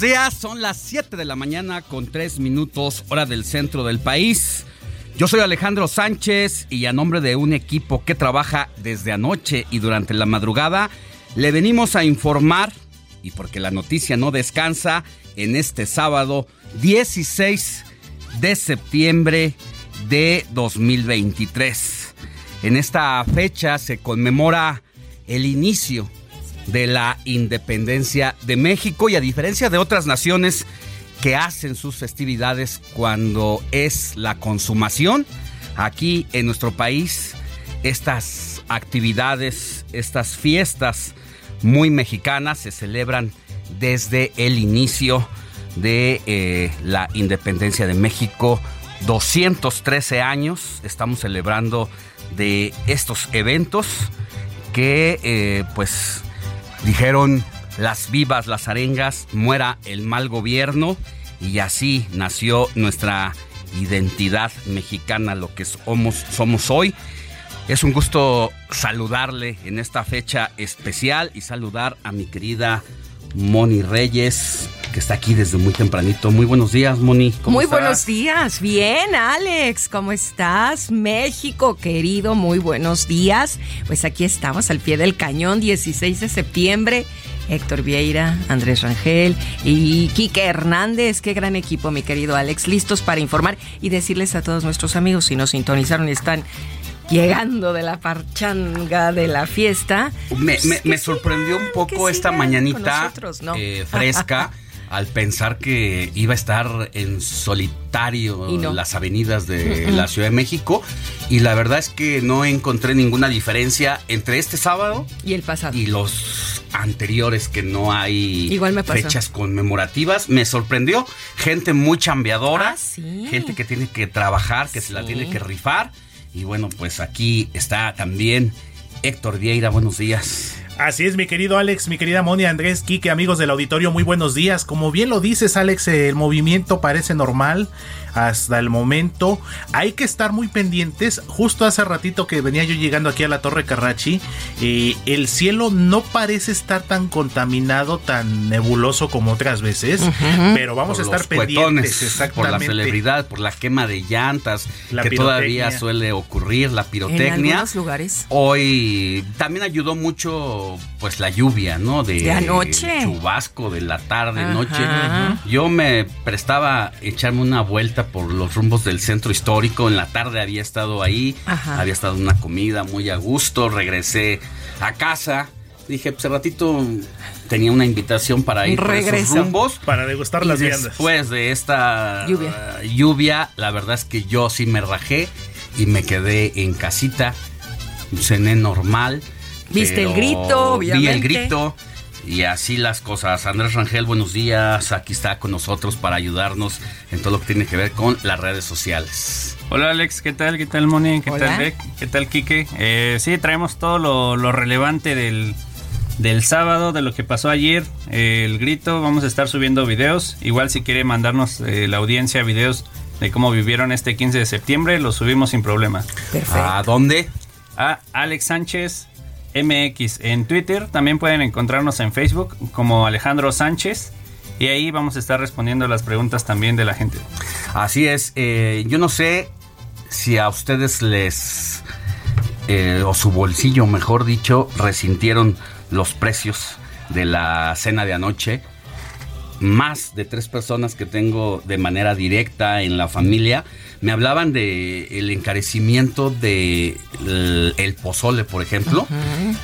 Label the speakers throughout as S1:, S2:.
S1: Días, son las 7 de la mañana con 3 minutos hora del centro del país. Yo soy Alejandro Sánchez y a nombre de un equipo que trabaja desde anoche y durante la madrugada, le venimos a informar, y porque la noticia no descansa, en este sábado 16 de septiembre de 2023. En esta fecha se conmemora el inicio de la independencia de México y a diferencia de otras naciones que hacen sus festividades cuando es la consumación, aquí en nuestro país estas actividades, estas fiestas muy mexicanas se celebran desde el inicio de eh, la independencia de México. 213 años estamos celebrando de estos eventos que eh, pues Dijeron las vivas, las arengas, muera el mal gobierno y así nació nuestra identidad mexicana, lo que somos, somos hoy. Es un gusto saludarle en esta fecha especial y saludar a mi querida Moni Reyes, que está aquí desde muy tempranito. Muy buenos días, Moni.
S2: muy buenos días. Bien, Alex, ¿cómo estás? México, querido, muy buenos días. Pues aquí estamos al pie del cañón, 16 de septiembre. Héctor Vieira, Andrés Rangel y Quique Hernández. Qué gran equipo, mi querido Alex. Listos para informar y decirles a todos nuestros amigos si nos sintonizaron y están llegando de la parchanga de la fiesta.
S1: Me, pues sorprendió un poco esta mañanita eh, fresca. al pensar que iba a estar en solitario en las avenidas de la Ciudad de México. Y la verdad es que no encontré ninguna diferencia entre este sábado
S2: y el pasado.
S1: y los anteriores que no hay
S2: Igual
S1: fechas conmemorativas. Me sorprendió gente muy chambeadora
S2: ah,
S1: gente que tiene que trabajar que se la tiene que rifar y bueno pues aquí está también Héctor Vieira. Buenos días.
S3: Así es, mi querido Alex, mi querida Moni, Andrés, Quique, amigos del auditorio, muy buenos días. Como bien lo dices, Alex, el movimiento parece normal hasta el momento. Hay que estar muy pendientes. Justo hace ratito que venía yo llegando aquí a la Torre Carrachi, eh, el cielo no parece estar tan contaminado, tan nebuloso como otras veces, pero vamos a estar pendientes.
S1: Exactamente. Por la celebridad, por la quema de llantas, que todavía suele ocurrir, la pirotecnia. En
S2: algunos lugares.
S1: Hoy también ayudó mucho pues la lluvia, ¿no?
S2: De, anoche.
S1: chubasco de la tarde, noche. Yo me prestaba a echarme una vuelta por los rumbos del centro histórico. En la tarde había estado ahí, había estado una comida muy a gusto. Regresé a casa. Dije, pues ratito tenía una invitación para ir por esos rumbos.
S3: Para degustar las viandas.
S1: Después de esta lluvia. la verdad es que yo sí me rajé y me quedé en casita. Cené normal.
S2: ¿Viste el grito?
S1: Vi el grito y así las cosas. Andrés Rangel, buenos días. Aquí está con nosotros para ayudarnos en todo lo que tiene que ver con las redes sociales.
S4: Hola Alex, ¿qué tal? ¿Qué tal Moni? ¿Qué tal Beck? ¿Qué tal Quique? Eh, sí, traemos todo lo, relevante del, del, sábado, de lo que pasó ayer, el grito. Vamos a estar subiendo videos. Igual si quiere mandarnos eh, la audiencia videos de cómo vivieron este 15 de septiembre, los subimos sin problema.
S1: Perfecto. ¿A dónde?
S4: A Alex Sánchez MX en Twitter. También pueden encontrarnos en Facebook como Alejandro Sánchez. Y ahí vamos a estar respondiendo las preguntas también de la gente.
S1: Así es. Eh, yo no sé si a ustedes les... Eh, o su bolsillo, mejor dicho, resintieron los precios de la cena de anoche. Más de tres personas que tengo de manera directa en la familia me hablaban de el encarecimiento de el, pozole, por ejemplo,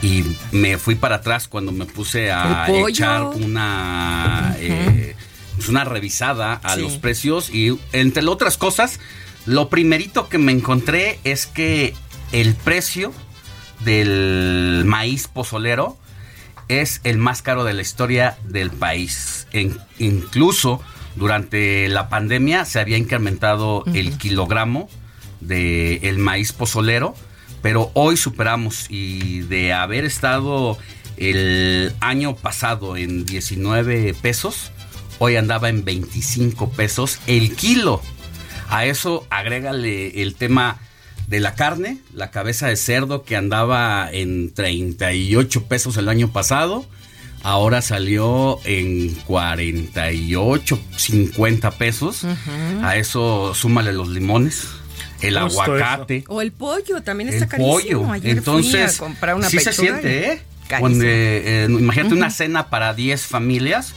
S1: y me fui para atrás cuando me puse a echar una eh, pues una revisada a los precios y entre otras cosas, lo primerito que me encontré es que el precio del maíz pozolero es el más caro de la historia del país. En, incluso durante la pandemia se había incrementado el kilogramo del el maíz pozolero, pero hoy superamos y de haber estado el año pasado en 19 pesos, hoy andaba en 25 pesos el kilo. A eso agrégale el tema de la carne, la cabeza de cerdo que andaba en 38 pesos el año pasado ahora salió en 48, 50 pesos. A eso súmale los limones. El aguacate.
S2: O el pollo, también está el Pollo.
S1: Entonces, comprar una sí se siente, ¿eh? eh imagínate una cena para 10 familias.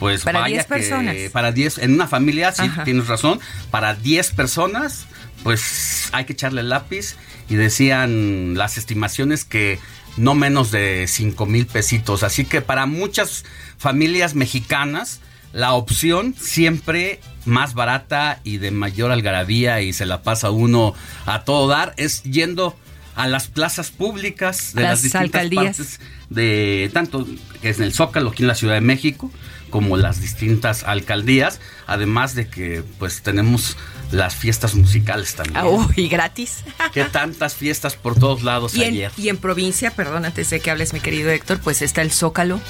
S1: Pues
S2: para
S1: vaya
S2: 10 personas.
S1: para 10, en una familia, sí, tienes razón. Para 10 personas, pues hay que echarle el lápiz. Y decían las estimaciones que no menos de 5 mil pesitos. Así que para muchas familias mexicanas, la opción siempre más barata y de mayor algarabía y se la pasa uno a todo dar es yendo a las plazas públicas de las, distintas alcaldías. partes de tanto que es en el Zócalo aquí en la Ciudad de México como las distintas alcaldías, además de que pues tenemos las fiestas musicales también.
S2: Oh, y gratis.
S1: Que tantas fiestas por todos lados
S2: y
S1: ayer.
S2: y en provincia, perdón, antes de que hables mi querido Héctor, pues está el Zócalo.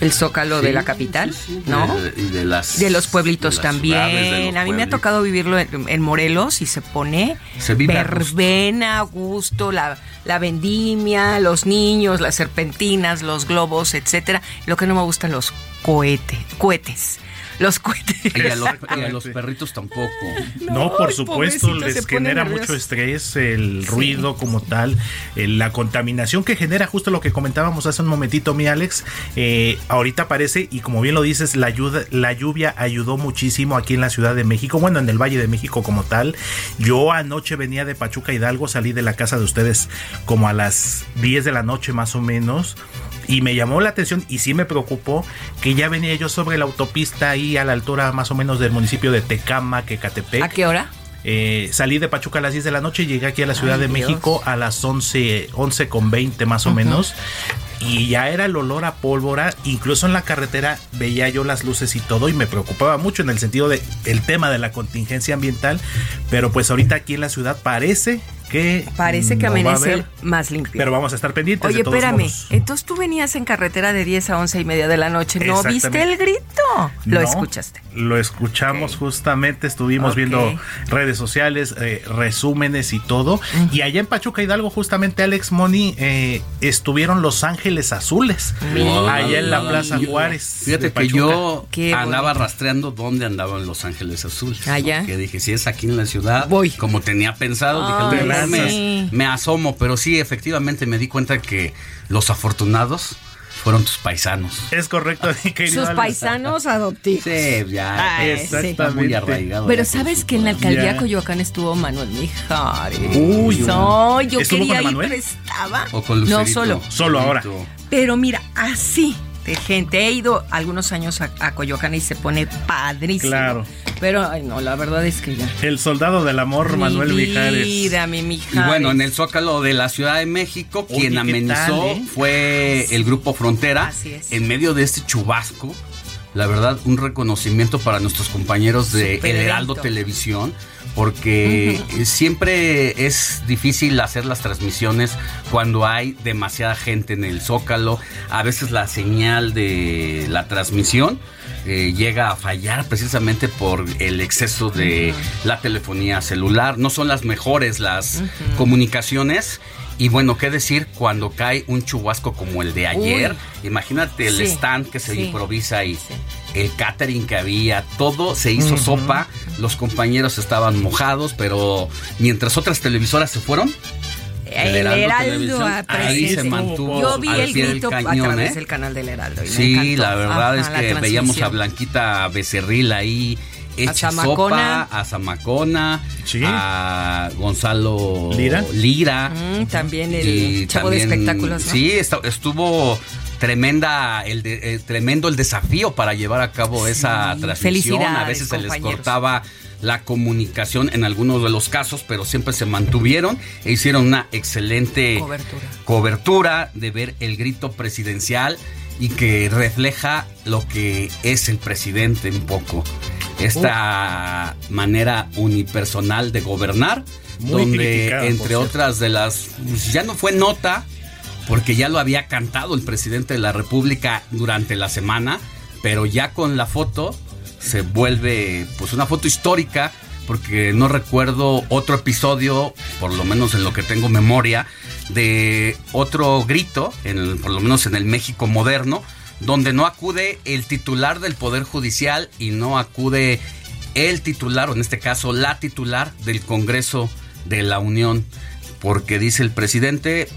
S2: el zócalo de la capital, ¿no?
S1: De, de, las,
S2: de los pueblitos también. a mí me ha tocado vivirlo en, Morelos y se pone
S1: se
S2: verbena, a gusto, la, la vendimia, los niños, las serpentinas, los globos, etcétera. Lo que no me gustan los cohetes, cohetes los cohetes.
S1: Y a los, perritos tampoco.
S3: No, por supuesto, les genera mucho estrés el ruido como tal, la contaminación que genera, justo lo que comentábamos hace un momentito, mi Alex. Eh, ahorita aparece, y como bien lo dices, la, ayuda, la lluvia ayudó muchísimo aquí en la Ciudad de México, bueno, en el Valle de México como tal. Yo anoche venía de Pachuca Hidalgo, salí de la casa de ustedes como a las 10 de la noche más o menos y me llamó la atención y sí me preocupó que ya venía yo sobre la autopista ahí a la altura más o menos del municipio de Tecama, Quecatepec.
S2: ¿A qué hora?
S3: Eh, salí de Pachuca a las 10 de la noche y llegué aquí a la Ciudad de México a las 11, 11 con 20 más o menos. Y ya era el olor a pólvora, incluso en la carretera veía yo las luces y todo y me preocupaba mucho en el sentido de el tema de la contingencia ambiental, pero pues ahorita aquí en la ciudad parece que
S2: parece que amanece más limpio.
S3: Pero vamos a estar pendientes.
S2: Oye, espérame. Entonces tú venías en carretera de 10 a 11 y media de la noche. ¿No viste el grito? Lo escuchaste.
S3: Lo escuchamos justamente. Estuvimos viendo redes sociales, eh, resúmenes y todo. Y allá en Pachuca Hidalgo, justamente Alex Moni, eh, estuvieron Los Ángeles Azules. allá en la Plaza Juárez.
S1: Fíjate que yo andaba rastreando dónde andaban Los Ángeles Azules.
S2: Allá.
S1: Que dije, si es aquí en la ciudad, Voy. como tenía pensado, dije, me, asomo, pero sí, efectivamente me di cuenta que los afortunados fueron tus paisanos.
S3: Es correcto,
S2: Sus paisanos adoptivos.
S1: Sí, ya. Está muy arraigado.
S2: Pero sabes que en la alcaldía Coyoacán estuvo Manuel Mijares. Uy, no, yo quería ir, pero estaba.
S1: ¿O con
S2: no, solo.
S3: Solo ahora.
S2: Pero mira, así de gente. He ido algunos años a, a Coyoacán y se pone padrísimo. Claro. Pero, ay, no, la verdad es que ya.
S3: El soldado del amor, Manuel Mijares.
S2: Vida, mi Mijares.
S1: Y bueno, en el Zócalo de la Ciudad de México, quien amenizó eh? fue el Grupo Frontera. Así es. En medio de este chubasco, la verdad, un reconocimiento para nuestros compañeros de El Heraldo Televisión porque siempre es difícil hacer las transmisiones cuando hay demasiada gente en el zócalo. A veces la señal de la transmisión eh, llega a fallar precisamente por el exceso de la telefonía celular. No son las mejores las comunicaciones. Y bueno, qué decir cuando cae un chubasco como el de ayer. Imagínate el stand que se improvisa ahí, el catering que había, todo se hizo sopa. Los compañeros estaban mojados, pero mientras otras televisoras se fueron,
S2: el, Heraldo,
S1: ahí se mantuvo
S2: Yo vi el grito a través ¿eh? del canal del Heraldo.
S1: sí, la verdad es que veíamos a Blanquita Becerril ahí hecha a sopa, a Zamacona, a Gonzalo
S3: Lira,
S1: Lira
S2: mm, también el chavo de espectáculos.
S1: Sí, estuvo tremenda el eh, tremendo el desafío para llevar a cabo esa transmisión. A veces se les cortaba la comunicación en algunos de los casos, pero siempre se mantuvieron e hicieron una excelente cobertura de ver el grito presidencial y que refleja lo que es el presidente un poco. Esta manera unipersonal de gobernar, donde entre otras de las, pues, ya no fue nota, porque ya lo había cantado el presidente de la República durante la semana, pero ya con la foto se vuelve pues una foto histórica porque no recuerdo otro episodio, por lo menos en lo que tengo memoria, de otro grito, en por lo menos en el México moderno, donde no acude el titular del Poder Judicial y no acude el titular, o en este caso la titular del Congreso de la Unión, porque dice el presidente,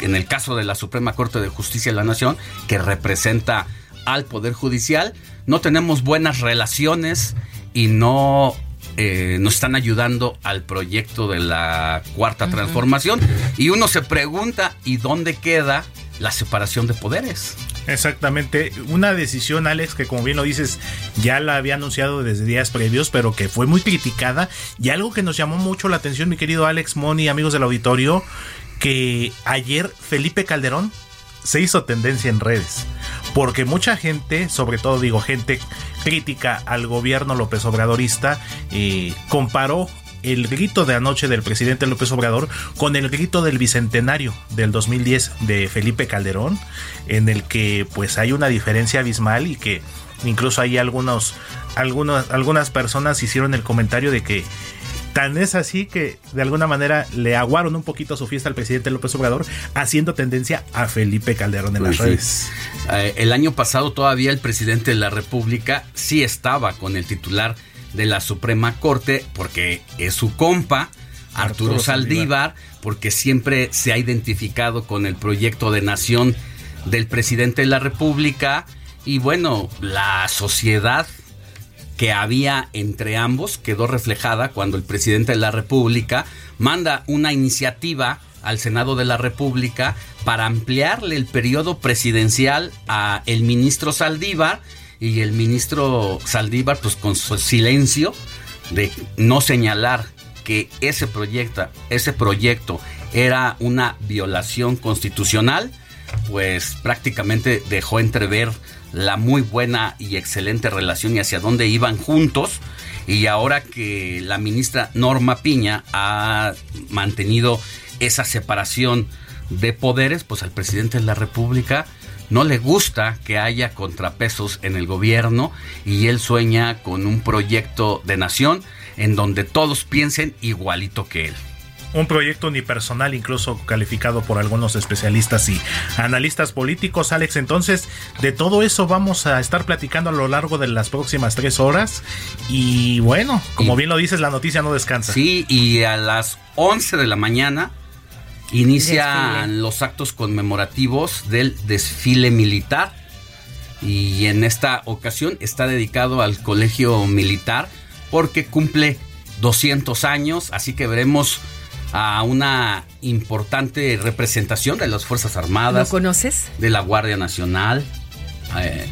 S1: en el caso de la Suprema Corte de Justicia de la Nación, que representa al Poder Judicial, no tenemos buenas relaciones y no eh, nos están ayudando al proyecto de la cuarta transformación. Y uno se pregunta, ¿y dónde queda la separación de poderes?
S3: Exactamente, una decisión, Alex, que como bien lo dices, ya la había anunciado desde días previos, pero que fue muy criticada. Y algo que nos llamó mucho la atención, mi querido Alex Moni, amigos del auditorio, que ayer Felipe Calderón se hizo tendencia en redes. Porque mucha gente, sobre todo digo gente crítica al gobierno López Obradorista, eh, comparó el grito de anoche del presidente López Obrador con el grito del bicentenario del 2010 de Felipe Calderón, en el que pues hay una diferencia abismal y que incluso hay algunos, algunas personas hicieron el comentario de que Tan es así que de alguna manera le aguaron un poquito su fiesta al presidente López Obrador, haciendo tendencia a Felipe Calderón en las pues redes.
S1: Eh, el año pasado todavía el presidente de la República sí estaba con el titular de la Suprema Corte porque es su compa. Arturo, Saldívar, porque siempre se ha identificado con el proyecto de nación del presidente de la República y bueno, la sociedad que había entre ambos quedó reflejada cuando el presidente de la República manda una iniciativa al Senado de la República para ampliarle el periodo presidencial a el ministro Saldívar y el ministro Saldívar pues con su silencio de no señalar que ese proyecto, ese proyecto era una violación constitucional, pues prácticamente dejó entrever la muy buena y excelente relación y hacia dónde iban juntos. Y ahora que la ministra Norma Piña ha mantenido esa separación de poderes, pues al presidente de la República no le gusta que haya contrapesos en el gobierno y él sueña con un proyecto de nación en donde todos piensen igualito que él
S3: un proyecto unipersonal, incluso calificado por algunos especialistas y analistas políticos. Alex, entonces de todo eso vamos a estar platicando a lo largo de las próximas tres horas. Y bueno, como bien lo dices, la noticia no descansa.
S1: Sí, y a las 11 de la mañana inician los actos conmemorativos del desfile militar. Y en esta ocasión está dedicado al colegio militar porque cumple 200 años, así que veremos a una importante representación de las Fuerzas Armadas.
S2: ¿Lo conoces?
S1: De la Guardia Nacional.
S2: Eh,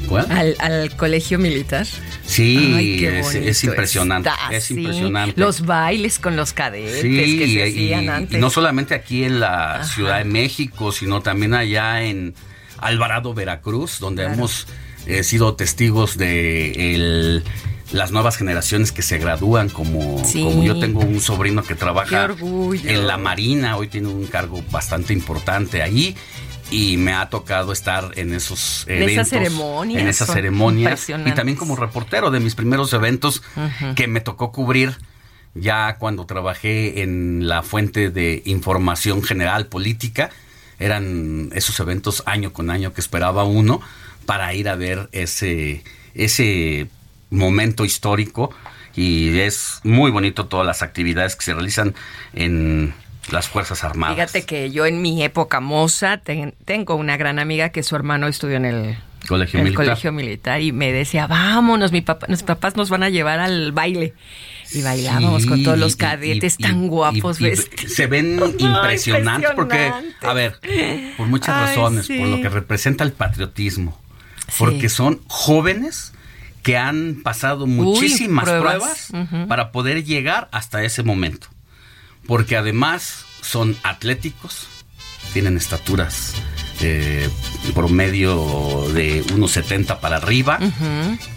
S2: ¿Al, colegio militar.
S1: Sí, es, impresionante. es impresionante.
S2: Los bailes con los cadetes que se hacían antes.
S1: Y no solamente aquí en la Ciudad de México, sino también allá en Alvarado, Veracruz, donde hemos eh, sido testigos de el las nuevas generaciones que se gradúan, como, como yo tengo un sobrino que trabaja en la Marina, hoy tiene un cargo bastante importante ahí y me ha tocado estar en esos eventos, en esas ceremonias, en esas ceremonias y también como reportero de mis primeros eventos que me tocó cubrir ya cuando trabajé en la fuente de información general política, eran esos eventos año con año que esperaba uno para ir a ver ese ese momento histórico y es muy bonito todas las actividades que se realizan en las Fuerzas Armadas.
S2: Fíjate que yo en mi época moza tengo una gran amiga que su hermano estudió en el colegio, militar. colegio militar y me decía, vámonos, mi papá, mis papás nos van a llevar al baile. Y bailábamos con todos los cadetes tan guapos.
S1: se ven impresionantes porque, a ver, por muchas razones, por lo que representa el patriotismo, porque son jóvenes que han pasado muchísimas pruebas, para poder llegar hasta ese momento. Porque además son atléticos, tienen estaturas eh, promedio de unos 70 para arriba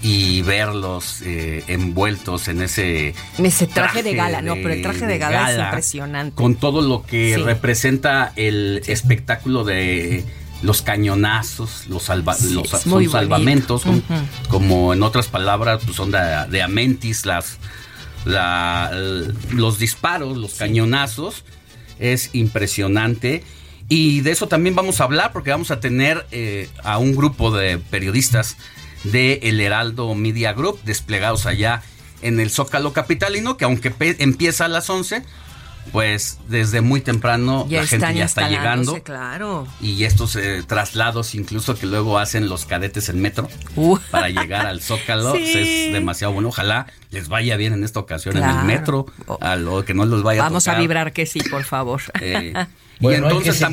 S1: y verlos eh, envueltos en ese
S2: en ese traje, de gala, no, pero el traje de gala, es impresionante.
S1: Con todo lo que representa el espectáculo de los cañonazos, los, los salvamentos, como en otras palabras, pues son de, amentis, las, los disparos, los cañonazos, es impresionante. Y de eso también vamos a hablar porque vamos a tener eh, a un grupo de periodistas de El Heraldo Media Group desplegados allá en el Zócalo Capitalino, que aunque empieza a las 11, pues desde muy temprano la gente ya está llegando.
S2: Claro.
S1: Y estos eh, traslados incluso que luego hacen los cadetes en metro uh. para llegar al Zócalo es demasiado bueno. Ojalá les vaya bien en esta ocasión en el metro, a lo que no les vaya
S2: Vamos a vibrar que sí, por favor.
S1: Eh, y entonces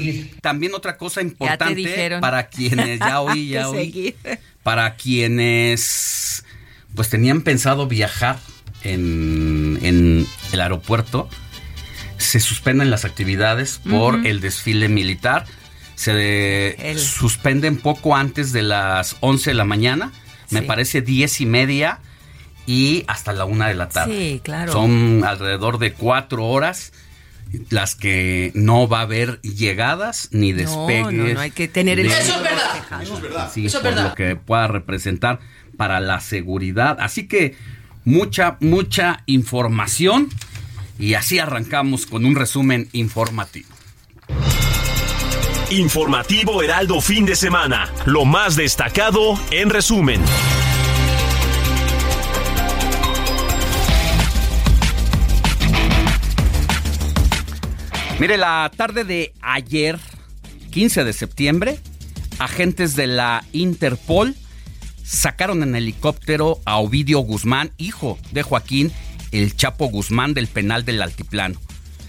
S1: también otra cosa importante para quienes ya oí, ya oí, para quienes pues tenían pensado viajar en, en el aeropuerto, se suspenden las actividades por el desfile militar. Se suspenden poco antes de las 11 de la mañana, me parece 10 y media. y hasta la una de la tarde.
S2: Sí, claro.
S1: Son alrededor de cuatro horas las que no va a haber llegadas ni despegues.
S2: No, no, no hay que tener el...
S5: Eso es verdad. Eso es verdad.
S1: Sí,
S5: Eso es
S1: por
S5: verdad.
S1: lo que pueda representar para la seguridad. Así que mucha, mucha información y así arrancamos con un resumen informativo.
S6: Informativo Heraldo fin de semana. Lo más destacado en resumen.
S1: Mire, la tarde de ayer, 15 de septiembre, agentes de la Interpol sacaron en helicóptero a Ovidio Guzmán, hijo de Joaquín El Chapo Guzmán del penal del Altiplano.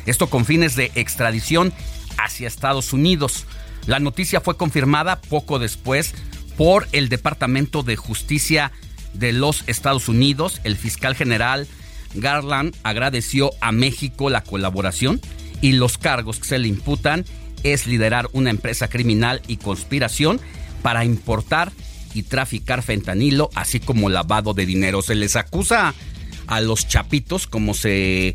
S1: Esto con fines de extradición hacia Estados Unidos. La noticia fue confirmada poco después por el Departamento de Justicia de los Estados Unidos. El fiscal general Garland agradeció a México la colaboración y los cargos que se le imputan es liderar una empresa criminal y conspiración para importar y traficar fentanilo, así como lavado de dinero. Se les acusa a los chapitos, como se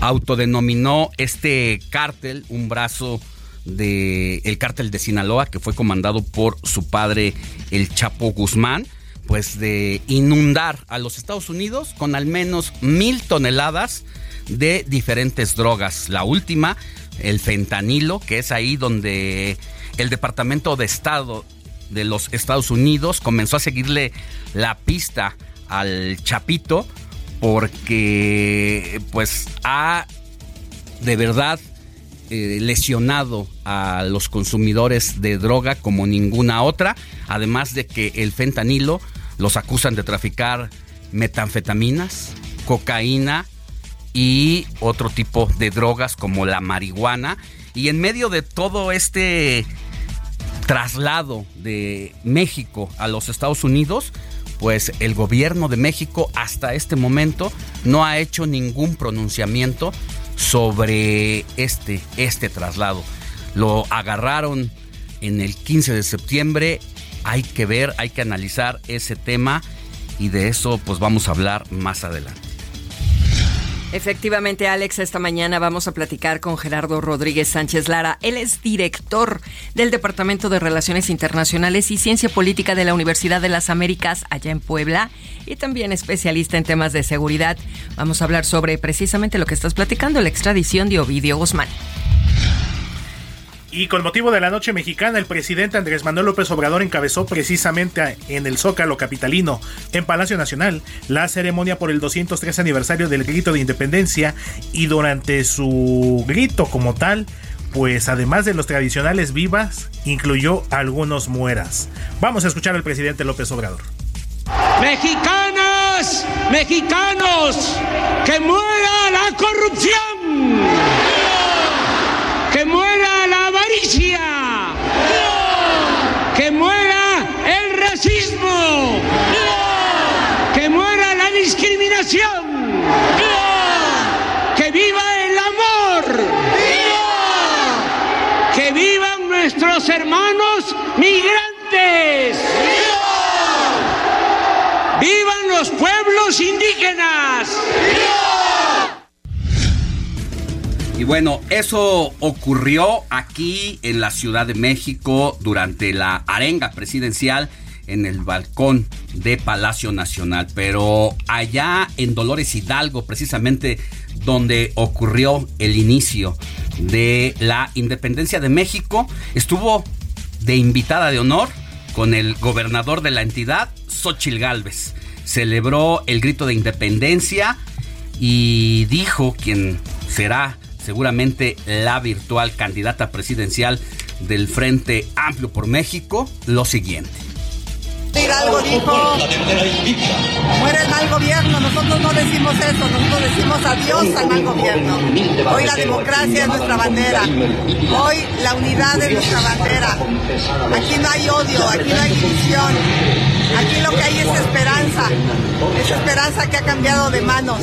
S1: autodenominó este cártel, un brazo de el cártel de Sinaloa que fue comandado por su padre el Chapo Guzmán, pues de inundar a los Estados Unidos con al menos mil toneladas de diferentes drogas. La última, el fentanilo, que es ahí donde el Departamento de Estado de los Estados Unidos comenzó a seguirle la pista al Chapito porque pues ha de verdad eh, lesionado a los consumidores de droga como ninguna otra, además de que el fentanilo los acusan de traficar metanfetaminas, cocaína y otro tipo de drogas como la marihuana. Y en medio de todo este traslado de México a los Estados Unidos, pues el gobierno de México hasta este momento no ha hecho ningún pronunciamiento sobre este, este traslado. Lo agarraron en el 15 de septiembre, hay que ver, hay que analizar ese tema y de eso pues vamos a hablar más adelante.
S2: Efectivamente, Alex, esta mañana vamos a platicar con Gerardo Rodríguez Sánchez Lara. Él es director del Departamento de Relaciones Internacionales y Ciencia Política de la Universidad de las Américas allá en Puebla y también especialista en temas de seguridad. Vamos a hablar sobre precisamente lo que estás platicando, la extradición de Ovidio Guzmán.
S3: Y con motivo de la noche mexicana, el presidente Andrés Manuel López Obrador encabezó precisamente en el Zócalo Capitalino, en Palacio Nacional, la ceremonia por el 203 aniversario del grito de independencia y durante su grito como tal, pues además de los tradicionales vivas, incluyó algunos mueras. Vamos a escuchar al presidente López Obrador.
S7: Mexicanas, mexicanos, que muera la corrupción, muera la avaricia, que muera el racismo, que muera la discriminación, que viva el amor, que vivan nuestros hermanos migrantes. ¡Vivan los pueblos indígenas!
S1: Y bueno, eso ocurrió aquí en la Ciudad de México durante la arenga presidencial en el balcón de Palacio Nacional. Pero allá en Dolores Hidalgo, precisamente donde ocurrió el inicio de la independencia de México, estuvo de invitada de honor con el gobernador de la entidad, Xochil Gálvez. Celebró el grito de independencia y dijo quien será seguramente la virtual candidata presidencial del Frente Amplio por México, lo siguiente.
S8: Hidalgo dijo, muere el mal gobierno, nosotros no decimos eso, nosotros decimos adiós al mal gobierno. Hoy la democracia es nuestra bandera, hoy la unidad es nuestra bandera. Aquí no hay odio, aquí no hay división, aquí lo que hay es esperanza, es esperanza que ha cambiado de manos.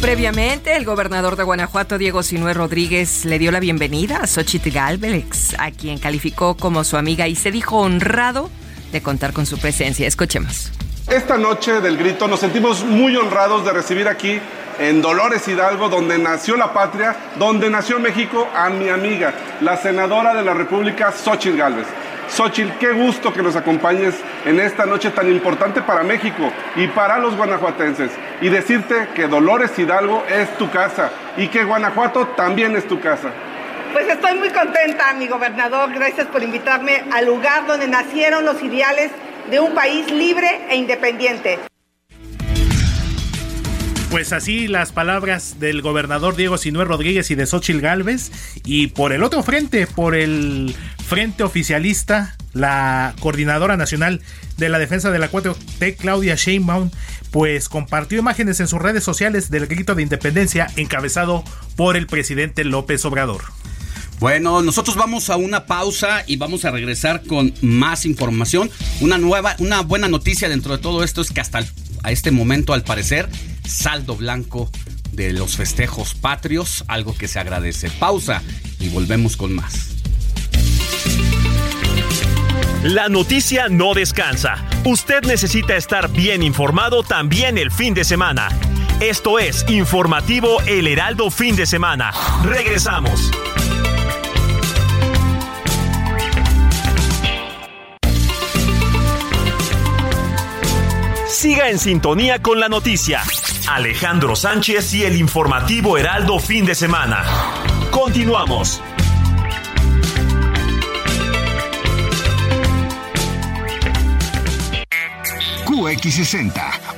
S2: Previamente, el gobernador de Guanajuato, Diego Sinué Rodríguez, le dio la bienvenida a Xochitl Galvez, a quien calificó como su amiga y se dijo honrado de contar con su presencia. Escuchemos.
S5: Esta noche del grito nos sentimos muy honrados de recibir aquí en Dolores Hidalgo, donde nació la patria, donde nació México, a mi amiga, la senadora de la República, Xochitl Gálvez. Xochitl, qué gusto que nos acompañes en esta noche tan importante para México y para los guanajuatenses. Y decirte que Dolores Hidalgo es tu casa y que Guanajuato también es tu casa.
S8: Pues estoy muy contenta, mi gobernador. Gracias por invitarme al lugar donde nacieron los ideales de un país libre e independiente.
S3: Pues así las palabras del gobernador Diego Sinué Rodríguez y de Xochil Gálvez. Y por el otro frente, por el frente oficialista, la coordinadora nacional de la defensa de la 4T, Claudia Sheinbaum, pues compartió imágenes en sus redes sociales del grito de independencia encabezado por el presidente López Obrador.
S1: Bueno, nosotros vamos a una pausa y vamos a regresar con más información. Una nueva, una buena noticia dentro de todo esto es que hasta a este momento, al parecer, saldo blanco de los festejos patrios, algo que se agradece. Pausa y volvemos con más.
S6: La noticia no descansa. Usted necesita estar bien informado también el fin de semana. Esto es Informativo El Heraldo Fin de Semana. Regresamos. Siga en sintonía con la noticia. Alejandro Sánchez y el informativo Heraldo fin de semana. Continuamos.
S9: QX60,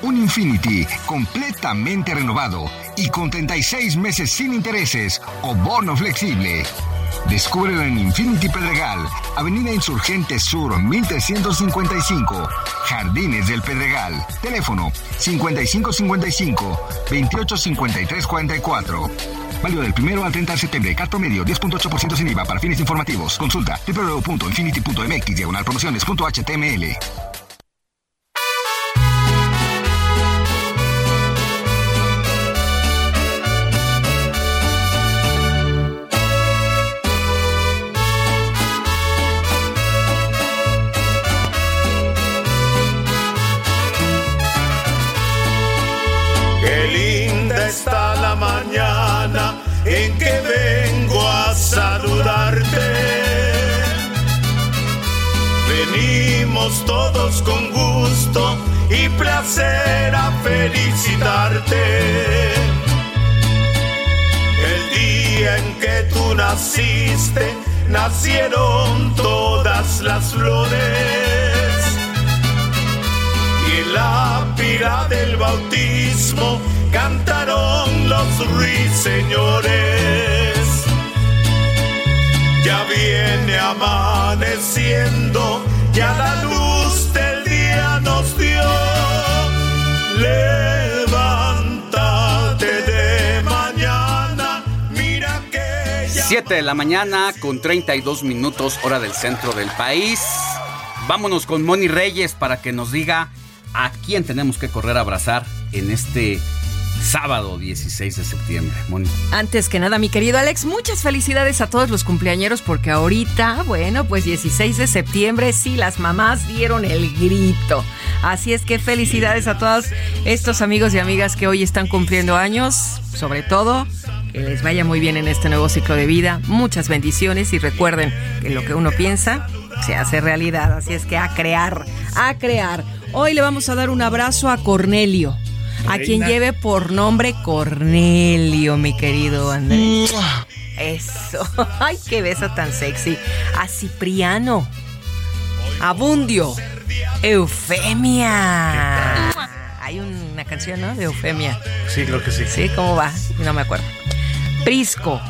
S9: un Infinity completamente renovado y con 36 meses sin intereses o bono flexible. Descúbrelo en Infinity Pedregal, Avenida Insurgente Sur 1355, Jardines del Pedregal. Teléfono 5555-285344. Válido del primero al 30 de septiembre. Cat promedio 10.8% sin IVA para fines informativos. Consulta www.infinity.mx diagonal promociones.html. Con gusto y placer a felicitarte. El día en que tú naciste, nacieron todas las flores. Y en la pira del bautismo cantaron los ruiseñores. Ya viene amaneciendo, ya la luz
S1: 7 de la mañana con 32 minutos hora del centro del país. Vámonos con Moni Reyes para que nos diga a quién tenemos que correr a abrazar en este sábado 16 de septiembre. Moni.
S2: Antes que nada, mi querido Alex, muchas felicidades a todos los cumpleañeros porque ahorita, bueno, pues 16 de septiembre sí, las mamás dieron el grito. Así es que felicidades a todos estos amigos y amigas que hoy están cumpliendo años, sobre todo que les vaya muy bien en este nuevo ciclo de vida. Muchas bendiciones y recuerden que lo que uno piensa se hace realidad. Así es que a crear, a crear. Hoy le vamos a dar un abrazo a Cornelio. A quien lleve por nombre Cornelio, mi querido Andrés. Eso. Ay, qué beso tan sexy. A Cipriano. A Bundio. Eufemia. Hay una canción, ¿no? De Eufemia.
S3: Sí, creo que sí.
S2: Sí, ¿cómo va? No me acuerdo. Prisco,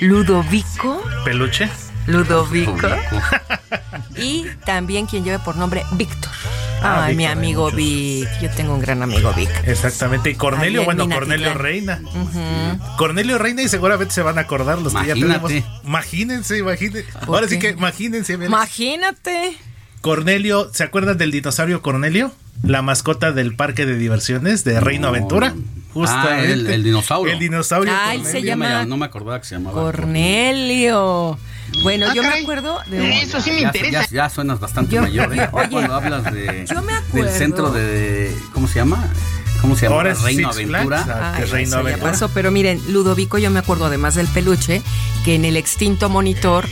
S2: Ludovico.
S3: Peluche.
S2: Ludovico. y también quien lleve por nombre Víctor. Ah, Ay, mi amigo Vic. Yo tengo un gran amigo Vic.
S3: Exactamente. Y Cornelio, bueno, Cornelio Reina. Cornelio Reina y seguramente se van a acordar los que ya tenemos. Imagínense, imagínense. Ahora sí que imagínense.
S2: Imagínate.
S3: Cornelio, ¿se acuerdan del dinosaurio Cornelio? La mascota del parque de diversiones de Reino Aventura.
S1: Ah, el, dinosaurio.
S3: El dinosaurio.
S2: Ay, se llama.
S1: No me acordaba que se llamaba.
S2: Cornelio. Bueno,
S10: Ah,
S2: yo me acuerdo de
S10: Eso sí me
S1: Ya,
S10: interesa.
S1: ya, ya suenas bastante
S2: Yo-
S1: mayor, ¿eh?
S2: Oye,
S1: cuando hablas de,
S2: yo me
S1: del centro de. ¿Cómo se llama? ¿Cómo se llama?
S3: Ahora es
S1: Reino
S3: Six
S1: Aventura.
S3: Flags, ah,
S2: Ay,
S3: que Reino
S2: eso ya
S3: Aventura.
S2: pasó, pero miren, Ludovico, yo me acuerdo además del peluche, que en el extinto monitor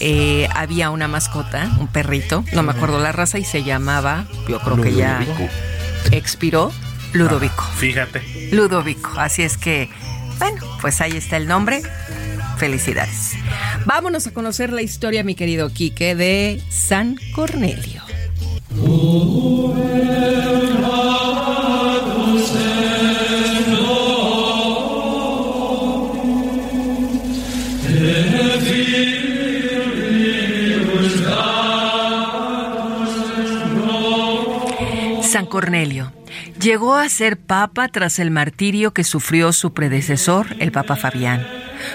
S2: eh, había una mascota, un perrito, no me acuerdo la raza, y se llamaba, yo creo que ya
S1: Ludovico.
S2: expiró, Ludovico.
S3: Fíjate.
S2: Ludovico. Así es que, bueno, pues ahí está el nombre. Felicidades. Vámonos a conocer la historia, mi querido Quique, de San Cornelio. San Cornelio llegó a ser papa tras el martirio que sufrió su predecesor, el Papa Fabián,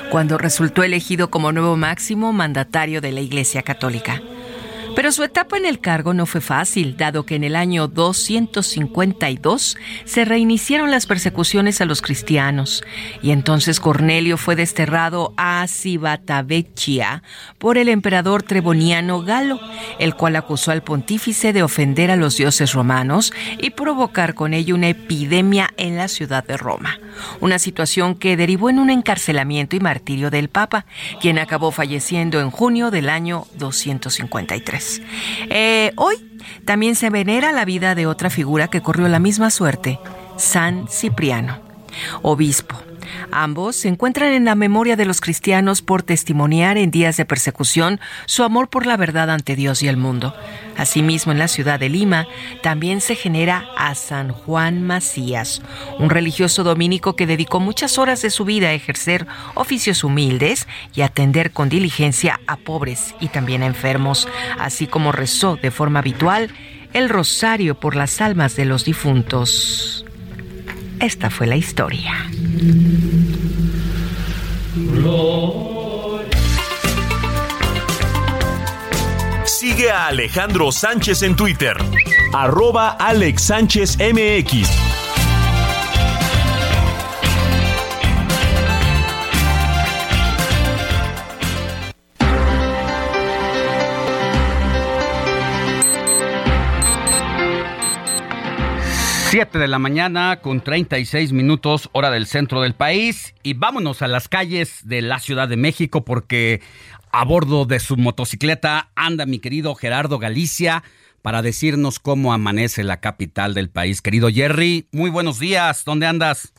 S2: cuando resultó elegido como nuevo máximo mandatario de la Iglesia Católica. Pero su etapa en el cargo no fue fácil, dado que en el año 252 se reiniciaron las persecuciones a los cristianos, y entonces Cornelio fue desterrado a Cibatavecchia por el emperador treboniano Galo, el cual acusó al pontífice de ofender a los dioses romanos y provocar con ello una epidemia en la ciudad de Roma, una situación que derivó en un encarcelamiento y martirio del Papa, quien acabó falleciendo en junio del año 253. Eh, hoy también se venera la vida de otra figura que corrió la misma suerte, San Cipriano, obispo. Ambos se encuentran en la memoria de los cristianos por testimoniar en días de persecución su amor por la verdad ante Dios y el mundo. Asimismo, en la ciudad de Lima también se genera a San Juan Macías, un religioso dominico que dedicó muchas horas de su vida a ejercer oficios humildes y atender con diligencia a pobres y también a enfermos, así como rezó de forma habitual el rosario por las almas de los difuntos. Esta fue la historia.
S6: Sigue a Alejandro Sánchez en Twitter. Arroba Alex Sánchez MX.
S1: Siete de la mañana con 36 minutos hora del centro del país y vámonos a las calles de la Ciudad de México porque a bordo de su motocicleta anda mi querido Gerardo Galicia para decirnos cómo amanece la capital del país. Querido Jerry, muy buenos días, ¿dónde andas?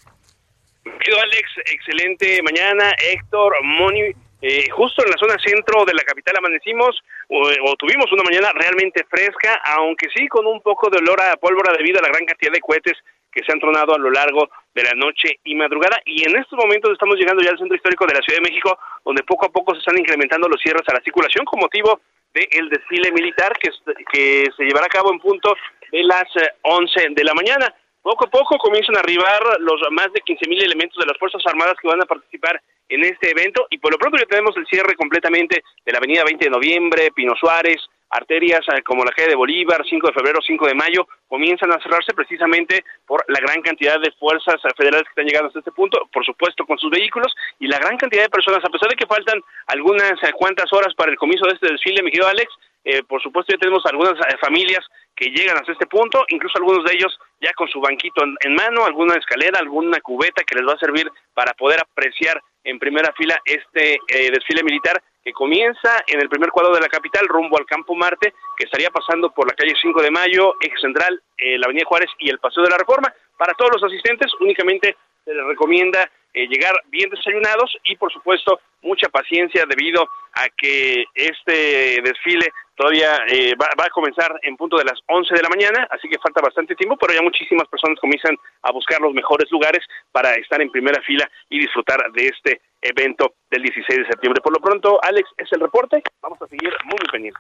S11: Querido Alex, excelente mañana. Héctor, Moni, eh, justo en la zona centro de la capital amanecimos o, o tuvimos una mañana realmente fresca, aunque sí con un poco de olor a pólvora debido a la gran cantidad de cohetes que se han tronado a lo largo de la noche y madrugada. Y en estos momentos estamos llegando ya al centro histórico de la Ciudad de México, donde poco a poco se están incrementando los cierres a la circulación con motivo del desfile militar que, que se llevará a cabo en punto de las eh, 11 de la mañana. Poco a poco comienzan a arribar los más de 15.000 elementos de las Fuerzas Armadas que van a participar en este evento. Y por lo pronto ya tenemos el cierre completamente de la avenida 20 de noviembre, Pino Suárez, arterias eh, como la calle de Bolívar, 5 de febrero, 5 de mayo, comienzan a cerrarse precisamente por la gran cantidad de fuerzas eh, federales que están llegando hasta este punto, por supuesto con sus vehículos y la gran cantidad de personas, a pesar de que faltan algunas eh, cuantas horas para el comienzo de este desfile, mi querido Alex, eh, por supuesto ya tenemos algunas eh, familias que llegan hasta este punto, incluso algunos de ellos ya con su banquito en, mano, alguna escalera, alguna cubeta que les va a servir para poder apreciar en primera fila este eh, desfile militar que comienza en el primer cuadro de la capital rumbo al Campo Marte, que estaría pasando por la calle 5 de Mayo, Eje Central, eh, la Avenida Juárez y el Paseo de la Reforma. Para todos los asistentes únicamente se les recomienda eh, llegar bien desayunados y por supuesto mucha paciencia debido a que este desfile todavía eh, va, va, a comenzar en punto de las 11 de la mañana, así que falta bastante tiempo, pero ya muchísimas personas comienzan a buscar los mejores lugares para estar en primera fila y disfrutar de este evento del 16 de septiembre. Por lo pronto, Alex, es el reporte, vamos a seguir muy, muy.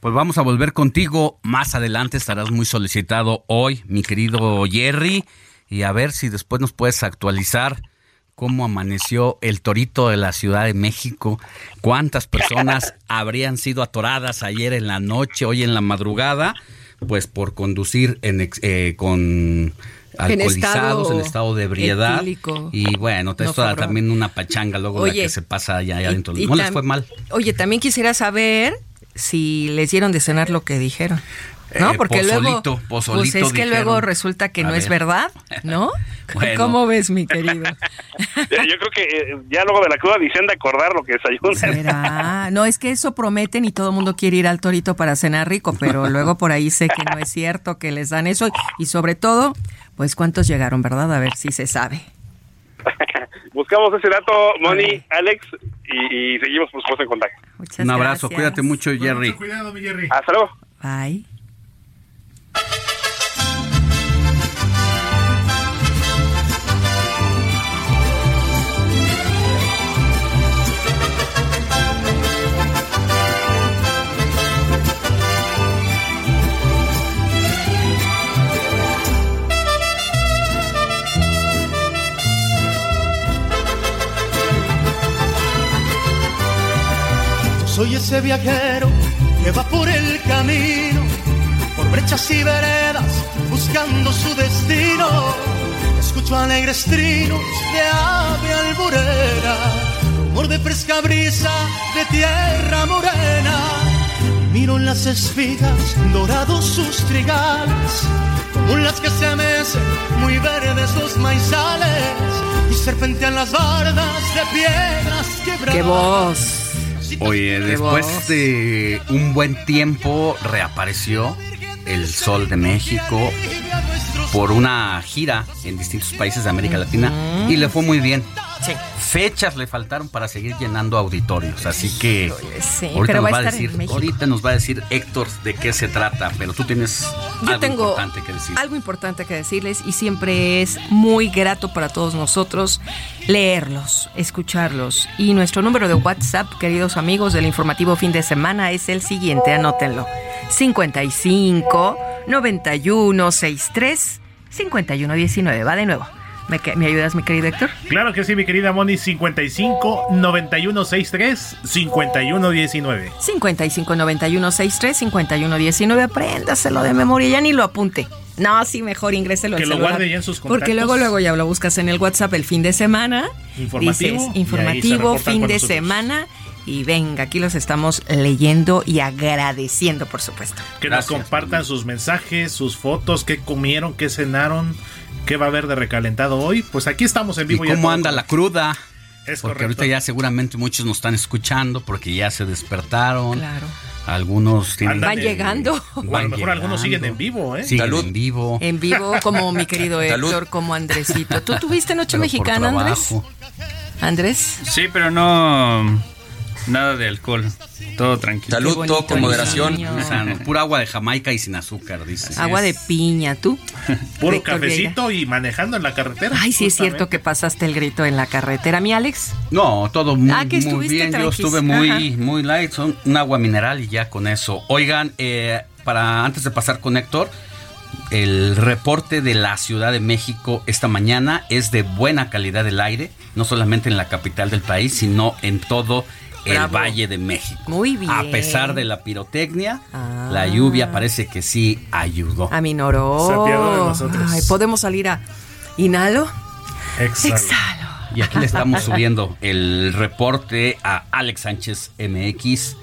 S1: Pues vamos a volver contigo más adelante, estarás muy solicitado hoy, mi querido Jerry, y a ver si después nos puedes actualizar cómo amaneció el torito de la Ciudad de México, cuántas personas habrían sido atoradas ayer en la noche, hoy en la madrugada, pues por conducir en, eh, con alcoholizados, en estado, de ebriedad.
S2: etílico.
S1: Y bueno,
S2: No
S1: esto
S2: broma.
S1: también una pachanga luego la que se pasa allá, allá adentro. No les fue mal.
S2: Oye, también quisiera saber si les dieron de cenar lo que dijeron. ¿No?
S1: Eh,
S2: Porque luego.
S1: pozolito, pozolito
S2: pues es que
S1: dijeron.
S2: luego resulta que
S1: A
S2: no es
S1: ver.
S2: verdad, ¿no?
S1: Bueno.
S2: ¿Cómo ves, mi querido?
S11: Yo creo que eh, ya luego de la cruda han de acordar lo que desayunan.
S2: ¿Será? No, es que eso prometen y todo el mundo quiere ir al torito para cenar rico, pero luego por ahí sé que no es cierto que les dan eso. Y sobre todo, pues cuántos llegaron, ¿verdad? A ver si se sabe.
S11: Buscamos ese dato, Moni, Alex, y, y seguimos por supuesto en contacto.
S2: Muchas
S1: Un abrazo,
S2: gracias.
S1: cuídate mucho, Jerry.
S3: Cuidado, mi Jerry.
S11: Hasta luego.
S2: Bye.
S10: Soy ese viajero que va por el camino, brechas y veredas, buscando su destino. Escucho alegres trinos de ave alburera, rumor de fresca brisa de tierra morena. Miro las espigas, dorados sus trigales, como las que se mecen, muy verdes los maizales, y serpentean las bardas de piedras quebradas.
S2: ¡Qué voz!
S1: Oye, después de un buen tiempo reapareció el Sol de México por una gira en distintos países de América Latina y le fue muy bien.
S2: Sí.
S1: Fechas le faltaron para seguir llenando auditorios, así que
S2: sí,
S1: ahorita,
S2: pero
S1: nos
S2: va a
S1: decir,
S2: México.
S1: ahorita nos va a decir Héctor de qué se trata, pero tú tienes
S2: Yo
S1: algo
S2: tengo
S1: importante que decir.
S2: algo importante que decirles y siempre es muy grato para todos nosotros leerlos, escucharlos. Y nuestro número de WhatsApp, queridos amigos del informativo fin de semana, es el siguiente, anótenlo. 55 91 63 51 19. Va de nuevo. ¿Me, que- ¿Me ayudas, mi querido Héctor?
S3: Claro que sí, mi querida Moni. 55 91 63 51 19.
S2: 55 91 63 51 19. Apréndaselo de memoria, ya ni lo apunte. No, sí, mejor ingréselo al
S3: Que lo
S2: celular.
S3: guarde ya en sus
S2: Porque
S3: contactos.
S2: luego, luego ya lo buscas en el WhatsApp el fin de semana.
S3: Informativo,
S2: Dices, informativo, fin de
S3: nosotros.
S2: semana. Y venga, aquí los estamos leyendo y agradeciendo, por supuesto.
S3: Que
S1: Gracias,
S3: nos compartan sus mensajes, sus fotos, qué comieron, qué cenaron, qué va a haber de recalentado hoy. Pues aquí estamos en
S1: ¿Y
S3: vivo. ya
S1: cómo anda la cruda?
S3: Es
S1: porque
S3: correcto.
S1: ahorita ya seguramente muchos nos están escuchando porque ya se despertaron.
S2: Claro.
S1: Algunos tienen
S2: Van llegando.
S3: O a lo
S1: Van
S3: mejor algunos siguen en vivo, ¿eh?
S1: Siguen
S12: Salud.
S1: en vivo.
S2: En vivo, como mi querido
S12: Salud.
S2: Héctor, como Andresito. ¿Tú tuviste Noche
S1: pero
S2: Mexicana, Andrés? Andrés.
S4: Sí, pero no. Nada de alcohol. Todo tranquilo.
S12: Salud,
S2: bonito,
S12: todo con moderación.
S2: niño.
S1: O sea, no, pura agua de Jamaica y sin azúcar, dice.
S2: Agua de piña, ¿tú?
S3: Puro
S2: Vieira.
S3: cafecito y manejando en la carretera.
S2: Ay, sí es cierto que pasaste el grito en la carretera, mi Alex.
S1: No, todo muy,
S2: Ah, que
S1: muy bien. Yo estuve muy,
S2: Ajá.
S1: muy light. Son un agua mineral y ya con eso. Oigan, eh, para antes de pasar con Héctor, el reporte de la Ciudad de México esta mañana es de buena calidad del aire, no solamente en la capital del país, sino en todo el
S2: Bravo.
S1: Valle de México.
S2: Muy bien.
S1: A pesar de la pirotecnia,
S2: Ah.
S1: la lluvia parece que sí ayudó.
S2: Aminoró.
S3: Se apiadó de nosotros.
S2: Ay, podemos salir a inhalo,
S3: Exhalo.
S2: exhalo.
S1: Y aquí le estamos subiendo el reporte a Alex Sánchez MX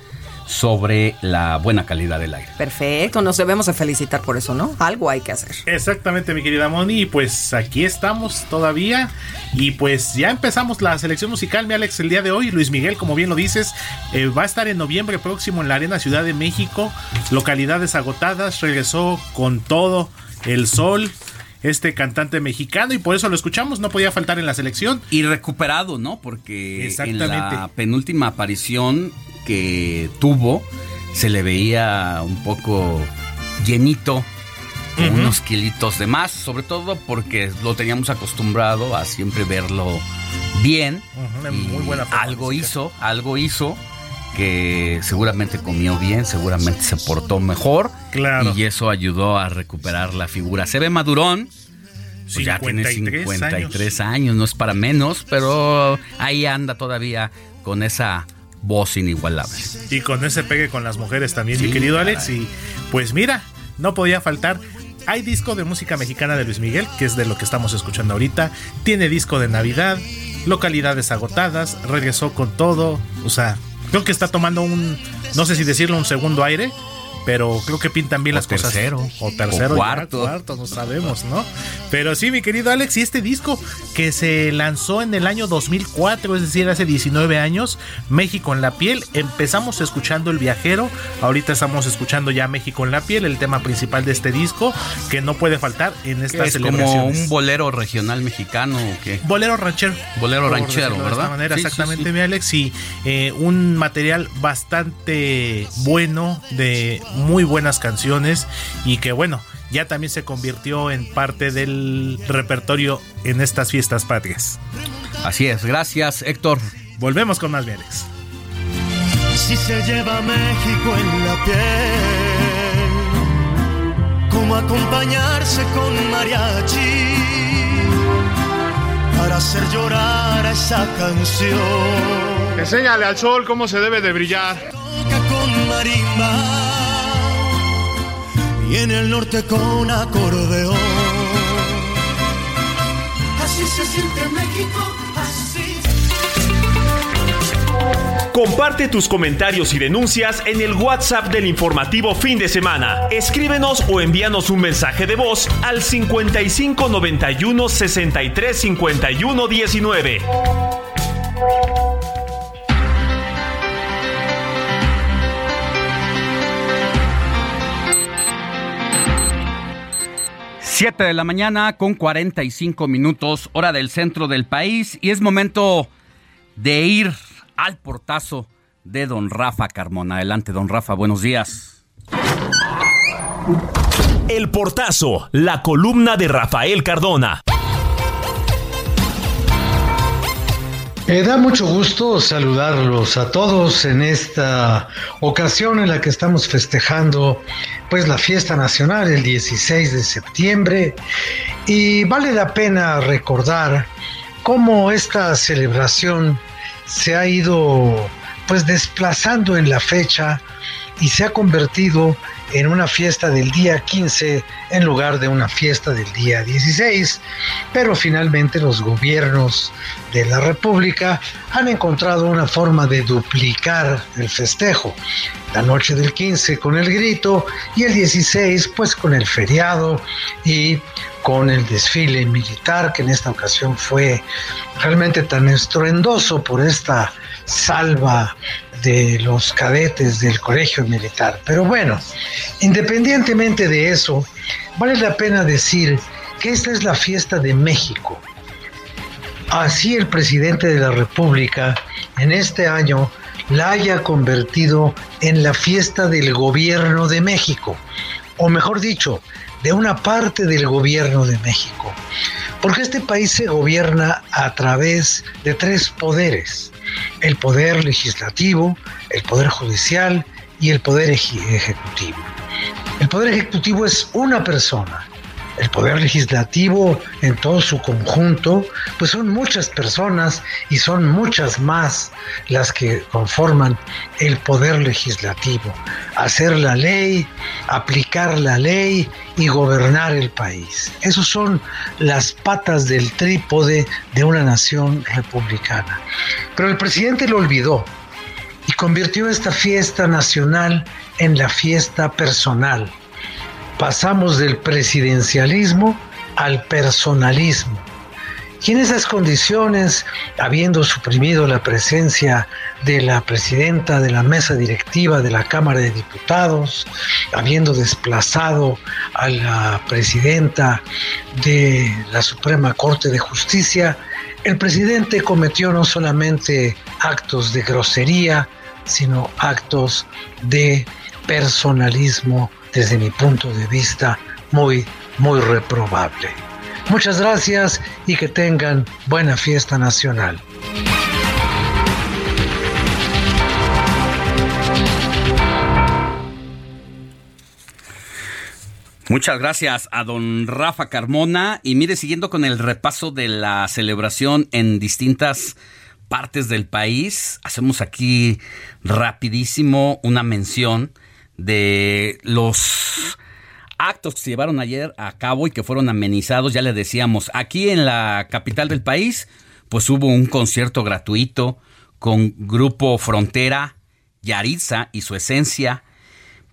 S1: sobre la buena calidad del aire.
S2: Perfecto, nos debemos de felicitar por eso, ¿no? Algo hay que hacer.
S3: Exactamente, mi querida Moni. Y pues aquí estamos todavía. Y pues ya empezamos la selección musical, mi Alex, el día de hoy. Luis Miguel, como bien lo dices, eh, va a estar en noviembre próximo en la Arena Ciudad de México. Localidades agotadas. Regresó con todo el sol. Este cantante mexicano, y por eso lo escuchamos, no podía faltar en la selección.
S1: Y recuperado, ¿no? Porque en la penúltima aparición que tuvo, se le veía un poco llenito, con unos kilitos de más, sobre todo porque lo teníamos acostumbrado a siempre verlo bien. Y
S3: muy buena
S1: algo hizo, algo hizo que seguramente comió bien, seguramente se portó mejor
S3: Claro.
S1: y eso ayudó a recuperar la figura. Se ve madurón, pues ya tiene
S3: 53
S1: 53 años. no es para menos, pero ahí anda todavía con esa voz inigualable.
S3: Y con ese pegue con las mujeres también,
S1: Sí,
S3: mi querido
S1: caray.
S3: Alex. Y pues mira, no podía faltar. hay disco de música mexicana de Luis Miguel, que es de lo que estamos escuchando ahorita. Tiene disco de Navidad, localidades agotadas, regresó con todo. O sea, creo que está tomando un, no sé si decirlo, un segundo aire pero creo que pintan bien las
S1: tercero,
S3: cosas. O tercero,
S1: o cuarto.
S3: cuarto, no sabemos, ¿no? Pero sí, mi querido Alex, y este disco que se lanzó en el año 2004, es decir, hace 19 años, México en la piel, empezamos escuchando El Viajero, ahorita estamos escuchando ya México en la piel, el tema principal de este disco, que no puede faltar en estas
S1: es como un bolero regional mexicano o qué?
S3: Bolero ranchero.
S1: Bolero ranchero, ¿verdad? De esta
S3: manera, exactamente, mi Alex, y eh, un material bastante bueno de muy buenas canciones y que bueno, ya también se convirtió en parte del repertorio en estas fiestas patrias.
S1: Así es, gracias Héctor.
S3: Volvemos con más bienes.
S10: Si se lleva México en la piel, como acompañarse con mariachi para hacer llorar a esa canción.
S12: Enséñale al sol cómo se debe de brillar.
S10: con marimba y en el norte con acordeón. Así se siente México, así.
S6: Comparte tus comentarios y denuncias en el WhatsApp del informativo fin de semana. Escríbenos o envíanos un mensaje de voz al 55 91 63 51 19.
S1: 7 de la mañana con 45 minutos, hora del centro del país, y es momento de ir al portazo de don Rafa Carmona. Adelante, don Rafa, buenos días.
S6: El portazo, la columna de Rafael Cardona.
S13: Me da mucho gusto saludarlos a todos en esta ocasión en la que estamos festejando pues la fiesta nacional el 16 de septiembre. Y vale la pena recordar cómo esta celebración se ha ido pues desplazando en la fecha y se ha convertido en una fiesta del día 15 en lugar de una fiesta del día 16, pero finalmente los gobiernos de la República han encontrado una forma de duplicar el festejo. La noche del 15 con el grito y el 16 pues con el feriado y con el desfile militar que en esta ocasión fue realmente tan estruendoso por esta salva de los cadetes del colegio militar. Pero bueno, independientemente de eso, vale la pena decir que esta es la fiesta de México. Así el presidente de la República en este año la haya convertido en la fiesta del gobierno de México, o mejor dicho, de una parte del gobierno de México. Porque este país se gobierna a través de tres poderes, el poder legislativo, el poder judicial y el poder ejecutivo. El poder ejecutivo es una persona. El poder legislativo en todo su conjunto, pues son muchas personas y son muchas más las que conforman el poder legislativo. Hacer la ley, aplicar la ley y gobernar el país. Esas son las patas del trípode de una nación republicana. Pero el presidente lo olvidó y convirtió esta fiesta nacional en la fiesta personal. Pasamos del presidencialismo al personalismo. Y en esas condiciones, habiendo suprimido la presencia de la presidenta de la mesa directiva de la Cámara de Diputados, habiendo desplazado a la presidenta de la Suprema Corte de Justicia, el presidente cometió no solamente actos de grosería, sino actos de personalismo desde mi punto de vista muy, muy reprobable. Muchas gracias y que tengan buena fiesta nacional.
S1: Muchas gracias a don Rafa Carmona. Y mire, siguiendo con el repaso de la celebración en distintas partes del país, hacemos aquí rapidísimo una mención de los actos que se llevaron ayer a cabo y que fueron amenizados, ya le decíamos, aquí en la capital del país, pues hubo un concierto gratuito con Grupo Frontera, Yaritza y su esencia,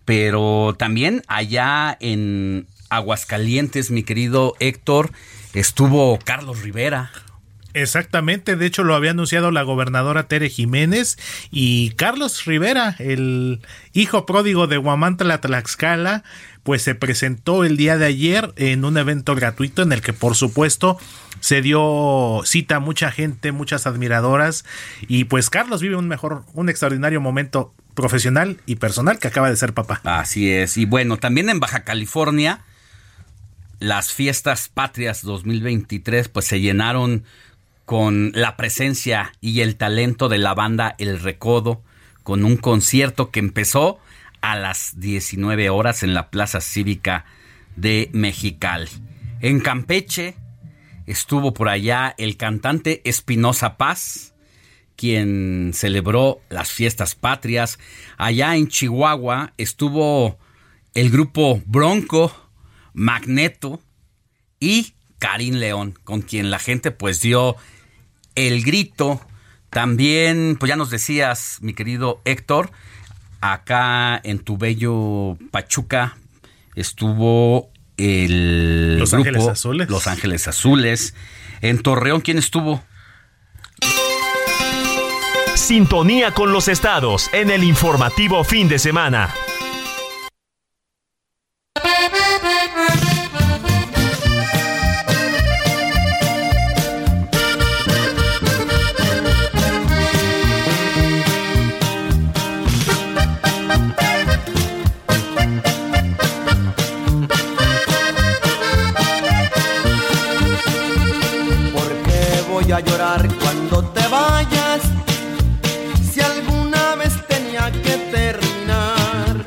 S1: pero también allá en Aguascalientes, mi querido Héctor, estuvo Carlos Rivera.
S3: Exactamente, de hecho lo había anunciado la gobernadora Tere Jiménez y Carlos Rivera, el hijo pródigo de Huamantla Tlaxcala, pues se presentó el día de ayer en un evento gratuito en el que por supuesto se dio cita a mucha gente, muchas admiradoras y pues Carlos vive un mejor, un extraordinario momento profesional y personal que acaba de ser papá.
S1: Así es, y bueno, también en Baja California las fiestas patrias 2023 pues se llenaron con la presencia y el talento de la banda El Recodo, con un concierto que empezó a las 19 horas en la Plaza Cívica de Mexicali. En Campeche estuvo por allá el cantante Espinosa Paz, quien celebró las fiestas patrias. Allá en Chihuahua estuvo el grupo Bronco, Magneto y Karim León, con quien la gente pues dio el grito. También, pues ya nos decías, mi querido Héctor, acá en tu bello Pachuca estuvo el
S3: Los Ángeles Azules.
S1: Los Ángeles Azules. En Torreón, ¿quién estuvo?
S6: Sintonía con los estados en el informativo fin de semana.
S10: A llorar cuando te vayas. Si alguna vez tenía que terminar.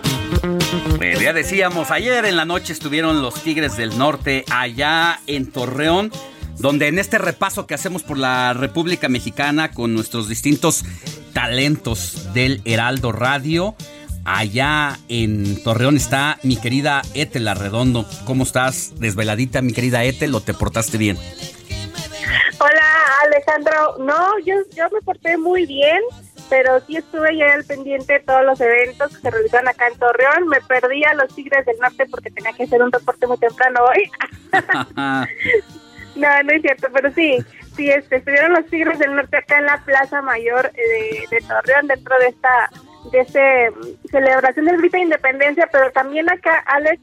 S1: Ya decíamos, ayer en la noche estuvieron los Tigres del Norte allá en Torreón, donde en este repaso que hacemos por la República Mexicana con nuestros distintos talentos del Heraldo Radio, allá en Torreón está mi querida Etel Arredondo. ¿Cómo estás? Desveladita, mi querida Etel, ¿o te portaste bien?
S14: Hola Alejandro, no, yo, yo me porté muy bien, pero sí estuve ya al pendiente de todos los eventos que se realizaron acá en Torreón. Me perdí a los Tigres del Norte porque tenía que hacer un reporte muy temprano hoy. no, no es cierto, pero sí, sí, este, estuvieron los Tigres del Norte acá en la Plaza Mayor de, de Torreón dentro de esta de este celebración del grito de independencia, pero también acá, Alex,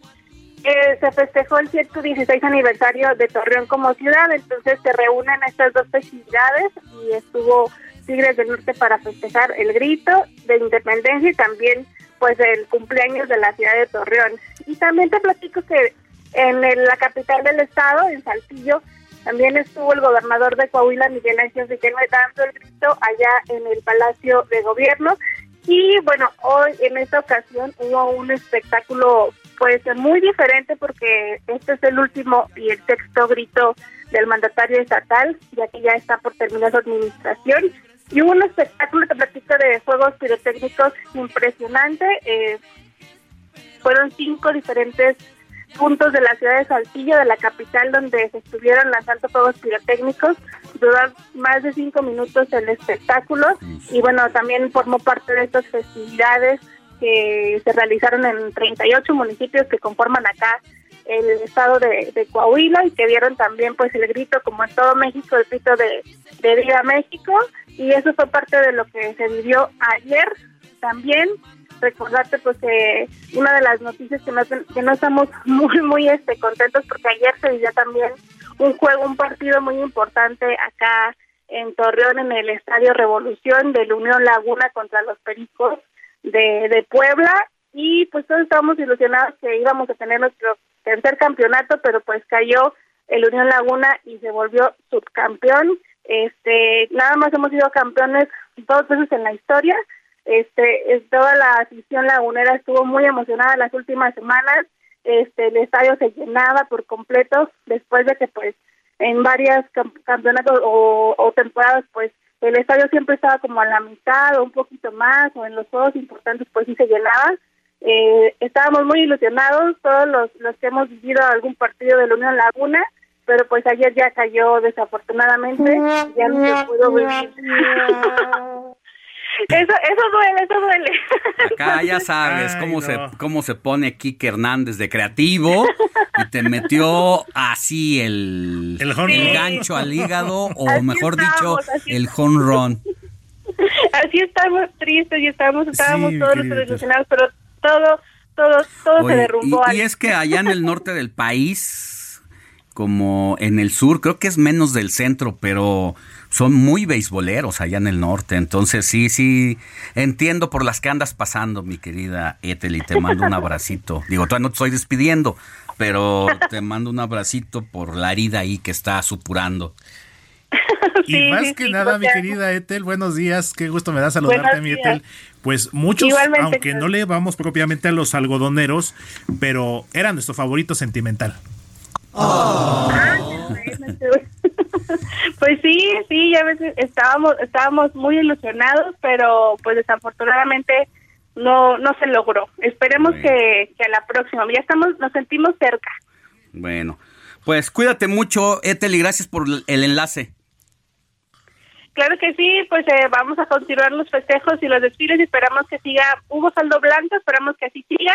S14: eh, se festejó el 116 aniversario de Torreón como ciudad, entonces se reúnen estas dos festividades y estuvo Tigres del Norte para festejar el grito de independencia y también pues el cumpleaños de la ciudad de Torreón. Y también te platico que en la capital del estado, en Saltillo, también estuvo el gobernador de Coahuila, Miguel Ángel Riquelme, dando el grito allá en el Palacio de Gobierno. Y bueno, hoy en esta ocasión hubo un espectáculo puede ser muy diferente porque este es el último y el sexto grito del mandatario estatal, ya que ya está por terminar su administración. Y hubo un espectáculo de juegos pirotécnicos impresionante. Eh, fueron cinco diferentes puntos de la ciudad de Saltillo, de la capital, donde se estuvieron lanzando juegos pirotécnicos. Duró más de cinco minutos el espectáculo y bueno, también formó parte de estas festividades que se realizaron en 38 municipios que conforman acá el estado de, Coahuila y que dieron también pues el grito como en todo México el grito de, de Viva México. Y eso fue parte de lo que se vivió ayer. También recordarte pues que una de las noticias que no, que no estamos muy muy este contentos porque ayer se vivió también un juego un partido muy importante acá en Torreón en el Estadio Revolución de la Unión Laguna contra los Pericos de, de Puebla y pues todos estábamos ilusionados que íbamos a tener nuestro tercer campeonato, pero pues cayó el Unión Laguna y se volvió subcampeón. Este, nada más hemos sido campeones dos veces en la historia. Este, es, toda la afición lagunera estuvo muy emocionada las últimas semanas. Este, el estadio se llenaba por completo después de que pues en varias campeonatos o, o temporadas pues el estadio siempre estaba como a la mitad o un poquito más, o en los juegos importantes pues sí se llenaba. Eh, estábamos muy ilusionados, todos los, los que hemos vivido algún partido de la Unión Laguna, pero pues ayer ya cayó desafortunadamente, ya no se pudo vivir. Eso, eso duele, eso duele.
S1: Acá ya sabes cómo, se, cómo se pone Kike Hernández de creativo y te metió así el, el, gancho al hígado o mejor dicho, el honrón.
S14: Así estamos tristes y estamos, estábamos todos desilusionados, pero todo, todo, todo se derrumbó.
S1: y es que allá en el norte del país, como en el sur, creo que es menos del centro, pero son muy beisboleros allá en el norte. Entonces, sí, sí, entiendo por las que andas pasando, mi querida Ethel, y te mando un abracito. Digo, todavía no te estoy despidiendo, pero te mando un abracito por la herida ahí que está supurando.
S3: y más que nada, mi querida Ethel, buenos días, qué gusto me da saludarte, mi Ethel. Pues muchos, aunque no le vamos propiamente a los algodoneros, pero era nuestro favorito sentimental.
S14: Oh. Pues sí, sí, ya veces estábamos, estábamos muy ilusionados, pero pues desafortunadamente no, no se logró. Esperemos que, que a la próxima, ya estamos, nos sentimos cerca.
S1: Bueno, pues cuídate mucho, Ethel, y gracias por el enlace.
S14: Claro que sí, pues eh, vamos a continuar los festejos y los desfiles y esperamos que siga. Hubo saldo blanco, esperamos que así siga.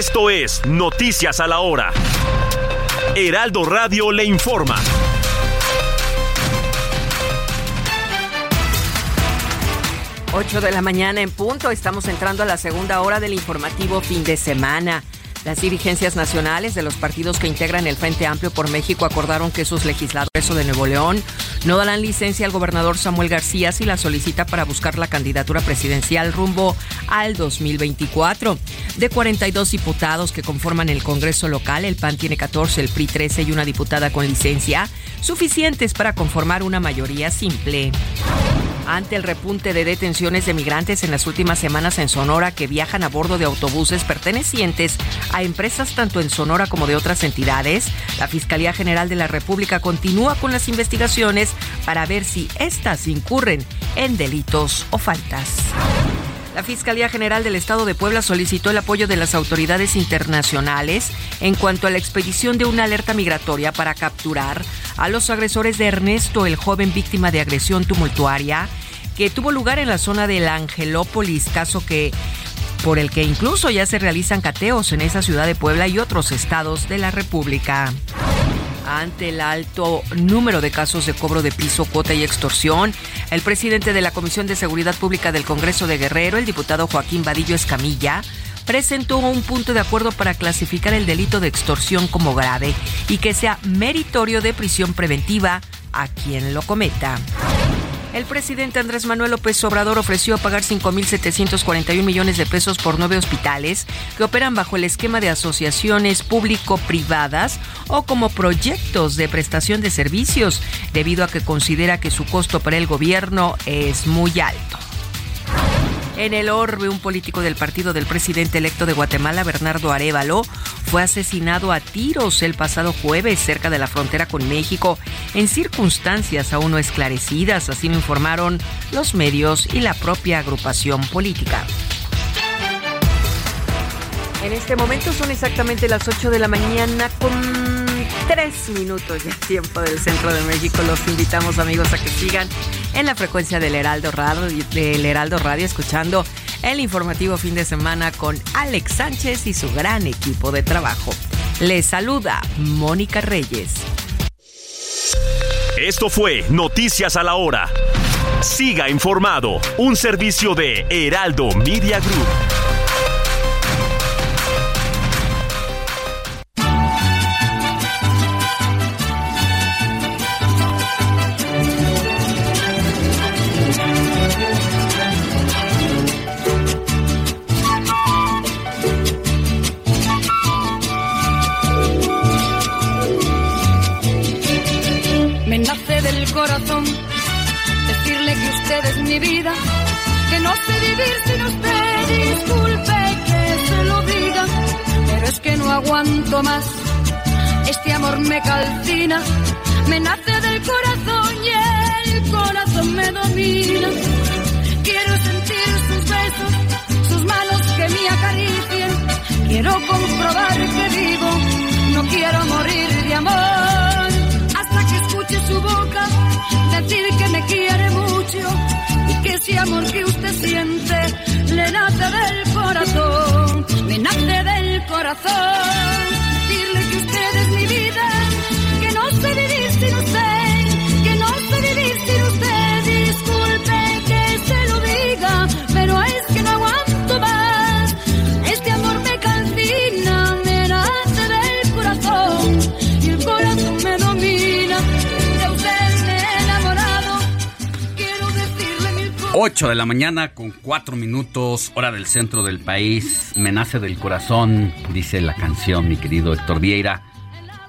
S6: Esto es Noticias a la Hora. Heraldo Radio le informa.
S2: Ocho de la mañana en punto. Estamos entrando a la segunda hora del informativo fin de semana. Las dirigencias nacionales de los partidos que integran el Frente Amplio por México acordaron que sus legisladores de Nuevo León no darán licencia al gobernador Samuel García si la solicita para buscar la candidatura presidencial rumbo al 2024. De 42 diputados que conforman el Congreso local, el PAN tiene 14, el PRI 13 y una diputada con licencia, suficientes para conformar una mayoría simple ante el repunte de detenciones de migrantes en las últimas semanas en Sonora que viajan a bordo de autobuses pertenecientes a empresas tanto en Sonora como de otras entidades, la Fiscalía General de la República continúa con las investigaciones para ver si éstas incurren en delitos o faltas. La Fiscalía General del Estado de Puebla solicitó el apoyo de las autoridades internacionales en cuanto a la expedición de una alerta migratoria para capturar a los agresores de Ernesto, el joven víctima de agresión tumultuaria que tuvo lugar en la zona del Angelópolis, caso que por el que incluso ya se realizan cateos en esa ciudad de Puebla y otros estados de la República. Ante el alto número de casos de cobro de piso, cuota y extorsión, el presidente de la Comisión de Seguridad Pública del Congreso de Guerrero, el diputado Joaquín Vadillo Escamilla, presentó un punto de acuerdo para clasificar el delito de extorsión como grave y que sea meritorio de prisión preventiva a quien lo cometa. El presidente Andrés Manuel López Obrador ofreció pagar 5.741 millones de pesos por nueve hospitales que operan bajo el esquema de asociaciones público-privadas o como proyectos de prestación de servicios, debido a que considera que su costo para el gobierno es muy alto. En el orbe, un político del partido del presidente electo de Guatemala, Bernardo Arevalo, fue asesinado a tiros el pasado jueves cerca de la frontera con México en circunstancias aún no esclarecidas, así lo informaron los medios y la propia agrupación política. En este momento son exactamente las 8 de la mañana con tres minutos ya tiempo del centro de México. Los invitamos amigos a que sigan en la frecuencia del Heraldo Radio, del Heraldo Radio escuchando el informativo fin de semana con Alex Sánchez y su gran equipo de trabajo. Les saluda Mónica Reyes.
S6: Esto fue Noticias a la Hora. Siga informado, un servicio de Heraldo Media Group.
S15: Decirle que usted es mi vida, que no sé vivir sin usted, disculpe que se lo diga, pero es que no aguanto más, este amor me calcina, me nace del corazón y el corazón me domina, quiero sentir sus besos, sus manos que me acaricien, quiero comprobar que vivo, no quiero morir de amor ese amor que usted siente le nace del corazón, me nace del corazón.
S1: 8 de la mañana con 4 minutos, hora del centro del país. Me nace del corazón, dice la canción, mi querido Héctor Vieira.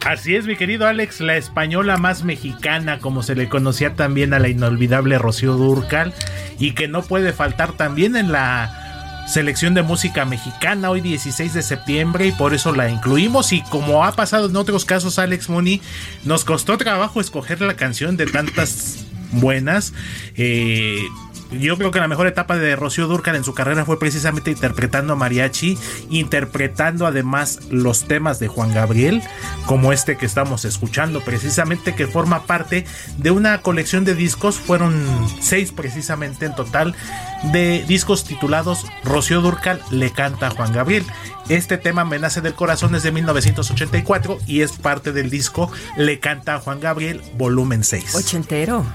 S3: Así es, mi querido Alex, la española más mexicana, como se le conocía también a la inolvidable Rocío Durcal, y que no puede faltar también en la selección de música mexicana hoy 16 de septiembre y por eso la incluimos y como ha pasado en otros casos Alex Moni nos costó trabajo escoger la canción de tantas buenas eh, yo creo que la mejor etapa de Rocío Durcal en su carrera fue precisamente interpretando a mariachi, interpretando además los temas de Juan Gabriel, como este que estamos escuchando, precisamente que forma parte de una colección de discos, fueron seis precisamente en total, de discos titulados Rocío Durcal le canta a Juan Gabriel. Este tema Me nace del corazón es de 1984 y es parte del disco Le canta a Juan Gabriel volumen 6.
S2: Ochentero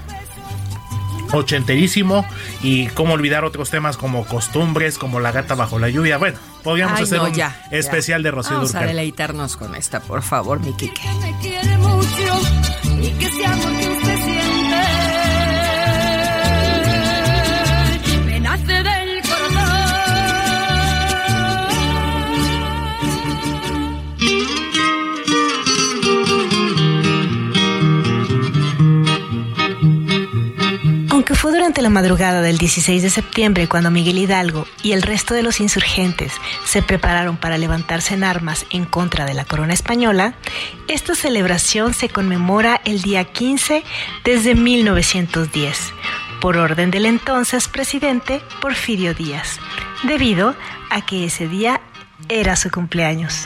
S3: ochenterísimo y cómo olvidar otros temas como costumbres, como La gata bajo la lluvia. Bueno, podríamos hacer un especial de Rocío
S2: Vamos
S3: Durcal.
S2: a deleitarnos con esta, por favor, mi Kike.
S16: Fue durante la madrugada del 16 de septiembre cuando Miguel Hidalgo y el resto de los insurgentes se prepararon para levantarse en armas en contra de la corona española, esta celebración se conmemora el día 15 desde 1910, por orden del entonces presidente Porfirio Díaz, debido a que ese día era su cumpleaños.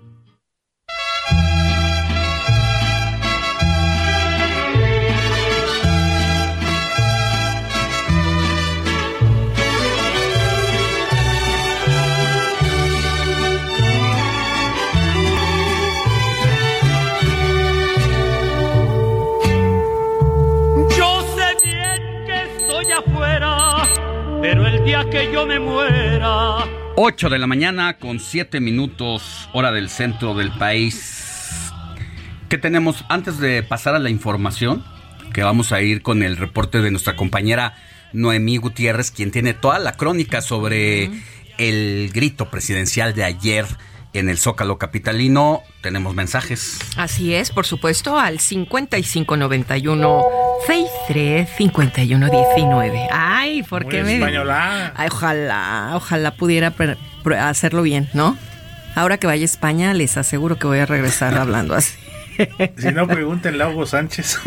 S10: Día que yo me muera.
S1: 8 de la mañana con 7 minutos, hora del centro del país. ¿Qué tenemos antes de pasar a la información? Que vamos a ir con el reporte de nuestra compañera Noemí Gutiérrez, quien tiene toda la crónica sobre el grito presidencial de ayer en el Zócalo Capitalino. Tenemos mensajes.
S2: Así es, por supuesto, al 5591 63 5119. Ay, ¿por
S3: Muy
S2: qué me
S3: española.
S2: Ay, ojalá, ojalá pudiera hacerlo bien, ¿no? Ahora que vaya a España, les aseguro que voy a regresar hablando así.
S3: Si no, pregúntenle a Hugo Sánchez.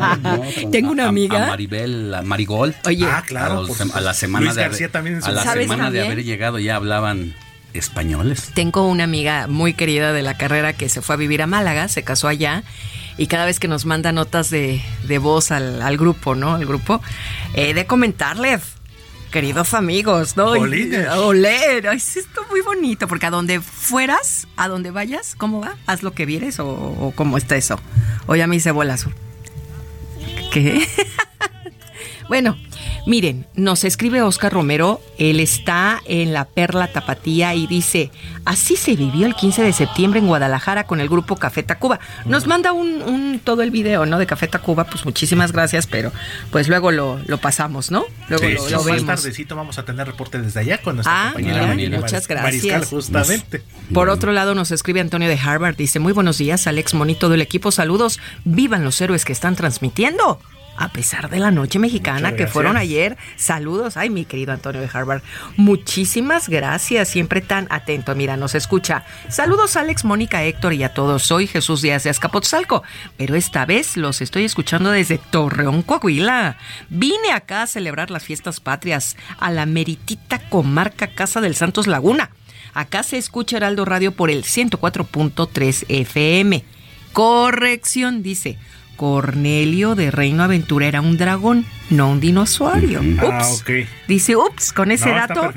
S2: Tengo una amiga.
S1: A, Maribel, a Marigol.
S2: Oye.
S3: Ah, claro,
S1: A, los- a la semana
S3: Luis
S1: de haber-
S3: también
S1: a la
S2: ¿Sabes
S1: semana de haber llegado ya hablaban españoles.
S2: Tengo una amiga muy querida de la carrera que se fue a vivir a Málaga, se casó allá y cada vez que nos manda notas de, de voz al, al grupo, ¿no? Al grupo, he de comentarle, queridos amigos, ¿no?
S3: Jolines.
S2: Olé, ¿no? es esto muy bonito, porque a donde fueras, a donde vayas, ¿cómo va? Haz lo que vieres o, o cómo está eso. O ya me hice bolas. ¿Qué? Bueno, miren, nos escribe Oscar Romero, él está en la Perla Tapatía y dice, así se vivió el 15 de septiembre en Guadalajara con el grupo Café Tacuba. Nos manda un, todo el video, ¿no? De Café Tacuba, pues muchísimas gracias, pero pues luego lo, pasamos, ¿no? Luego
S3: lo, Más tardecito vamos a tener reporte desde allá con nuestra
S2: ah, compañera Muchas gracias.
S3: Mariscal, justamente.
S2: Por otro lado, nos escribe Antonio de Harvard, dice, muy buenos días, Alex Moni, todo el equipo, saludos, vivan los héroes que están transmitiendo a pesar de la noche mexicana que fueron ayer. Saludos, ay, mi querido Antonio de Harvard. Muchísimas gracias, siempre tan atento. Mira, nos escucha. Saludos, Alex, Mónica, Héctor y a todos. Soy Jesús Díaz de Azcapotzalco, pero esta vez los estoy escuchando desde Torreón, Coahuila. Vine acá a celebrar las fiestas patrias a la meritita comarca Casa del Santos Laguna. Acá se escucha Heraldo Radio por el 104.3 FM. Corrección, dice. Cornelio de Reino Aventura era un dragón, no un dinosaurio.
S3: Ah,
S2: Dice, ups, con ese dato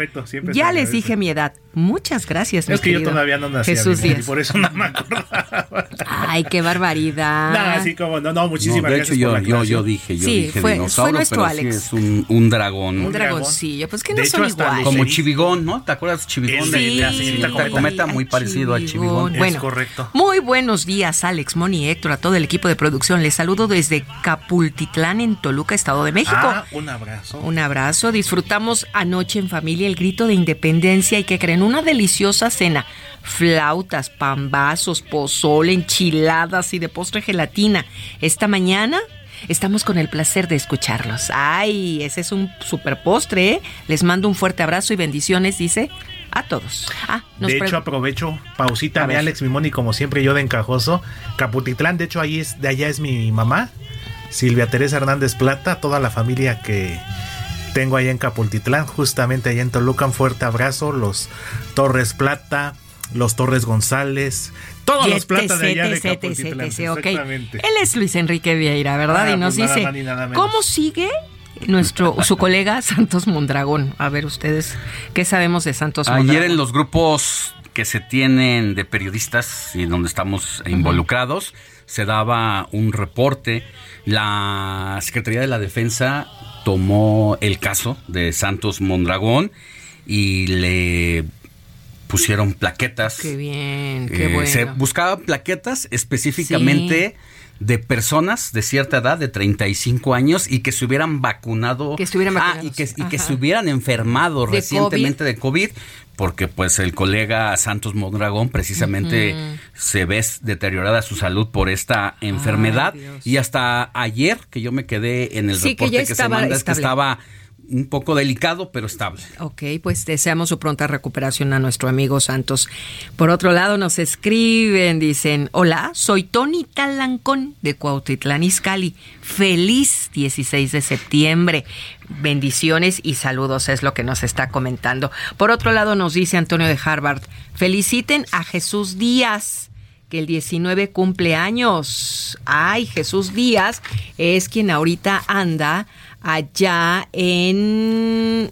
S2: ya les dije mi edad. Muchas gracias,
S3: Es que yo todavía no nací.
S2: Jesús
S3: Díaz. Y por eso no me acordaba.
S2: Ay, qué barbaridad.
S3: No, así como, no, no, muchísimas
S1: de
S3: gracias.
S1: Hecho, yo, yo, yo, dije, yo
S2: sí,
S1: dije
S2: fue,
S1: dinosaurio,
S2: fue nuestro
S1: pero
S2: Alex.
S1: Sí es un, un dragón.
S2: Un dragoncillo, pues que no son iguales.
S1: Como Chivigón, ¿no? ¿Te acuerdas Chivigón?
S2: Sí,
S1: de, la señorita Cometa, Cometa muy parecido al Chivigón.
S2: Bueno,
S3: es correcto.
S2: Muy buenos días, Alex, Moni, Héctor, a todo el equipo de producción. Les saludo desde Capultitlán, en Toluca, Estado de México.
S3: Ah, un abrazo.
S2: Un abrazo. Disfrutamos anoche en familia el grito de independencia y que creen una deliciosa cena. Flautas, pambazos, pozole, enchiladas y de postre gelatina. Esta mañana Estamos con el placer de escucharlos. Ay, ese es un super postre. ¿eh? Les mando un fuerte abrazo y bendiciones, dice a todos. Ah,
S3: de hecho, aprovecho, pausita, de Alex Mimoni, como siempre, yo de encajoso. Caputitlán, de hecho, ahí es, de allá es mi mamá, Silvia Teresa Hernández Plata, toda la familia que tengo ahí en Capultitlán, justamente allá en Toluca. Un fuerte abrazo, los Torres Plata, los Torres González, todos los Plata de allá de Capultitlán.
S2: Exactamente. Él es Luis Enrique Vieira, ¿verdad? Ah, y nos pues dice, ¿cómo sigue nuestro su colega Santos Mondragón? A ver ustedes, ¿qué sabemos de Santos Mondragón?
S1: Ayer en los grupos que se tienen de periodistas y donde estamos involucrados, se daba un reporte. La Secretaría de la Defensa tomó el caso de Santos Mondragón y le pusieron plaquetas.
S2: Qué bien, qué
S1: Eh,
S2: bueno.
S1: Se buscaban plaquetas específicamente de personas de cierta edad, de 35 años, y que se hubieran vacunado.
S2: Que estuvieran
S1: Ah,
S2: vacunados.
S1: y que, y que
S2: Ajá.
S1: se hubieran enfermado
S2: ¿De
S1: recientemente de COVID, porque pues el colega Santos Mondragón precisamente se ve deteriorada su salud por esta enfermedad. y hasta ayer que yo me quedé en el
S2: Sí, que
S1: reporte
S2: ya
S1: que, se manda, es que estaba un poco delicado, pero estable.
S2: Ok, pues deseamos su pronta recuperación a nuestro amigo Santos. Por otro lado, nos escriben, dicen, hola, soy Tony Talancón de Cuautitlán Izcalli. Feliz 16 de septiembre. Bendiciones y saludos es lo que nos está comentando. Por otro lado, nos dice Antonio de Harvard, feliciten a Jesús Díaz que el 19 cumple años. Ay, Jesús Díaz es quien ahorita anda allá en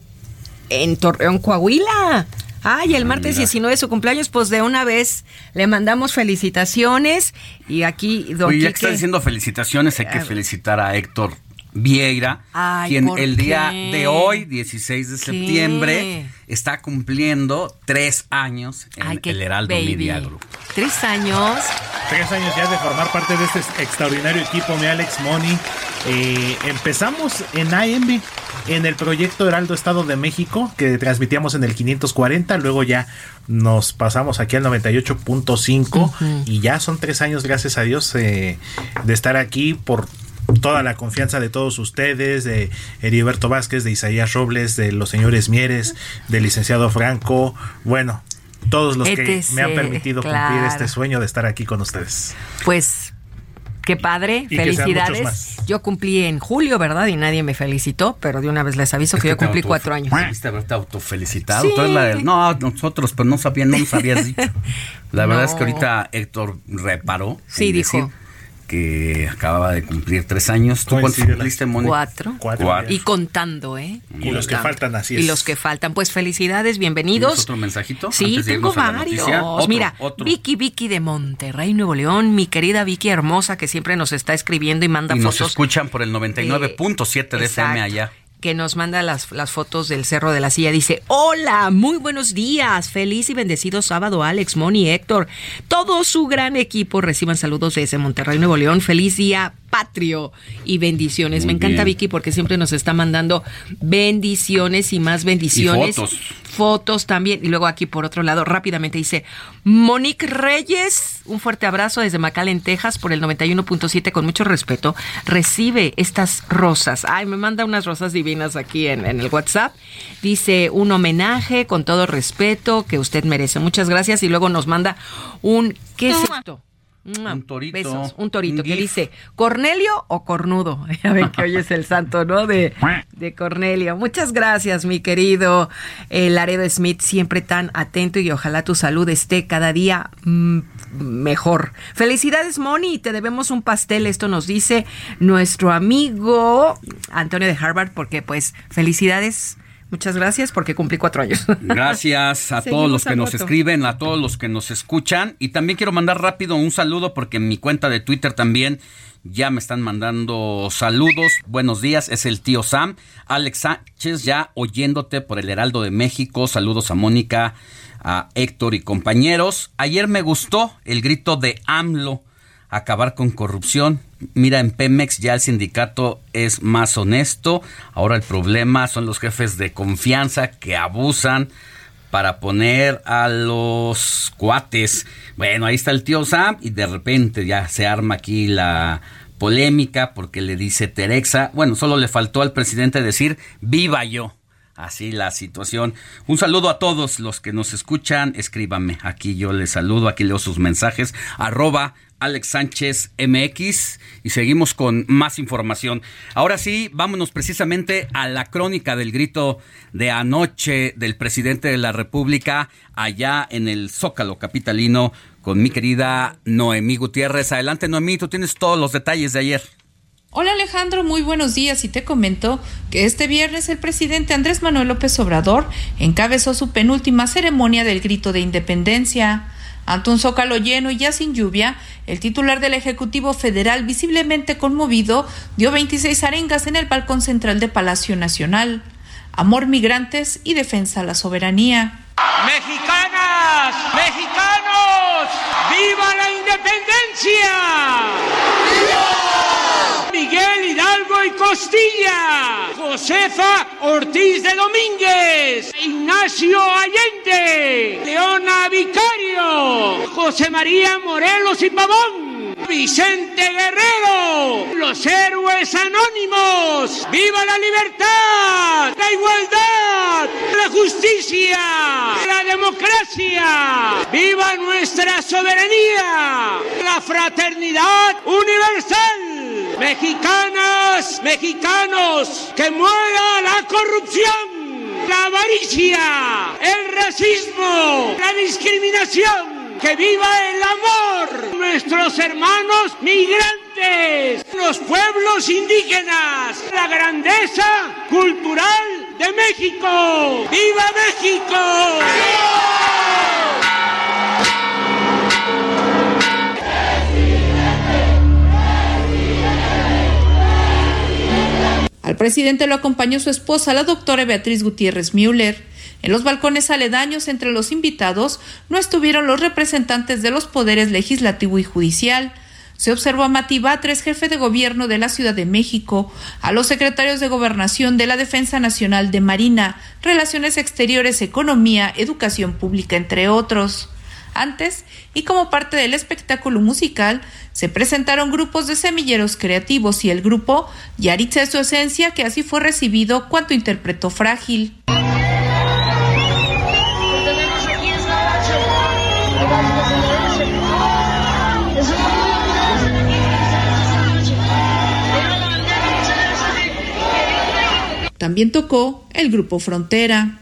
S2: en Torreón, Coahuila. Ay, el martes
S1: mira.
S2: 19 de su cumpleaños, pues de una vez le mandamos felicitaciones y aquí don
S1: Oye, ya que está diciendo felicitaciones, hay que felicitar a Héctor Vieira,
S2: Ay,
S1: quien
S2: ¿por
S1: el día de hoy, 16 de septiembre, está cumpliendo tres años en
S2: Ay,
S1: el Heraldo
S2: baby.
S1: Media Group.
S2: Tres años.
S3: Tres años ya de formar parte de este extraordinario equipo, mi Alex Money. Eh, empezamos en AM, en el proyecto Heraldo Estado de México, que transmitíamos en el 540, luego ya nos pasamos aquí al 98.5 y ya son tres años, gracias a Dios, eh, de estar aquí por toda la confianza de todos ustedes, de Heriberto Vázquez, de Isaías Robles, de los señores Mieres, del licenciado Franco, bueno, todos los que
S2: ETC,
S3: me han permitido cumplir este sueño de estar aquí con ustedes.
S2: Pues qué padre,
S3: Y que sean muchos
S2: felicidades.
S3: más.
S2: Yo cumplí en julio, ¿verdad? Y nadie me felicitó, pero de una vez les aviso que yo cumplí cuatro años.
S1: Debiste haberte autofelicitado.
S2: Sí.
S1: Tú eres la de- no, nosotros, pues no sabían, no nos habías dicho. La verdad
S2: No.
S1: es que ahorita Héctor reparó.
S2: Sí, dijo.
S1: decir que acababa de cumplir tres años. ¿Tú cuántos cumpliste, Moni?
S2: Cuatro. Cuatro. Y contando, ¿eh?
S3: Y los que faltan, así
S2: es. Y los que faltan. Pues felicidades, bienvenidos.
S1: otro mensajito?
S2: Sí, tengo varios. Mira, Vicky, Vicky de Monterrey, Nuevo León, mi querida Vicky hermosa que siempre nos está escribiendo y manda
S1: y
S2: fotos.
S1: nos escuchan por el 99.7 de FM allá
S2: que nos manda las, las fotos del Cerro de la Silla. Dice, hola, muy buenos días, feliz y bendecido sábado, Alex, Moni, Héctor, todo su gran equipo reciban saludos desde Monterrey, Nuevo León, feliz día patrio y bendiciones. Me encanta Vicky porque siempre nos está mandando bendiciones y más bendiciones.
S1: fotos.
S2: Fotos también. Y luego aquí por otro lado, rápidamente dice, Monique Reyes, un fuerte abrazo desde McAllen, Texas, por el 91.7, con mucho respeto. Recibe estas rosas. Ay, me manda unas rosas divinas aquí en, en el WhatsApp. Dice, un homenaje con todo respeto que usted merece. Muchas gracias. Y luego nos manda un, ¿qué es esto?
S1: Un torito.
S2: Besos, un torito que dice Cornelio o Cornudo. Ya ven que hoy es el santo, ¿no? De, de Cornelio. Muchas gracias, mi querido eh, Laredo Smith, siempre tan atento y ojalá tu salud esté cada día mm, mejor. Felicidades, Moni, te debemos un pastel. Esto nos dice nuestro amigo Antonio de Harvard, porque pues felicidades Muchas gracias porque cumplí cuatro años.
S1: Gracias a todos los que nos escriben, a todos los que nos escuchan. Y también quiero mandar rápido un saludo porque en mi cuenta de Twitter también ya me están mandando saludos. Buenos días, es el tío Sam. Alex Sánchez ya oyéndote por el Heraldo de México. Saludos a Mónica, a Héctor y compañeros. Ayer me gustó el grito de AMLO acabar con corrupción. Mira, en Pemex ya el sindicato es más honesto. Ahora el problema son los jefes de confianza que abusan para poner a los cuates. Bueno, ahí está el tío Sam y de repente ya se arma aquí la polémica porque le dice Terexa. Bueno, solo le faltó al presidente decir viva yo. Así la situación. Un saludo a todos los que nos escuchan. Escríbame. Aquí yo les saludo. Aquí leo sus mensajes. Arroba Alex Sánchez MX y seguimos con más información. Ahora sí, vámonos precisamente a la crónica del grito de anoche del presidente de la República allá en el Zócalo capitalino con mi querida Noemí Gutiérrez. Adelante Noemí, tú tienes todos los detalles de ayer.
S17: Hola Alejandro, muy buenos días y te comento que este viernes el presidente Andrés Manuel López Obrador encabezó su penúltima ceremonia del grito de independencia. Ante un zócalo lleno y ya sin lluvia, el titular del Ejecutivo Federal, visiblemente conmovido, dio 26 arengas en el balcón central de Palacio Nacional. Amor, migrantes y defensa a la soberanía.
S18: Mexicanas, mexicanos, viva la independencia. ¡Viva! Costilla, Josefa Ortiz de Domínguez, Ignacio Allende, Leona Vicario, José María Morelos y Pavón, Vicente Guerrero, los héroes anónimos, viva la libertad, la igualdad, la justicia, la democracia, viva nuestra soberanía, la fraternidad universal, mexicanas, mexicanos, que muera la corrupción, la avaricia, el racismo, la discriminación que viva el amor, nuestros hermanos migrantes, los pueblos indígenas, la grandeza cultural de México. ¡Viva México!
S17: Al presidente lo acompañó su esposa, la doctora Beatriz Gutiérrez Müller. En los balcones aledaños entre los invitados no estuvieron los representantes de los poderes legislativo y judicial. Se observó a Mati Batres, jefe de gobierno de la Ciudad de México, a los secretarios de Gobernación de la Defensa Nacional de Marina, Relaciones Exteriores, Economía, Educación Pública, entre otros. Antes, y como parte del espectáculo musical, se presentaron grupos de semilleros creativos y el grupo Yaritza es su esencia, que así fue recibido cuando interpretó Frágil. También tocó el grupo Frontera.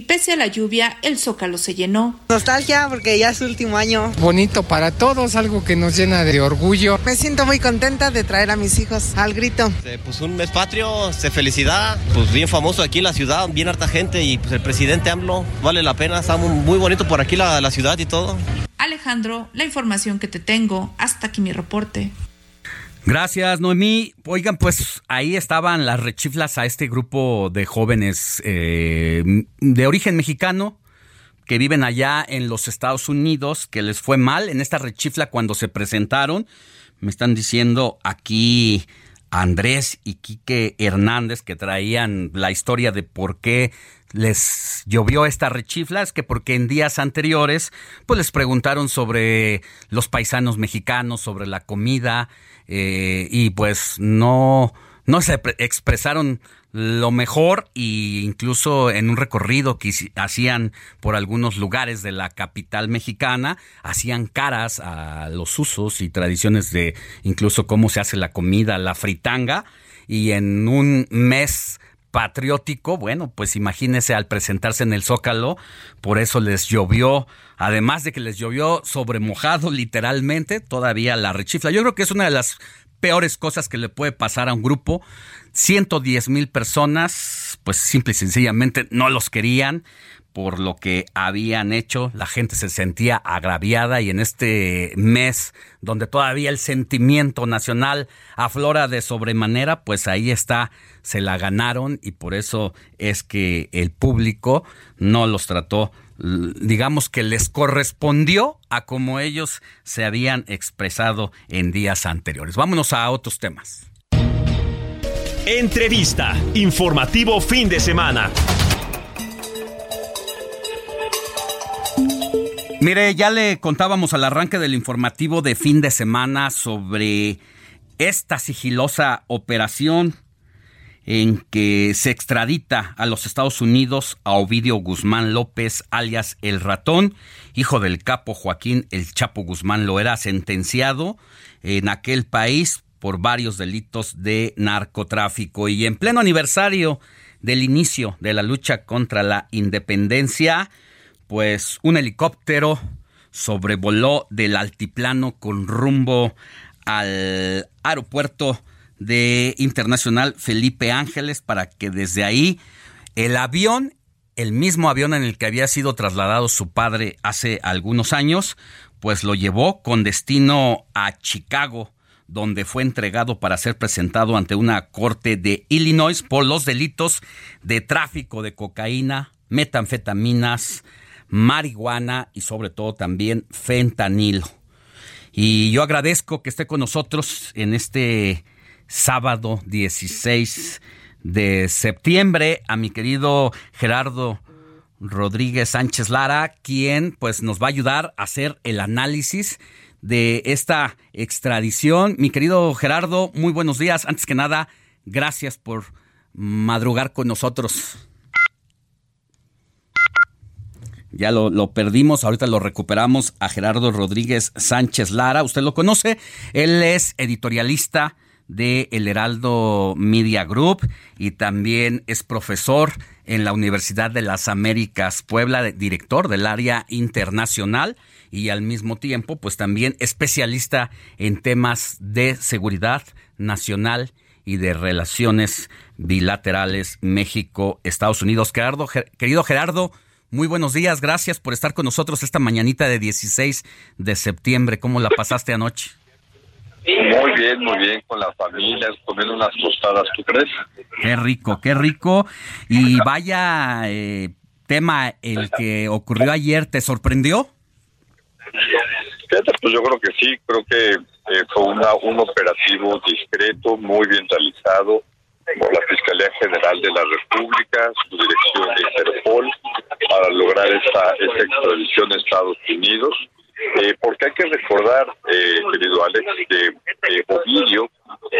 S17: Pese a la lluvia, el zócalo se llenó.
S8: Nostalgia porque ya es su último año.
S19: Bonito para todos, algo que nos llena de orgullo.
S8: Me siento muy contenta de traer a mis hijos al grito.
S20: Pues un mes patrio, se felicidad, pues bien famoso aquí en la ciudad, bien harta gente y pues el presidente AMLO, vale la pena, está muy bonito por aquí la, la ciudad y todo.
S17: Alejandro, la información que te tengo, hasta aquí mi reporte.
S1: Gracias, Noemí. Oigan, pues ahí estaban las rechiflas a este grupo de jóvenes eh, de origen mexicano que viven allá en los Estados Unidos, que les fue mal en esta rechifla cuando se presentaron. Me están diciendo aquí Andrés y Quique Hernández que traían la historia de por qué les llovió esta rechifla, es que porque en días anteriores pues les preguntaron sobre los paisanos mexicanos, sobre la comida, eh, y pues no, no se expresaron lo mejor e incluso en un recorrido que hacían por algunos lugares de la capital mexicana, hacían caras a los usos y tradiciones de incluso cómo se hace la comida, la fritanga, y en un mes patriótico, bueno, pues imagínese al presentarse en el Zócalo, por eso les llovió, además de que les llovió sobre mojado literalmente, todavía la rechifla. Yo creo que es una de las peores cosas que le puede pasar a un grupo. 110 mil personas, pues simple y sencillamente no los querían por lo que habían hecho, la gente se sentía agraviada y en este mes donde todavía el sentimiento nacional aflora de sobremanera, pues ahí está, se la ganaron y por eso es que el público no los trató, digamos que les correspondió a como ellos se habían expresado en días anteriores. Vámonos a otros temas.
S6: Entrevista, informativo fin de semana.
S1: Mire, ya le contábamos al arranque del informativo de fin de semana sobre esta sigilosa operación en que se extradita a los Estados Unidos a Ovidio Guzmán López, alias El Ratón, hijo del capo Joaquín El Chapo Guzmán, lo era sentenciado en aquel país por varios delitos de narcotráfico. Y en pleno aniversario del inicio de la lucha contra la independencia, pues un helicóptero sobrevoló del altiplano con rumbo al aeropuerto de internacional Felipe Ángeles para que desde ahí el avión, el mismo avión en el que había sido trasladado su padre hace algunos años, pues lo llevó con destino a Chicago, donde fue entregado para ser presentado ante una corte de Illinois por los delitos de tráfico de cocaína, metanfetaminas, marihuana y sobre todo también fentanilo. Y yo agradezco que esté con nosotros en este sábado 16 de septiembre a mi querido Gerardo Rodríguez Sánchez Lara, quien pues nos va a ayudar a hacer el análisis de esta extradición. Mi querido Gerardo, muy buenos días. Antes que nada, gracias por madrugar con nosotros. Ya lo, perdimos, ahorita lo recuperamos a Gerardo Rodríguez Sánchez Lara. Usted lo conoce, él es editorialista de El Heraldo Media Group y también es profesor en la Universidad de las Américas Puebla, director del área internacional y al mismo tiempo pues también especialista en temas de seguridad nacional y de relaciones bilaterales México-Estados Unidos. Gerardo, querido Gerardo, muy buenos días, gracias por estar con nosotros esta mañanita de 16 de septiembre. ¿Cómo la pasaste anoche?
S21: Muy bien, muy bien, con la familia, comiendo unas tostadas, ¿tú crees?
S1: Qué rico, qué rico. Y vaya eh, tema el que ocurrió ayer, ¿te sorprendió?
S21: Pues yo creo que sí, creo que eh, fue una, un operativo discreto, muy bien realizado, por la Fiscalía General de la República, su dirección de Interpol, para lograr esta, extradición a Estados Unidos. Eh, porque hay que recordar, eh, querido Alex, que eh, Ovidio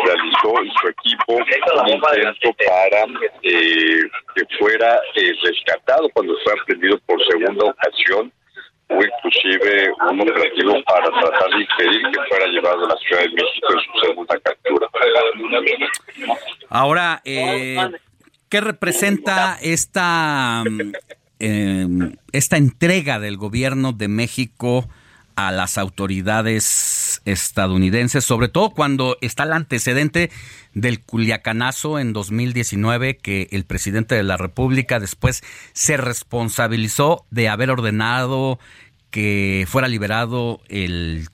S21: realizó y su equipo un intento para eh, que fuera rescatado cuando fue aprendido por segunda ocasión o inclusive un operativo para tratar de impedir que fuera llevado a la Ciudad de México en su segunda captura.
S1: Ahora, eh, ¿qué representa esta em, esta entrega del gobierno de México a las autoridades estadounidenses, sobre todo cuando está el antecedente del Culiacanazo en 2019, que el presidente de la República después se responsabilizó de haber ordenado que fuera liberado el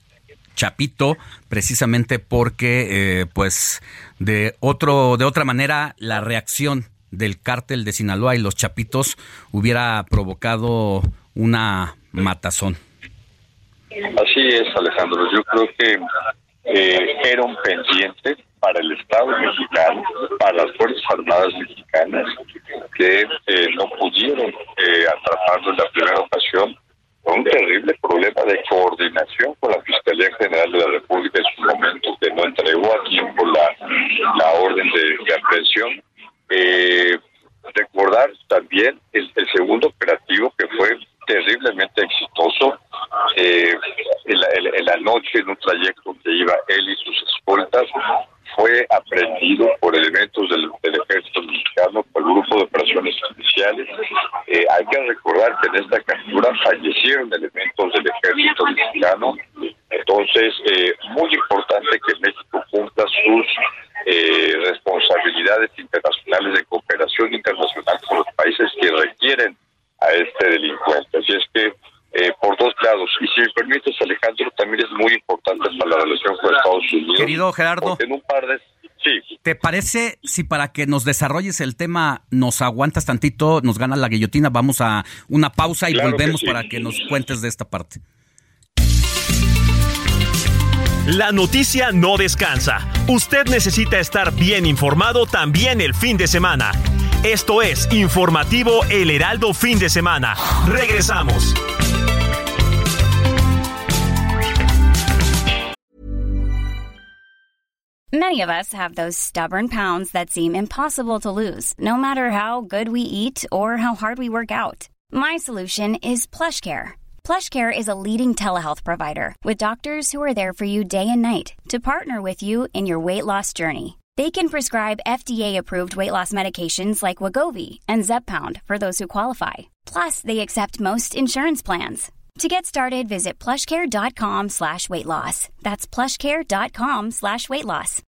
S1: Chapito, precisamente porque, eh, pues, de otro, de otra manera, la reacción del cártel de Sinaloa y los Chapitos hubiera provocado una matazón.
S21: Así es, Alejandro. Yo creo que eh, era un pendiente para el Estado mexicano, para las Fuerzas Armadas mexicanas, que eh, no pudieron eh, atraparlo en la primera ocasión un terrible problema de coordinación con la Fiscalía General de la República en su momento, que no entregó a tiempo la, la orden de, aprehensión. Eh, recordar también el, segundo operativo que fue terriblemente exitoso eh, en, la, noche en un trayecto que iba él y sus escoltas fue aprendido por elementos del, ejército mexicano, por el grupo de operaciones especiales. Eh, hay que recordar que en esta captura fallecieron elementos del ejército mexicano. Entonces, eh, muy importante que México cumpla sus eh, responsabilidades internacionales de cooperación internacional con los países que requieren a este delincuente. Así es que eh, por dos lados. Y si me permites, Alejandro, también es muy importante para la relación con Estados Unidos.
S1: Querido Gerardo.
S21: En un par de... Sí.
S1: ¿Te parece si para que nos desarrolles el tema nos aguantas tantito, nos gana la guillotina, vamos a una pausa y volvemos para que nos cuentes de esta parte?
S6: La noticia no descansa. Usted necesita estar bien informado también el fin de semana. Esto es Informativo El Heraldo Fin de Semana. Regresamos.
S22: Many of us have those stubborn pounds that seem impossible to lose, no matter how good we eat or how hard we work out. My solution is PlushCare. PlushCare is a leading telehealth provider with doctors who are there for you day and night to partner with you in your weight loss journey. They can prescribe FDA-approved weight loss medications like Wagovi and Zepbound for those who qualify. Plus, they accept most insurance plans. To get started, visit plushcare.com slash weight loss. That's plushcare.com slash weight loss.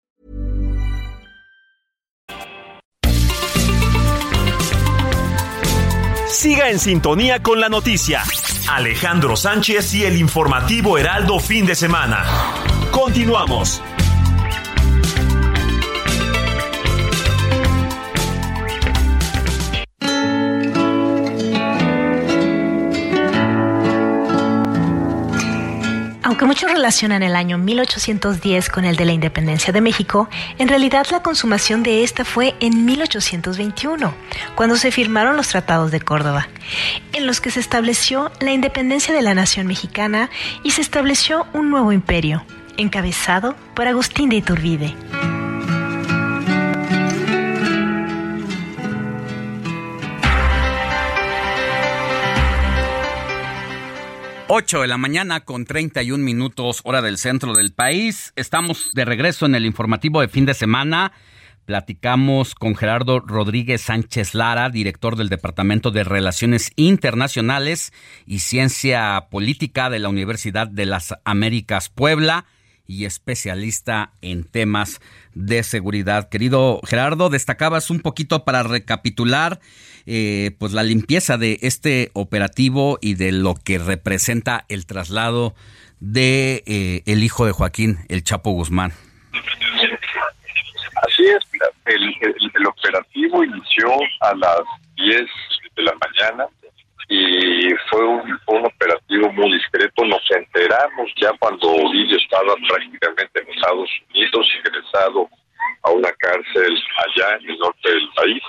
S6: Siga en sintonía con la noticia. Alejandro Sánchez y el informativo Heraldo fin de semana. Continuamos.
S16: Aunque muchos relacionan el año 1810 con el de la independencia de México, en realidad la consumación de esta fue en 1821, cuando se firmaron los tratados de Córdoba, en los que se estableció la independencia de la nación mexicana y se estableció un nuevo imperio, encabezado por Agustín de Iturbide.
S1: 8 de la mañana con 31 minutos hora del centro del país. Estamos de regreso en el informativo de fin de semana. Platicamos con Gerardo Rodríguez Sánchez Lara, director del Departamento de Relaciones Internacionales y Ciencia Política de la Universidad de las Américas Puebla y especialista en temas de seguridad. Querido Gerardo, destacabas un poquito para recapitular eh, pues la limpieza de este operativo y de lo que representa el traslado de eh, el hijo de Joaquín, el Chapo Guzmán.
S21: Así es, el, operativo inició a las 10 de la mañana y fue un, operativo muy discreto. Nos enteramos ya cuando Ovidio estaba prácticamente en Estados Unidos, ingresado a una cárcel allá en el norte del país.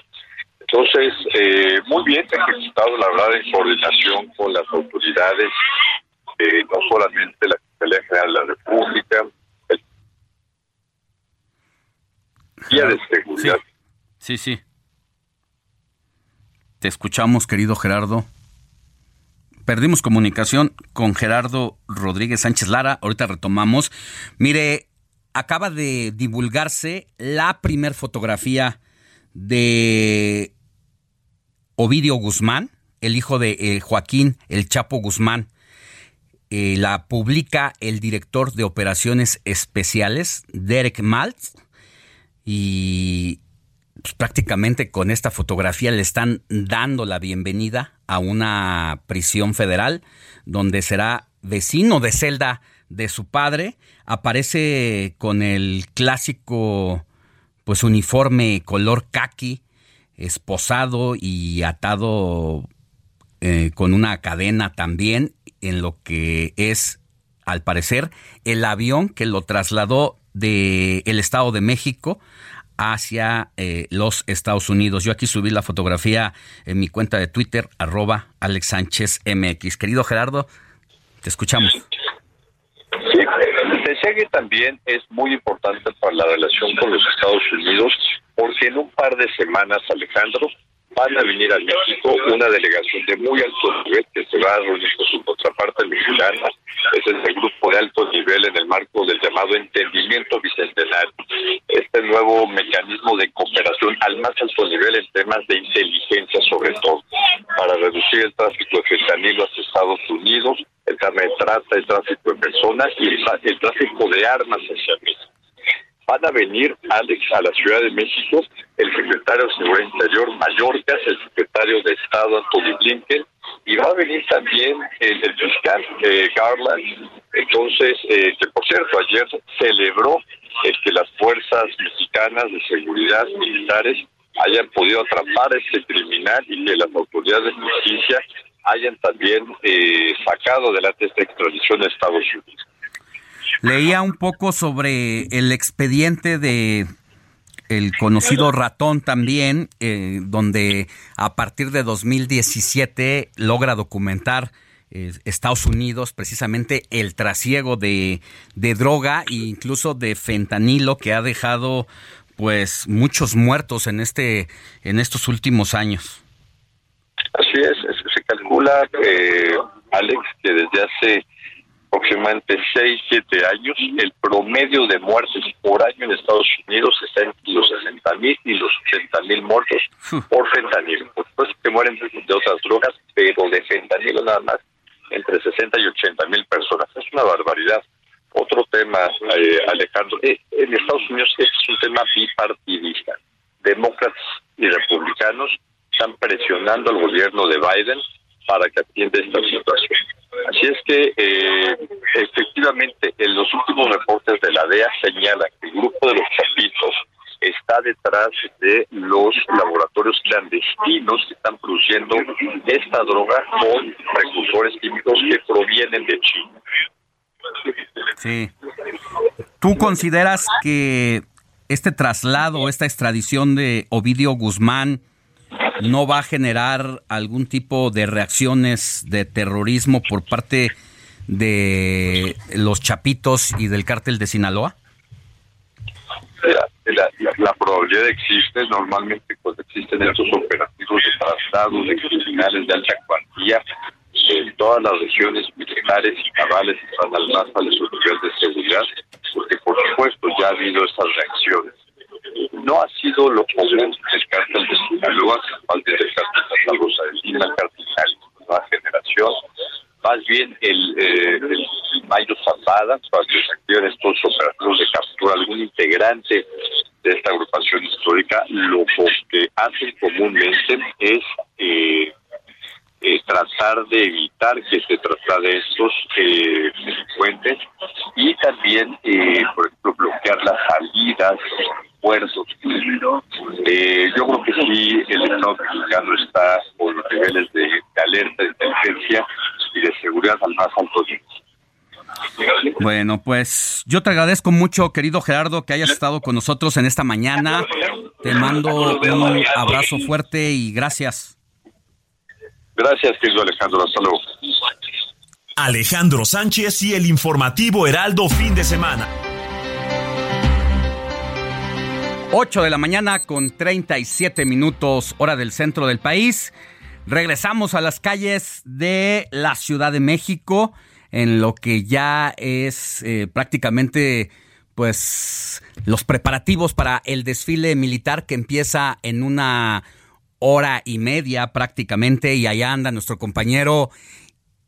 S21: Entonces, eh, muy bien ejecutado, la verdad, en coordinación con las autoridades, eh, no solamente la Fiscalía General de la República, el Guía de Seguridad.
S1: Sí, sí. Te escuchamos, querido Gerardo. Perdimos comunicación con Gerardo Rodríguez Sánchez Lara. Ahorita retomamos. Mire, acaba de divulgarse la primer fotografía de Ovidio Guzmán, el hijo de eh, Joaquín El Chapo Guzmán. Eh, la publica el director de operaciones especiales, Derek Maltz, y pues, prácticamente con esta fotografía le están dando la bienvenida a una prisión federal donde será vecino de celda de su padre. Aparece con el clásico pues uniforme color khaki, esposado y atado eh, con una cadena también en lo que es al parecer el avión que lo trasladó del el Estado de México hacia eh, los Estados Unidos. Yo aquí subí la fotografía en mi cuenta de Twitter, arroba Alex Sánchez MX. Querido Gerardo, te escuchamos.
S21: Sí, que también es muy importante para la relación con los Estados Unidos, porque en un par de semanas, Alejandro, van a venir a México una delegación de muy alto nivel que se va a reunir con su contraparte mexicana. Ese es el grupo de alto nivel en el marco del llamado entendimiento bicentenario. Este nuevo mecanismo de cooperación al más alto nivel en temas de inteligencia sobre todo, para reducir el tráfico de fentanilo hacia Estados Unidos, el tema de trata, el tráfico de personas y el, el tráfico de armas hacia México van a venir, Alex, a la Ciudad de México, el secretario de Seguridad Interior Mallorca, el secretario de Estado Anthony Blinken, y va a venir también el, fiscal eh, Garland. Entonces, eh, que por cierto, ayer celebró eh, que las fuerzas mexicanas de seguridad militares hayan podido atrapar a este criminal y que las autoridades de justicia hayan también eh, sacado adelante esta extradición a Estados Unidos.
S1: Leía un poco sobre el expediente de el conocido ratón también, eh, donde a partir de 2017 logra documentar eh, Estados Unidos precisamente el trasiego de, de droga e incluso de fentanilo que ha dejado pues muchos muertos en este en estos últimos años.
S21: Así es, se calcula, eh, Alex, que desde hace aproximadamente 6, 7 años, el promedio de muertes por año en Estados Unidos está entre los 60 mil y los 80 mil muertos por fentanilo. Por supuesto que mueren de otras drogas, pero de fentanilo nada más entre 60 y 80 mil personas. Es una barbaridad. Otro tema, eh, Alejandro, eh, en Estados Unidos es un tema bipartidista. Demócratas y republicanos están presionando al gobierno de Biden para que atienda esta situación. Así es que eh, efectivamente en los últimos reportes de la DEA señala que el grupo de los chapitos está detrás de los laboratorios clandestinos que están produciendo esta droga con precursores químicos que provienen de China.
S1: Sí. ¿Tú consideras que este traslado, esta extradición de Ovidio Guzmán no va a generar algún tipo de reacciones de terrorismo por parte de los chapitos y del cártel de Sinaloa?
S21: La, probabilidad existe, normalmente cuando existen estos operativos de traslados de criminales de alta cuantía, en todas las regiones militares y navales están al más de su de seguridad, porque por supuesto ya ha habido estas reacciones no ha sido lo común el cártel de Sinaloa, de el cártel de Santa Rosa de Lima, el de nueva generación, más bien el, eh, el Mayo Zapata, para que se activen estos operativos de captura algún integrante de esta agrupación histórica, lo que hacen comúnmente es eh, eh, tratar de evitar que se traslade estos eh, delincuentes y también, eh, por ejemplo, bloquear las salidas, puertos. Eh, yo creo que sí, el Estado mexicano está con los niveles de, alerta, de inteligencia y de seguridad al más alto nivel.
S1: Bueno, pues yo te agradezco mucho, querido Gerardo, que hayas estado con nosotros en esta mañana. Te mando un abrazo fuerte y gracias.
S21: Gracias, querido Alejandro. Hasta luego.
S6: Alejandro Sánchez y el informativo Heraldo fin de semana.
S1: 8 de la mañana con 37 minutos hora del centro del país. Regresamos a las calles de la Ciudad de México en lo que ya es eh, prácticamente pues los preparativos para el desfile militar que empieza en una hora y media prácticamente y allá anda nuestro compañero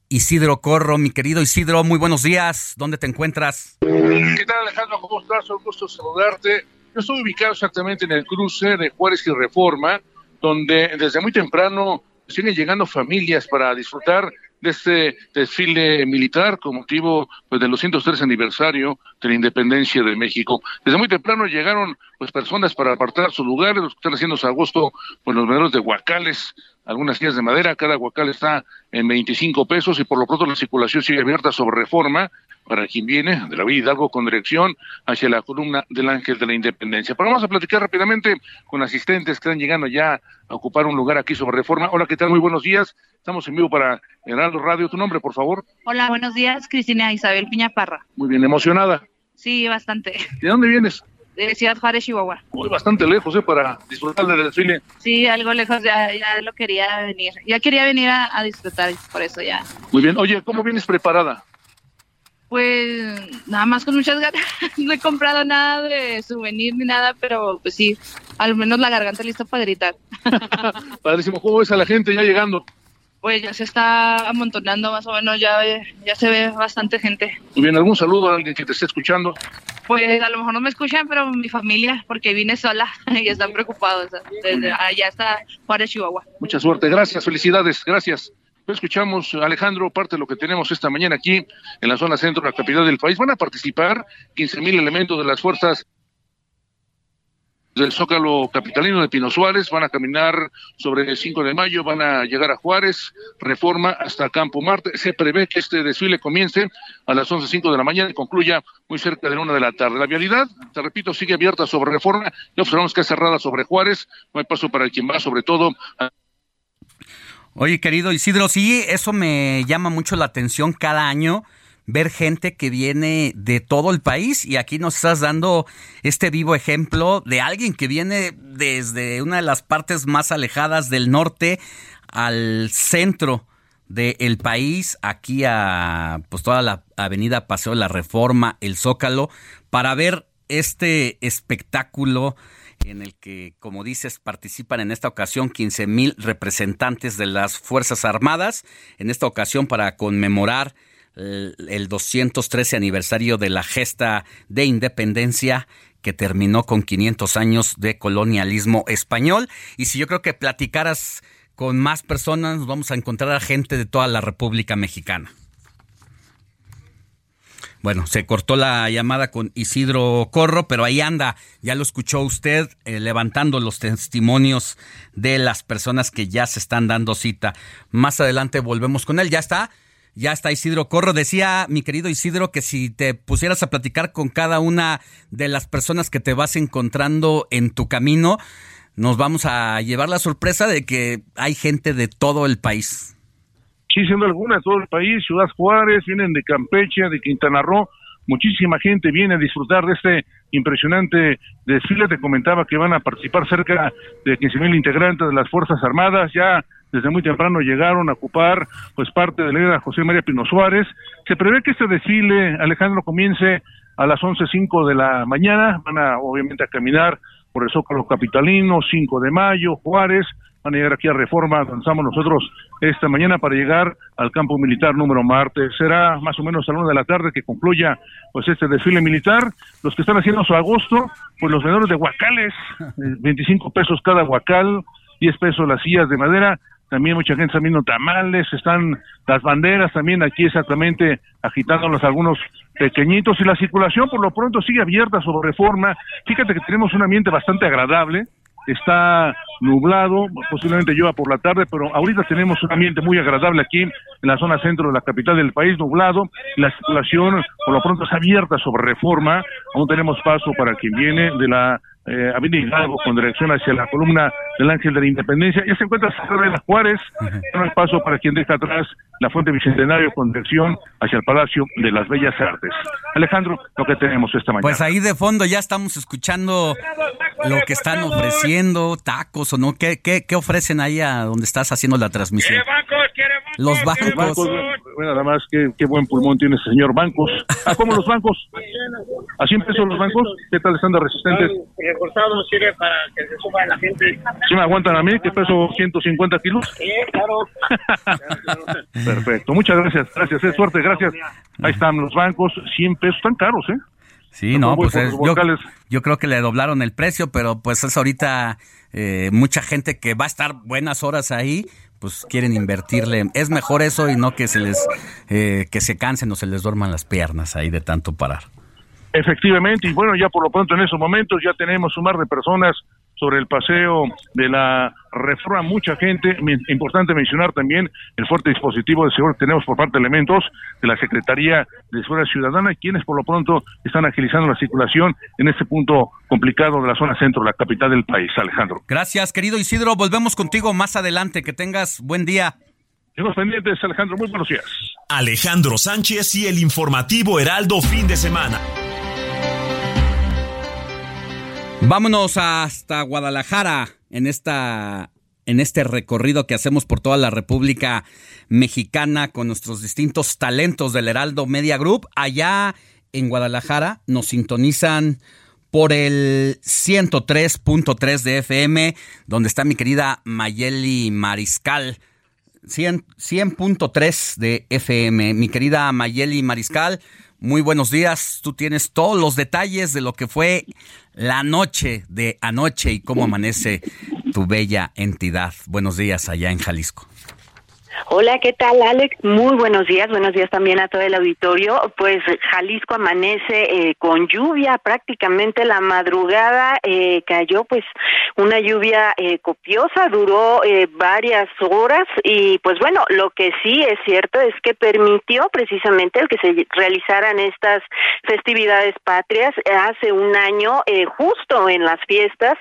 S1: Isidro Corro. Mi querido Isidro, muy buenos días. ¿Dónde te encuentras?
S23: ¿Qué tal Alejandro? ¿Cómo estás? Un gusto saludarte. Yo estoy ubicado exactamente en el cruce de Juárez y Reforma, donde desde muy temprano siguen llegando familias para disfrutar de este desfile militar con motivo pues, del 203 aniversario de la independencia de México. Desde muy temprano llegaron pues personas para apartar sus lugares, los que están haciendo agosto, pues los mederos de Huacales, algunas sillas de madera, cada huacal está en 25 pesos y por lo pronto la circulación sigue abierta sobre reforma para quien viene de la Villa Hidalgo con dirección hacia la columna del Ángel de la Independencia. Pero vamos a platicar rápidamente con asistentes que están llegando ya a ocupar un lugar aquí sobre reforma. Hola, ¿qué tal? Muy buenos días. Estamos en vivo para Heraldo Radio. ¿Tu nombre, por favor?
S24: Hola, buenos días. Cristina Isabel Piñaparra.
S23: Muy bien, emocionada.
S24: Sí, bastante.
S23: ¿De dónde vienes?
S24: De Ciudad Juárez, Chihuahua.
S23: Muy bastante lejos, ¿eh? Para disfrutar del desfile.
S24: Sí, algo lejos, ya, ya lo quería venir. Ya quería venir a, a disfrutar, por eso ya.
S23: Muy bien. Oye, ¿cómo vienes preparada?
S24: Pues nada más con muchas ganas. No he comprado nada de souvenir ni nada, pero pues sí, al menos la garganta lista para gritar.
S23: Padrísimo. ¿Cómo ves a la gente ya llegando?
S24: Pues ya se está amontonando más o menos, ya, ya se ve bastante gente.
S23: Muy bien, ¿algún saludo a alguien que te esté escuchando?
S24: Pues a lo mejor no me escuchan, pero mi familia, porque vine sola y están preocupados. Desde allá está Juárez, Chihuahua.
S23: Mucha suerte, gracias, felicidades, gracias. Escuchamos, Alejandro, parte de lo que tenemos esta mañana aquí en la zona centro de la capital del país. Van a participar 15 mil elementos de las fuerzas del Zócalo Capitalino de Pino Suárez, van a caminar sobre el 5 de mayo, van a llegar a Juárez, Reforma hasta Campo Marte. Se prevé que este desfile comience a las 11.05 de la mañana y concluya muy cerca de la una de la tarde. La vialidad, te repito, sigue abierta sobre Reforma y observamos que es cerrada sobre Juárez, no hay paso para el quien va, sobre todo.
S1: Oye, querido Isidro, sí, eso me llama mucho la atención cada año ver gente que viene de todo el país y aquí nos estás dando este vivo ejemplo de alguien que viene desde una de las partes más alejadas del norte al centro del país, aquí a pues toda la avenida Paseo de la Reforma, el Zócalo, para ver este espectáculo en el que, como dices, participan en esta ocasión 15 mil representantes de las Fuerzas Armadas, en esta ocasión para conmemorar el 213 aniversario de la gesta de independencia que terminó con 500 años de colonialismo español. Y si yo creo que platicaras con más personas, nos vamos a encontrar a gente de toda la República Mexicana. Bueno, se cortó la llamada con Isidro Corro, pero ahí anda, ya lo escuchó usted, eh, levantando los testimonios de las personas que ya se están dando cita. Más adelante volvemos con él, ya está. Ya está Isidro Corro. Decía mi querido Isidro que si te pusieras a platicar con cada una de las personas que te vas encontrando en tu camino, nos vamos a llevar la sorpresa de que hay gente de todo el país.
S23: Sí, siendo algunas, todo el país, Ciudad Juárez, vienen de Campeche, de Quintana Roo, muchísima gente viene a disfrutar de este impresionante desfile. Te comentaba que van a participar cerca de 15 mil integrantes de las Fuerzas Armadas. Ya desde muy temprano llegaron a ocupar pues parte de la era José María Pino Suárez. Se prevé que este desfile, Alejandro, comience a las 11.05 de la mañana. Van a obviamente a caminar por el Zócalo Capitalino, 5 de mayo, Juárez, van a llegar aquí a Reforma, avanzamos nosotros esta mañana para llegar al campo militar número Marte. Será más o menos a la una de la tarde que concluya pues este desfile militar. Los que están haciendo su agosto, pues los vendedores de guacales, 25 pesos cada guacal, 10 pesos las sillas de madera, también mucha gente está viendo tamales, están las banderas también aquí exactamente agitándolas algunos pequeñitos y la circulación por lo pronto sigue abierta sobre reforma. Fíjate que tenemos un ambiente bastante agradable, está nublado, posiblemente llueva por la tarde, pero ahorita tenemos un ambiente muy agradable aquí en la zona centro de la capital del país, nublado, la circulación por lo pronto está abierta sobre reforma, aún tenemos paso para quien viene de la eh, Avenida Hidalgo con dirección hacia la columna del Ángel de la Independencia. Ya se encuentra de las Juárez, no hay paso para quien deja atrás la Fuente Bicentenario con dirección hacia el Palacio de las Bellas Artes. Alejandro, lo que tenemos esta mañana.
S1: Pues ahí de fondo ya estamos escuchando lo que están ofreciendo, tacos o no. ¿Qué, qué, qué ofrecen ahí a donde estás haciendo la transmisión?
S23: ¿Quiere ¿Quiere bancos?
S1: Los bancos.
S23: Bueno, nada más, qué, qué buen pulmón tiene ese señor. Bancos. ¿A cómo los bancos? ¿A 100 pesos los bancos? ¿Qué tal están de resistentes?
S25: Reforzado sirve para que se suba la gente.
S23: ¿Sí me aguantan a mí? ¿Que peso 150 kilos?
S25: Sí, claro.
S23: Perfecto. Muchas gracias. Gracias. Es suerte. Gracias. Ahí están los bancos. 100 pesos. Están caros, ¿eh?
S1: Sí, no, pues es, yo, yo, creo que le doblaron el precio, pero pues es ahorita eh, mucha gente que va a estar buenas horas ahí, pues quieren invertirle. Es mejor eso y no que se les eh, que se cansen o se les duerman las piernas ahí de tanto parar.
S23: Efectivamente, y bueno, ya por lo pronto en esos momentos ya tenemos un mar de personas sobre el paseo de la reforma mucha gente. Importante mencionar también el fuerte dispositivo de seguridad que tenemos por parte de elementos de la Secretaría de Seguridad Ciudadana, quienes por lo pronto están agilizando la circulación en este punto complicado de la zona centro, la capital del país. Alejandro.
S1: Gracias, querido Isidro. Volvemos contigo más adelante. Que tengas buen día.
S23: Estamos pendientes, Alejandro. Muy buenos días.
S6: Alejandro Sánchez y el informativo Heraldo fin de semana.
S1: Vámonos hasta Guadalajara en esta en este recorrido que hacemos por toda la República Mexicana con nuestros distintos talentos del Heraldo Media Group. Allá en Guadalajara nos sintonizan por el 103.3 de FM, donde está mi querida Mayeli Mariscal. 100.3 de FM. Mi querida Mayeli Mariscal, muy buenos días. Tú tienes todos los detalles de lo que fue la noche de anoche y cómo amanece tu bella entidad. Buenos días allá en Jalisco.
S26: Hola, ¿qué tal, Alex? Muy buenos días, buenos días también a todo el auditorio. Pues Jalisco amanece eh, con lluvia, prácticamente la madrugada eh, cayó pues una lluvia eh, copiosa, duró varias horas y pues bueno, lo que sí es cierto es que permitió precisamente el que se realizaran estas festividades patrias hace un año, justo en las fiestas,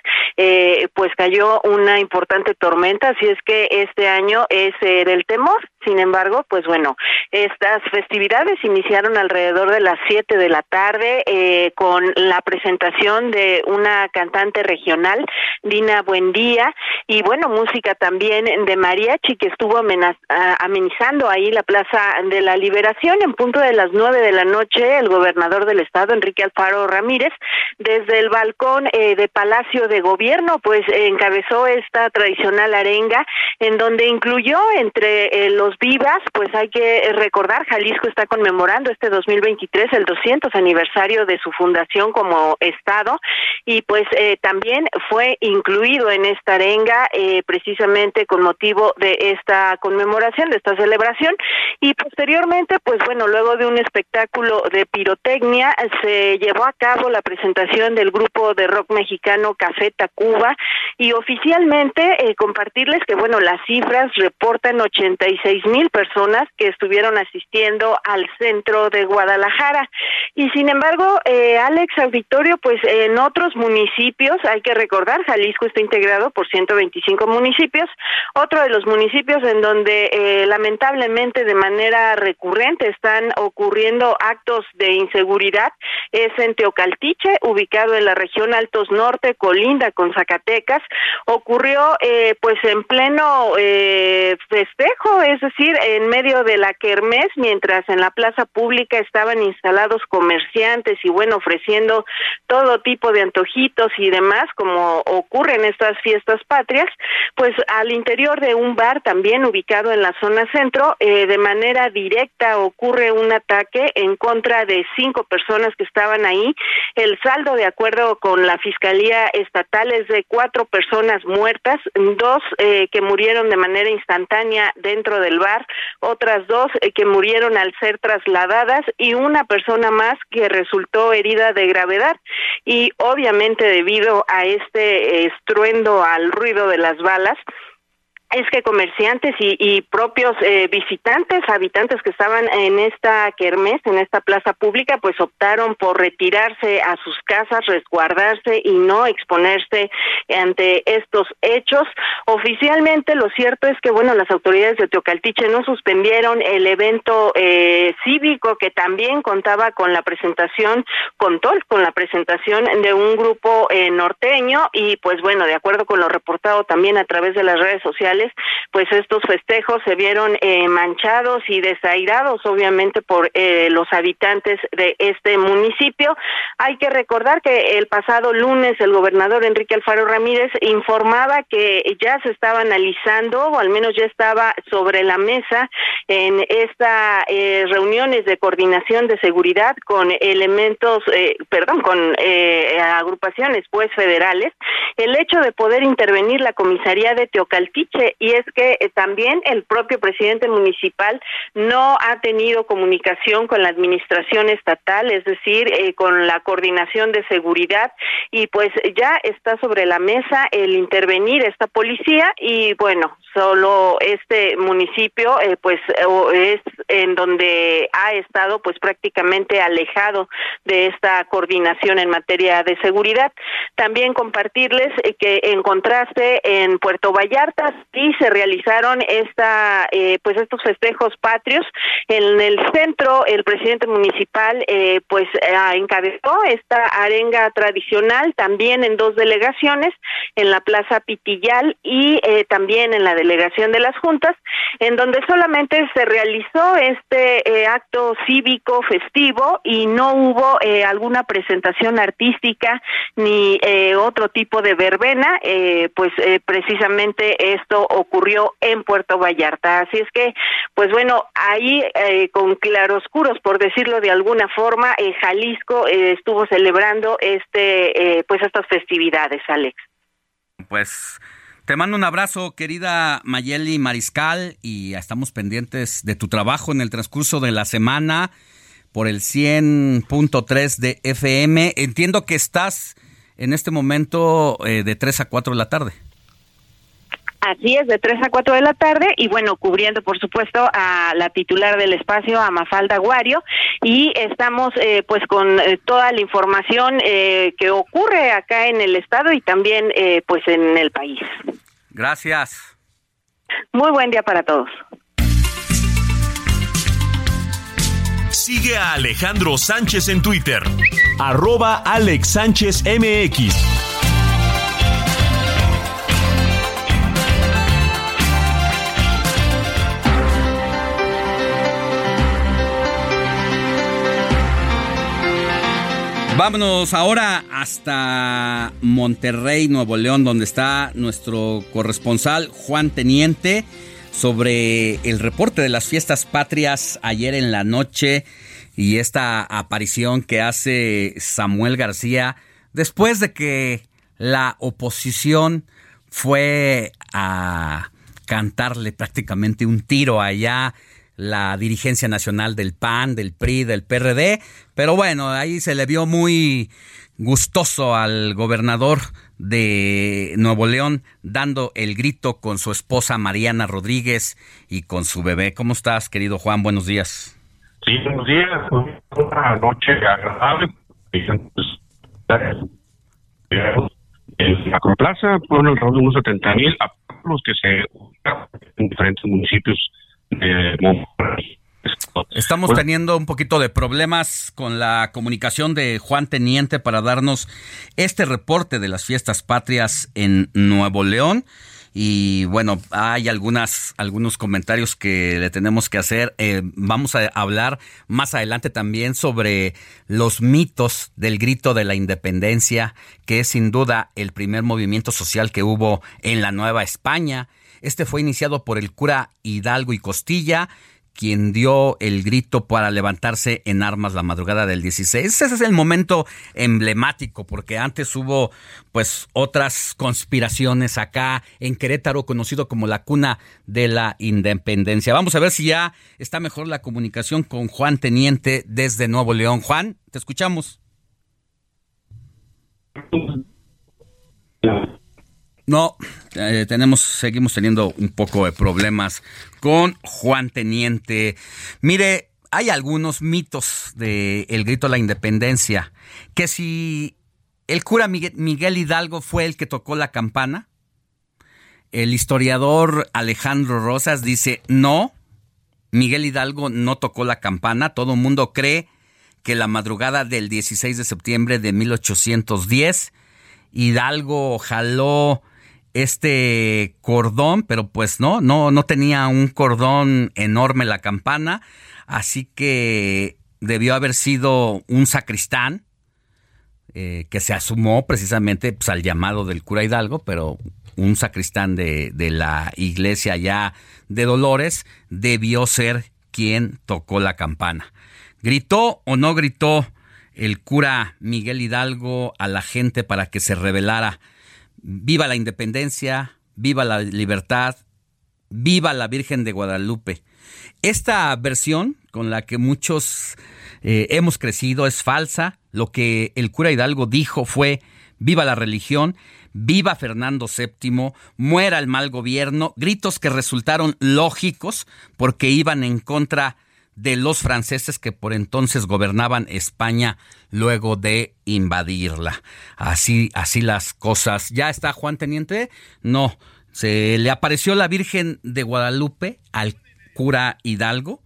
S26: pues cayó una importante tormenta, así es que este año es del temor. Sin embargo, pues bueno, estas festividades iniciaron alrededor de las 7 de la tarde eh, con la presentación de una cantante regional, Dina Buendía, y bueno, música también de mariachi que estuvo amenizando ahí la Plaza de la Liberación en punto de las 9 de la noche. El gobernador del estado, Enrique Alfaro Ramírez, desde el balcón eh, de Palacio de Gobierno, pues encabezó esta tradicional arenga en donde incluyó entre eh, los vivas, pues hay que recordar, Jalisco está conmemorando este 2023 el 200 aniversario de su fundación como estado y pues eh, también fue incluido en esta arenga eh, precisamente con motivo de esta conmemoración, de esta celebración. Y posteriormente, pues bueno, luego de un espectáculo de pirotecnia se llevó a cabo la presentación del grupo de rock mexicano Café Tacuba y oficialmente compartirles que bueno, las cifras reportan 86 mil personas que estuvieron asistiendo al centro de Guadalajara. Y sin embargo, eh, Alex Auditorio, pues en otros municipios, hay que recordar, Jalisco está integrado por 125 municipios. Otro de los municipios en donde eh, lamentablemente de manera recurrente están ocurriendo actos de inseguridad es en Teocaltiche, ubicado en la región Altos Norte, colinda con Zacatecas. Ocurrió eh, pues en pleno eh, festejo, es decir, en medio de la kermés, mientras en la plaza pública estaban instalados comerciantes y bueno, ofreciendo todo tipo de antojitos y demás, como ocurre en estas fiestas patrias, pues al interior de un bar también ubicado en la zona centro, eh, de manera directa ocurre un ataque en contra de cinco personas que estaban ahí. El saldo, de acuerdo con la Fiscalía Estatal, es de cuatro personas muertas, dos eh, que murieron de manera instantánea dentro del bar, otras dos eh, que murieron al ser trasladadas y una persona más que resultó herida de gravedad. Y obviamente debido a este estruendo, al ruido de las balas, es que comerciantes y, propios eh, visitantes, habitantes que estaban en esta kermés, en esta plaza pública, pues optaron por retirarse a sus casas, resguardarse y no exponerse ante estos hechos. Oficialmente, lo cierto es que, bueno, las autoridades de Teocaltiche no suspendieron el evento eh, cívico que también contaba con la presentación, contó con la presentación de un grupo eh, norteño y, pues bueno, de acuerdo con lo reportado también a través de las redes sociales, pues estos festejos se vieron eh, manchados y desairados, obviamente, por eh, los habitantes de este municipio. Hay que recordar que el pasado lunes el gobernador Enrique Alfaro Ramírez informaba que ya se estaba analizando, o al menos ya estaba sobre la mesa en esta eh, reuniones de coordinación de seguridad con elementos, perdón, con agrupaciones pues federales, el hecho de poder intervenir la comisaría de Teocaltiche y es que eh, también el propio presidente municipal no ha tenido comunicación con la administración estatal, es decir, eh, con la coordinación de seguridad y pues ya está sobre la mesa el intervenir esta policía y bueno, solo este municipio eh, pues es en donde ha estado pues prácticamente alejado de esta coordinación en materia de seguridad. También compartirles que en contraste en Puerto Vallarta sí se realizaron esta eh, pues estos festejos patrios. En el centro el presidente municipal eh, pues encabezó esta arenga tradicional también en dos delegaciones en la Plaza Pitillal y también en la delegación de las juntas en donde solamente se realizó este acto cívico festivo y no hubo alguna presentación artística ni otro tipo de verbena, eh, pues eh, precisamente esto ocurrió en Puerto Vallarta. Así es que, pues bueno, ahí eh, con claroscuros, por decirlo de alguna forma, Jalisco estuvo celebrando este, pues estas festividades, Alex.
S1: Pues te mando un abrazo, querida Mayeli Mariscal, y estamos pendientes de tu trabajo en el transcurso de la semana por el 100.3 de FM. Entiendo que estás en este momento eh, de 3 a 4 de la tarde.
S26: Así es, de 3 a 4 de la tarde y bueno, cubriendo por supuesto a la titular del espacio, a Mafalda Guario, y estamos eh, pues con eh, toda la información eh, que ocurre acá en el estado y también eh, pues en el país.
S1: Gracias.
S26: Muy buen día para todos.
S6: Sigue a Alejandro Sánchez en Twitter, arroba Alex Sánchez MX.
S1: Vámonos ahora hasta Monterrey, Nuevo León, donde está nuestro corresponsal Juan Teniente sobre el reporte de las fiestas patrias ayer en la noche y esta aparición que hace Samuel García después de que la oposición fue a cantarle prácticamente un tiro allá la dirigencia nacional del PAN, del PRI, del PRD, pero bueno, ahí se le vio muy gustoso al gobernador de Nuevo León dando el grito con su esposa Mariana Rodríguez y con su bebé. ¿Cómo estás, querido Juan? Buenos días.
S23: Sí, buenos días. Una noche agradable. En la Plaza fueron alrededor de unos 70 mil los que se en diferentes municipios Monterrey.
S1: Estamos
S23: Bueno,
S1: teniendo un poquito de problemas con la comunicación de Juan Teniente para darnos este reporte de las fiestas patrias en Nuevo León. Y bueno, hay algunas, algunos comentarios que le tenemos que hacer. Eh, vamos a hablar más adelante también sobre los mitos del grito de la independencia, que es sin duda el primer movimiento social que hubo en la Nueva España. Este fue iniciado por el cura Hidalgo y Costilla, quien dio el grito para levantarse en armas la madrugada del 16. Ese es el momento emblemático, porque antes hubo pues otras conspiraciones acá en Querétaro, conocido como la cuna de la independencia. Vamos a ver si ya está mejor la comunicación con Juan Teniente desde Nuevo León. Juan, te escuchamos. Eh, tenemos, seguimos teniendo un poco de problemas con Juan Teniente. Mire, hay algunos mitos de el grito a la independencia, que si el cura Miguel Hidalgo fue el que tocó la campana, el historiador Alejandro Rosas dice no, Miguel Hidalgo no tocó la campana, todo el mundo cree que la madrugada del 16 de septiembre de 1810 Hidalgo jaló este cordón, pero pues no, no, no tenía un cordón enorme la campana, así que debió haber sido un sacristán eh, que se asumó precisamente pues, al llamado del cura Hidalgo, pero un sacristán de, de la iglesia ya de Dolores debió ser quien tocó la campana. ¿Gritó o no gritó el cura Miguel Hidalgo a la gente para que se rebelara? Viva la independencia, viva la libertad, viva la Virgen de Guadalupe. Esta versión con la que muchos eh, hemos crecido es falsa. Lo que el cura Hidalgo dijo fue viva la religión, viva Fernando VII, muera el mal gobierno, gritos que resultaron lógicos porque iban en contra de los franceses que por entonces gobernaban España luego de invadirla. Así, así las cosas. ¿Ya está Juan Teniente? No. Se le apareció la Virgen de Guadalupe al cura Hidalgo.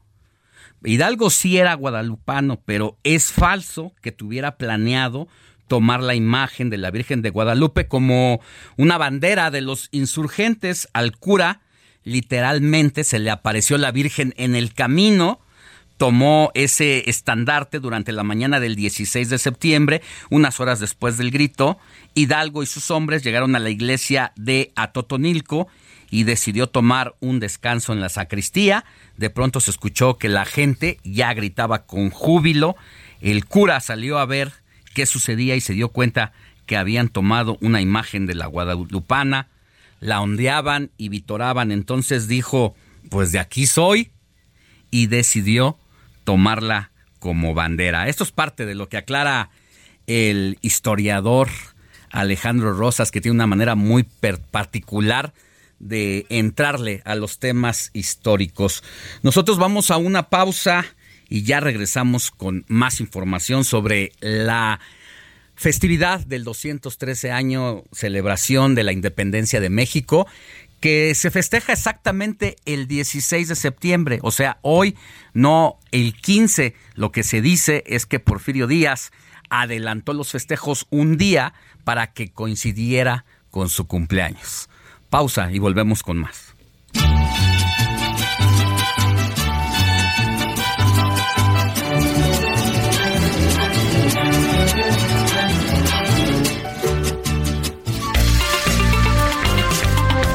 S1: Hidalgo sí era guadalupano, pero es falso que tuviera planeado tomar la imagen de la Virgen de Guadalupe como una bandera de los insurgentes. Al cura literalmente se le apareció la Virgen en el camino tomó ese estandarte durante la mañana del 16 de septiembre, unas horas después del grito. Hidalgo y sus hombres llegaron a la iglesia de Atotonilco y decidió tomar un descanso en la sacristía. De pronto se escuchó que la gente ya gritaba con júbilo. El cura salió a ver qué sucedía y se dio cuenta que habían tomado una imagen de la guadalupana, la ondeaban y vitoraban. Entonces dijo, pues de aquí soy, y decidió tomarla como bandera. Esto es parte de lo que aclara el historiador Alejandro Rosas, que tiene una manera muy particular de entrarle a los temas históricos. Nosotros vamos a una pausa y ya regresamos con más información sobre la festividad del 213 año celebración de la independencia de México que se festeja exactamente el 16 de septiembre, o sea, hoy, no el 15. Lo que se dice es que Porfirio Díaz adelantó los festejos un día para que coincidiera con su cumpleaños. Pausa y volvemos con más.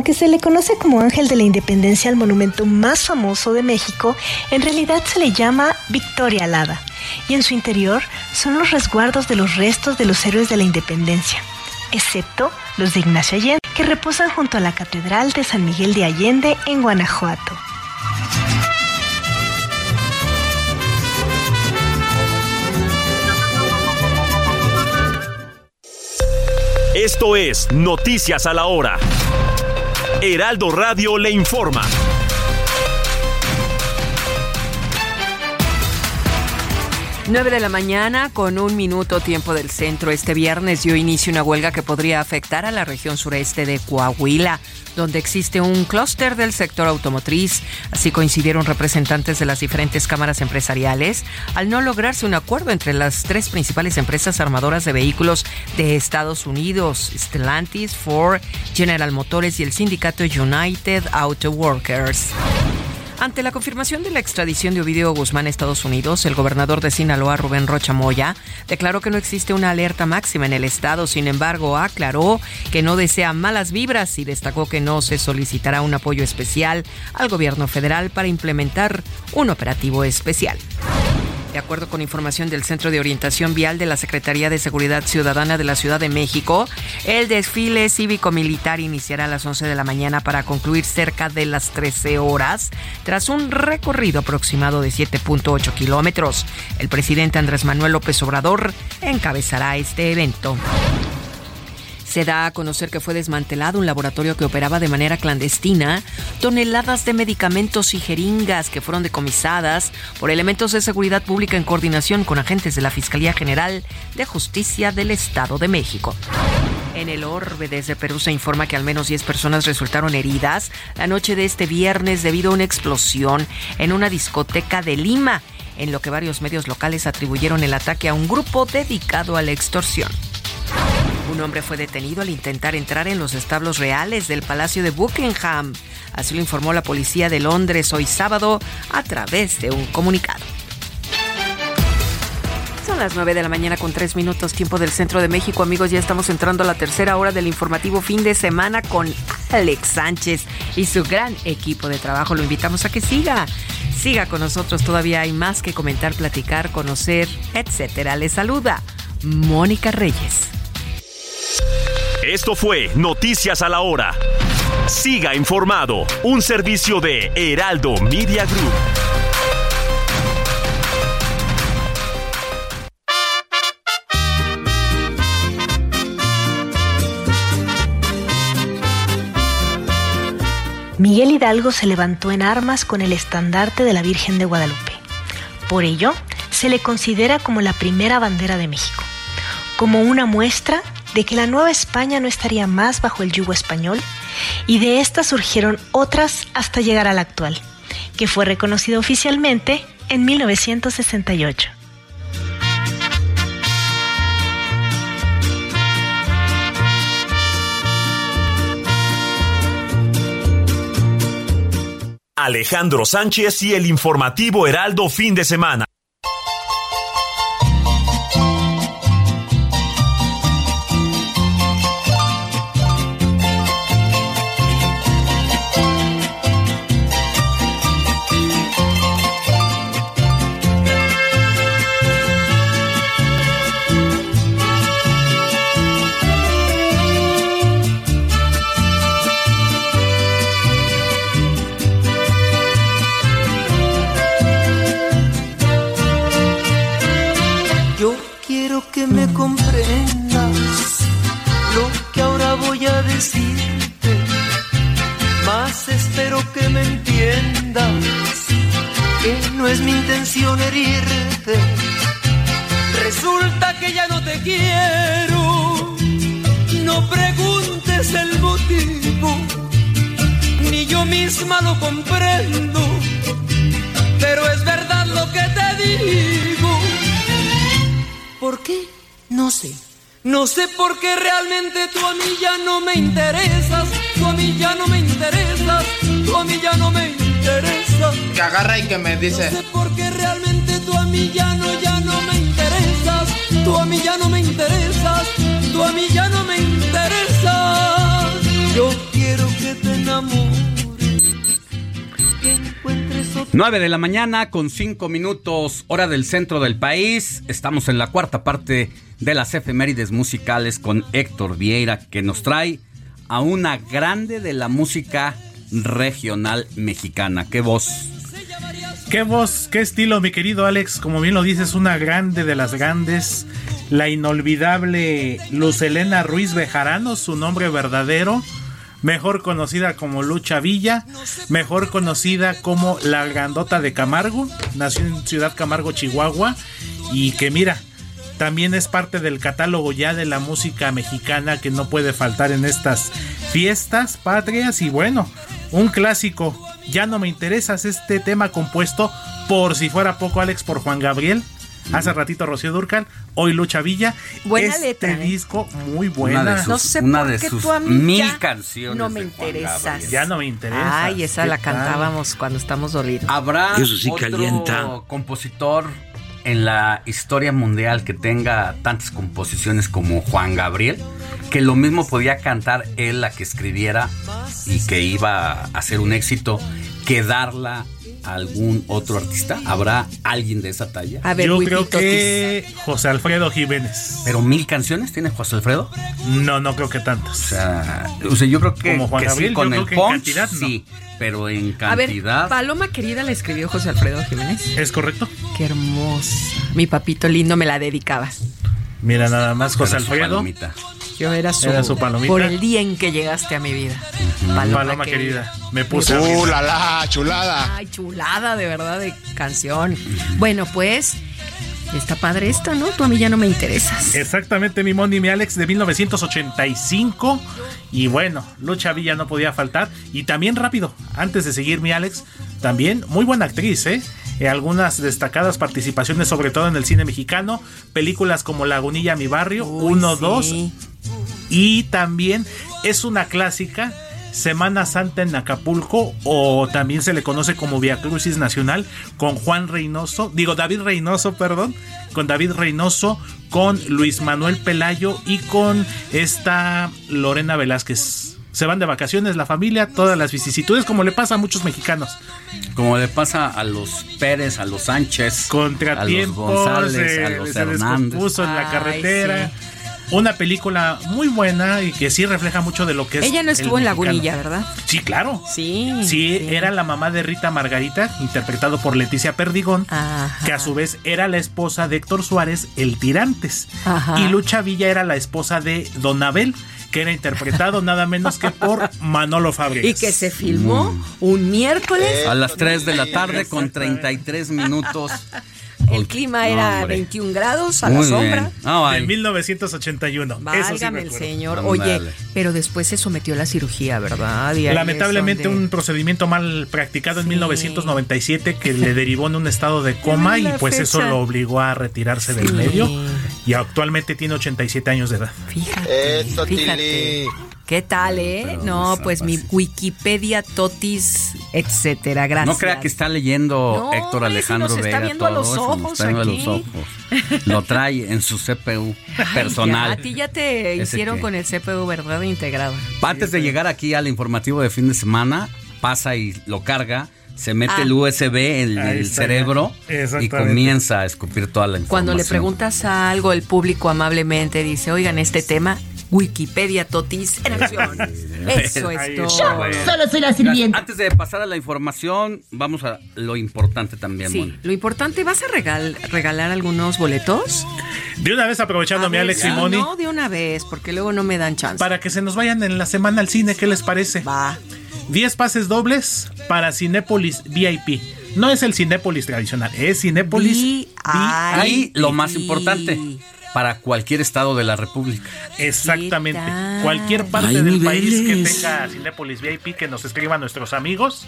S16: Aunque se le conoce como Ángel de la Independencia al monumento más famoso de México, en realidad se le llama Victoria Alada, y en su interior son los resguardos de los restos de los héroes de la Independencia, excepto los de Ignacio Allende, que reposan junto a la Catedral de San Miguel de Allende en Guanajuato.
S6: Esto es Noticias a la Hora. Heraldo Radio le informa.
S2: 9 de la mañana con un minuto tiempo del centro. Este viernes dio inicio una huelga que podría afectar a la región sureste de Coahuila, donde existe un clúster del sector automotriz. Así coincidieron representantes de las diferentes cámaras empresariales al no lograrse un acuerdo entre las tres principales empresas armadoras de vehículos de Estados Unidos, Stellantis, Ford, General Motors y el sindicato United Auto Workers. Ante la confirmación de la extradición de Ovidio Guzmán a Estados Unidos, el gobernador de Sinaloa, Rubén Rocha Moya, declaró que no existe una alerta máxima en el estado. Sin embargo, aclaró que no desea malas vibras y destacó que no se solicitará un apoyo especial al gobierno federal para implementar un operativo especial. De acuerdo con información del Centro de Orientación Vial de la Secretaría de Seguridad Ciudadana de la Ciudad de México, el desfile cívico-militar iniciará a las 11 de la mañana para concluir cerca de las 13 horas, tras un recorrido aproximado de 7.8 kilómetros. El presidente Andrés Manuel López Obrador encabezará este evento. Se da a conocer que fue desmantelado un laboratorio que operaba de manera clandestina toneladas de medicamentos y jeringas que fueron decomisadas por elementos de seguridad pública en coordinación con agentes de la Fiscalía General de Justicia del Estado de México. En el orbe desde Perú se informa que al menos 10 personas resultaron heridas la noche de este viernes debido a una explosión en una discoteca de Lima, en lo que varios medios locales atribuyeron el ataque a un grupo dedicado a la extorsión. Un hombre fue detenido al intentar entrar en los establos reales del Palacio de Buckingham. Así lo informó la policía de Londres hoy sábado a través de un comunicado. Son las 9 de la mañana con 3 minutos tiempo del centro de México. Amigos, ya estamos entrando a la tercera hora del informativo fin de semana con Alex Sánchez y su gran equipo de trabajo. Lo invitamos a que siga. Siga con nosotros. Todavía hay más que comentar, platicar, conocer, etcétera. Le saluda Mónica Reyes.
S6: Esto fue Noticias a la Hora. Siga informado, un servicio de Heraldo Media Group.
S16: Miguel Hidalgo se levantó en armas con el estandarte de la Virgen de Guadalupe. Por ello, se le considera como la primera bandera de México, como una muestra de que la Nueva España no estaría más bajo el yugo español y de esta surgieron otras hasta llegar a la actual, que fue reconocida oficialmente en 1968.
S6: Alejandro Sánchez y el informativo Heraldo fin de semana.
S27: No es mi intención herirte. Resulta que ya no te quiero, no preguntes el motivo, ni yo misma lo comprendo, pero es verdad lo que te digo. ¿Por qué? No sé. No sé por qué realmente tú a mí ya no me interesas. Tú a mí ya no me interesas. Tú a mí ya no me interesas.
S28: Que agarra y que me dice.
S27: No sé por qué realmente tú a mí ya no, ya no me interesas. Tú a mí ya no me interesas. Tú a mí ya no me interesas. Yo quiero que te enamores. Que encuentres otro
S1: 9 de la mañana con 5 minutos, hora del centro del país. Estamos en la cuarta parte de las efemérides musicales con Héctor Vieira, que nos trae a una grande de la música regional mexicana. ¡Qué voz!
S3: Qué voz, qué estilo, mi querido Alex. Como bien lo dices, una grande de las grandes. La inolvidable Luz Elena Ruiz Bejarano, su nombre verdadero. Mejor conocida como Lucha Villa. Mejor conocida como La Grandota de Camargo. Nació en Ciudad Camargo, Chihuahua. Y que mira, también es parte del catálogo ya de la música mexicana que no puede faltar en estas fiestas patrias. Y bueno, un clásico. Ya no me interesas este tema compuesto por si fuera poco Alex por Juan Gabriel. Hace ratito Rocío Durcal, hoy Lucha Villa.
S2: Buena
S3: este
S2: letra, ¿eh?
S3: disco muy buena.
S1: Una de sus,
S2: No sé
S1: una
S2: por
S1: de
S2: qué
S1: sus
S2: tú a mí
S1: mil canciones.
S2: no me.
S1: Gabriel.
S3: Ya no me interesa.
S2: Ay, esa
S3: ¿Qué
S2: la
S3: tal?
S2: cantábamos cuando estamos dolidos.
S1: ¿Habrá
S29: Eso sí
S1: otro
S29: calienta.
S1: compositor en la historia mundial que tenga tantas composiciones como Juan Gabriel? Que lo mismo podía cantar él la que escribiera y que iba a hacer un éxito que darla a algún otro artista? ¿Habrá alguien de esa talla?
S2: A ver,
S3: Yo creo
S2: Totis.
S3: que José Alfredo Jiménez.
S1: ¿Pero mil canciones tiene José Alfredo?
S3: No, no creo que
S1: O
S3: tantas.
S1: sea, o sea, yo creo que,
S3: Como Juan
S1: que
S3: Gabriel,
S1: sí, con
S3: yo creo
S1: el punch,
S3: cantidad, no.
S1: sí, pero en
S2: A ver,
S1: cantidad...
S2: Paloma querida la escribió José Alfredo Jiménez.
S3: ¿Es correcto?
S2: Qué hermosa. Mi papito lindo me la dedicaba.
S3: Mira nada más, José
S1: Era su
S3: Alfredo.
S1: palomita.
S2: Yo era su,
S3: Era su palomita.
S2: por el día en que llegaste a mi vida.
S3: Paloma, querida. Me puse
S28: ¡Uh, la, la, chulada!
S2: Ay, chulada de verdad de canción. Bueno, pues está padre esto, ¿no? Tú a mí ya no me interesas.
S3: Exactamente, mi Moni, mi Alex de 1985. Y bueno, Lucha Villa no podía faltar. Y también rápido, antes de seguir, mi Alex, también muy buena actriz, ¿eh? Eh, algunas destacadas participaciones, sobre todo en el cine mexicano. Películas como Lagunilla, mi barrio, 1, 2. Y también es una clásica. Semana Santa en Acapulco o también se le conoce como Via Crucis Nacional con Juan Reynoso, digo David Reynoso, perdón, con David Reynoso, con Luis Manuel Pelayo y con esta Lorena Velázquez. Se van de vacaciones la familia, todas las vicisitudes como le pasa a muchos mexicanos.
S1: Como le pasa a los Pérez, a los Sánchez, a los
S3: Contratiempos,
S1: González,
S3: eh,
S1: a los
S3: se
S1: Hernández.
S3: en la
S2: Ay,
S3: carretera. Una película muy buena y que sí refleja mucho de lo que es.
S2: Ella no
S3: el
S2: estuvo en. Lagunilla, ¿verdad?
S3: Sí, claro.
S2: Sí.
S3: Sí, era la mamá de Rita Margarita, interpretado por Leticia Perdigón, que a su vez era la esposa de Héctor Suárez, el Tirantes.
S2: Ajá.
S3: Y Lucha Villa era la esposa de Don Abel, que era interpretado nada menos que por Manolo Fabregas.
S2: Y que se filmó un miércoles.
S1: A las 3 de la tarde con 33 minutos.
S2: El clima era
S1: Hombre.
S2: 21 grados a la sombra.
S1: bien. Ah,
S3: En
S1: ay.
S3: 1981. Eso sí
S2: Válgame
S3: me
S2: el señor.
S1: Ándale.
S2: Oye, pero después se sometió a la cirugía, ¿verdad? Y
S3: Lamentablemente
S2: donde-
S3: un procedimiento mal practicado en 1997 que le derivó en un estado de coma y pues eso lo obligó a retirarse del
S2: Sí.
S3: medio y actualmente tiene 87 años de edad.
S2: Fíjate,
S28: Eso,
S2: fíjate. ¿Qué tal, eh? no, pues mi Wikipedia, Totis, etcétera. Gracias.
S1: No crea que está leyendo
S2: No,
S1: Héctor
S2: hombre, si
S1: Alejandro
S2: nos está viendo a los ojos
S1: está viendo a los ojos. Lo trae en su CPU
S2: Ay,
S1: personal.
S2: ya, a ti ya te hicieron
S1: que-
S2: con el CPU, ¿verdad? Integrado.
S1: Antes de llegar aquí al informativo de fin de semana, pasa y lo carga, se mete
S2: Ah.
S1: el USB en el cerebro y comienza a escupir toda la información.
S2: Cuando le preguntas algo, el público amablemente dice, oigan, este tema, Wikipedia Totis en acción. Eso es
S1: Ahí
S2: todo.
S29: Solo soy la sirvienta.
S1: Antes de pasar a la información, vamos a lo importante también,
S2: Sí,
S1: Moni.
S2: lo importante, ¿vas a regal- regalar algunos boletos?
S3: De una vez aprovechando mi Alex
S2: sí,
S3: Simoni
S2: No, de una vez, porque luego no me dan chance.
S3: para que se nos vayan en la semana al cine, ¿qué les parece?
S2: Va.
S3: 10 pases dobles para Cinépolis VIP. No es el Cinépolis tradicional, es Cinépolis
S1: Y lo más importante, para cualquier estado de la República.
S3: Exactamente. Cualquier parte
S1: Hay
S3: del país que tenga Cinépolis VIP, que nos escriban nuestros amigos,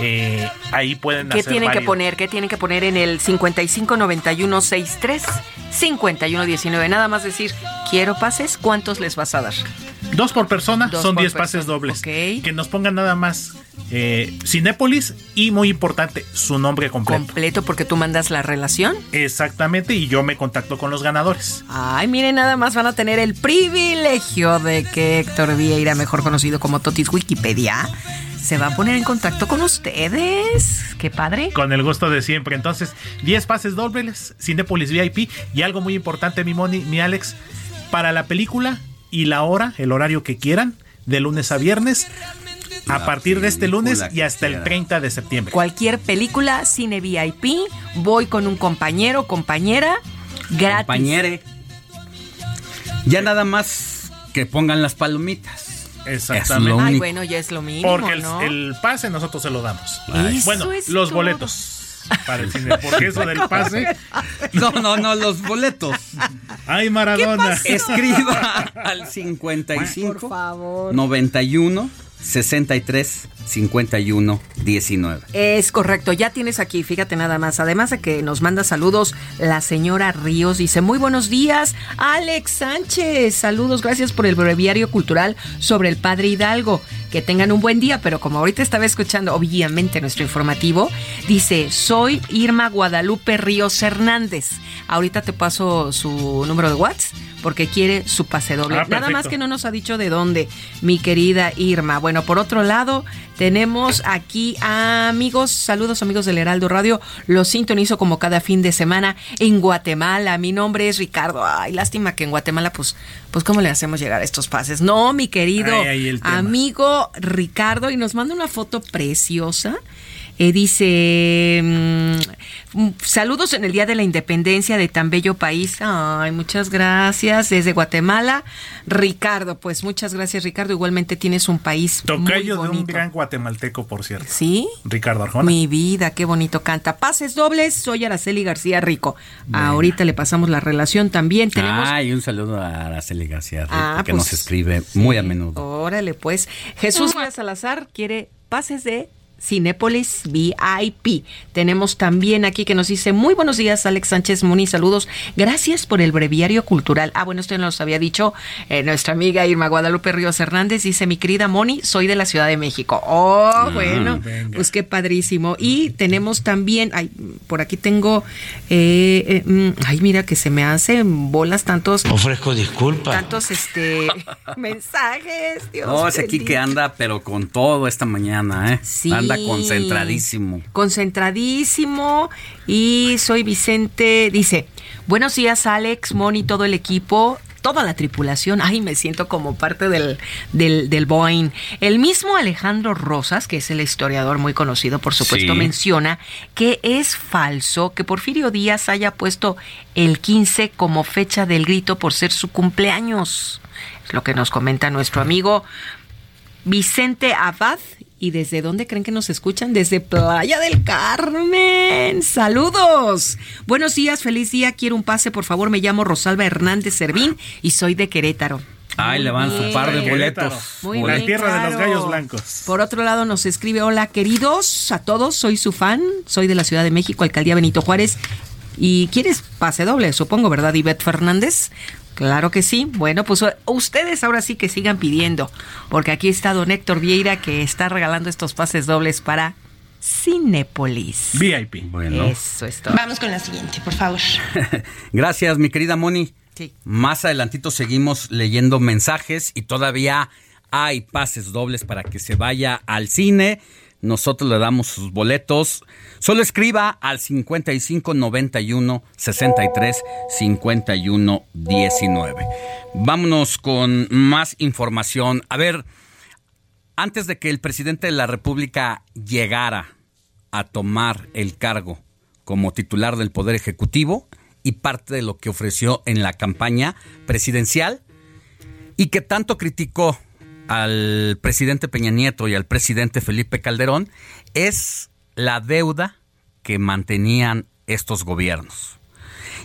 S3: eh, ahí pueden
S2: ¿Qué
S3: hacer
S2: tienen que poner? ¿Qué tienen que poner en el 559163 5119? Nada más decir, quiero pases, ¿cuántos les vas a dar?
S3: Dos por persona,
S2: Dos
S3: son
S2: por
S3: 10 pases dobles. Que nos pongan nada más eh, Cinépolis y muy importante, su nombre completo.
S2: Completo porque tú mandas la relación.
S3: Exactamente, y yo me contacto con los ganadores.
S2: Ay, miren, nada más van a tener el privilegio de que Héctor Vieira, mejor conocido como Totis Wikipedia, se va a poner en contacto con ustedes. Qué padre.
S3: Con el gusto de siempre. Entonces, 10 pases dobles, Cinépolis VIP y algo muy importante, mi Moni, mi Alex, para la película y la hora, el horario que quieran, de lunes a viernes, a partir de este lunes y hasta el 30 de septiembre.
S2: Cualquier película, cine VIP, voy con un compañero, compañera, gratis.
S1: Compañere. Ya nada más que pongan las palomitas.
S3: Exactamente.
S2: Ay, bueno, ya es lo mínimo,
S3: Porque el,
S2: ¿no?
S3: el pase nosotros se lo damos. Bueno, los
S2: todo.
S3: boletos para el cine. Porque eso del pase.
S1: No, no, no, los boletos.
S3: Ay, Maradona.
S1: Escriba al 55
S2: Por favor.
S1: 91 63 51 19.
S2: Es correcto, ya tienes aquí, fíjate nada más. Además de que nos manda saludos, la señora Ríos dice: Muy buenos días, Alex Sánchez. Saludos, gracias por el breviario cultural sobre el padre Hidalgo. Que tengan un buen día, pero como ahorita estaba escuchando obviamente nuestro informativo, dice, soy Irma Guadalupe Ríos Hernández. Ahorita te paso su número de WhatsApp porque quiere su pase doble.
S3: Ah,
S2: Nada más que no nos ha dicho de dónde, mi querida Irma. Bueno, por otro lado, tenemos aquí a amigos, saludos amigos del Heraldo Radio, los sintonizo como cada fin de semana en Guatemala. Mi nombre es Ricardo. Ay, lástima que en Guatemala, pues, pues ¿cómo le hacemos llegar a estos pases? No, mi querido
S3: Ay,
S2: amigo Ricardo, y nos manda una foto preciosa. Eh, dice, mm, mm, saludos en el Día de la Independencia de tan bello país. Ay, muchas gracias. Desde Guatemala, Ricardo. Pues muchas gracias, Ricardo. Igualmente tienes un país muy
S3: Tocayo de un
S2: bonito.
S3: gran guatemalteco, por cierto.
S2: ¿Sí?
S3: Ricardo Arjona.
S2: Mi vida, qué bonito canta. Pases dobles, soy Araceli García Rico. Ahorita le pasamos la relación también. Tenemos
S1: Ay, un saludo a Araceli García Rico,
S2: Ah,
S1: que
S2: pues,
S1: nos escribe muy a menudo.
S2: Órale, pues. Jesús Salazar quiere pases de Cinépolis VIP. Tenemos también aquí que nos dice, muy buenos días, Alex Sánchez Muni, saludos. Gracias por el breviario cultural. Ah, bueno, usted nos había dicho, eh, nuestra amiga Irma Guadalupe Ríos Hernández dice, mi querida Moni, soy de la Ciudad de México. Oh, bueno, pues qué padrísimo. Y tenemos también, ay, por aquí tengo, eh, eh, mm, ay, mira que se me hacen bolas tantos...
S28: Ofrezco disculpas.
S2: Tantos, este, mensajes, Dios
S1: No, es aquí que anda, pero con todo esta mañana, ¿eh?
S2: Sí.
S1: Anda concentradísimo.
S2: Concentradísimo. Y soy Vicente. Dice: Buenos días, Alex, Moni, todo el equipo. Toda la tripulación, ay, me siento como parte del, del, del Boeing. El mismo Alejandro Rosas, que es el historiador muy conocido, por supuesto,
S1: Sí.
S2: menciona que es falso que Porfirio Díaz haya puesto el 15 como fecha del grito por ser su cumpleaños. Es lo que nos comenta nuestro amigo Vicente Abad. ¿Y desde dónde creen que nos escuchan? Desde Playa del Carmen. Saludos. Buenos días, feliz día. Quiero un pase, por favor. Me llamo Rosalba Hernández Servín y soy de Querétaro.
S1: Ay, le van su par de boletos.
S2: Muy
S3: La
S2: bien,
S3: tierra de los gallos blancos.
S2: Por otro lado, nos escribe: Hola, queridos a todos. Soy su fan. Soy de la Ciudad de México, alcaldía Benito Juárez. ¿Y quieres pase doble? Supongo, ¿verdad, Ivette Fernández? Claro que sí. Bueno, pues ustedes ahora sí que sigan pidiendo, porque aquí está don Héctor Vieira que está regalando estos pases dobles para Cinépolis.
S3: VIP.
S1: Bueno.
S2: Eso es todo.
S16: Vamos con la siguiente, por favor.
S1: Gracias, mi querida Moni.
S2: Sí.
S1: Más adelantito seguimos leyendo mensajes y todavía hay pases dobles para que se vaya al cine. Nosotros le damos sus boletos. Solo escriba al 55 91 63 51 19. Vámonos con más información. A ver, antes de que el presidente de la República llegara a tomar el cargo como titular del Poder Ejecutivo y parte de lo que ofreció en la campaña presidencial y que tanto criticó al presidente Peña Nieto y al presidente Felipe Calderón es la deuda que mantenían estos gobiernos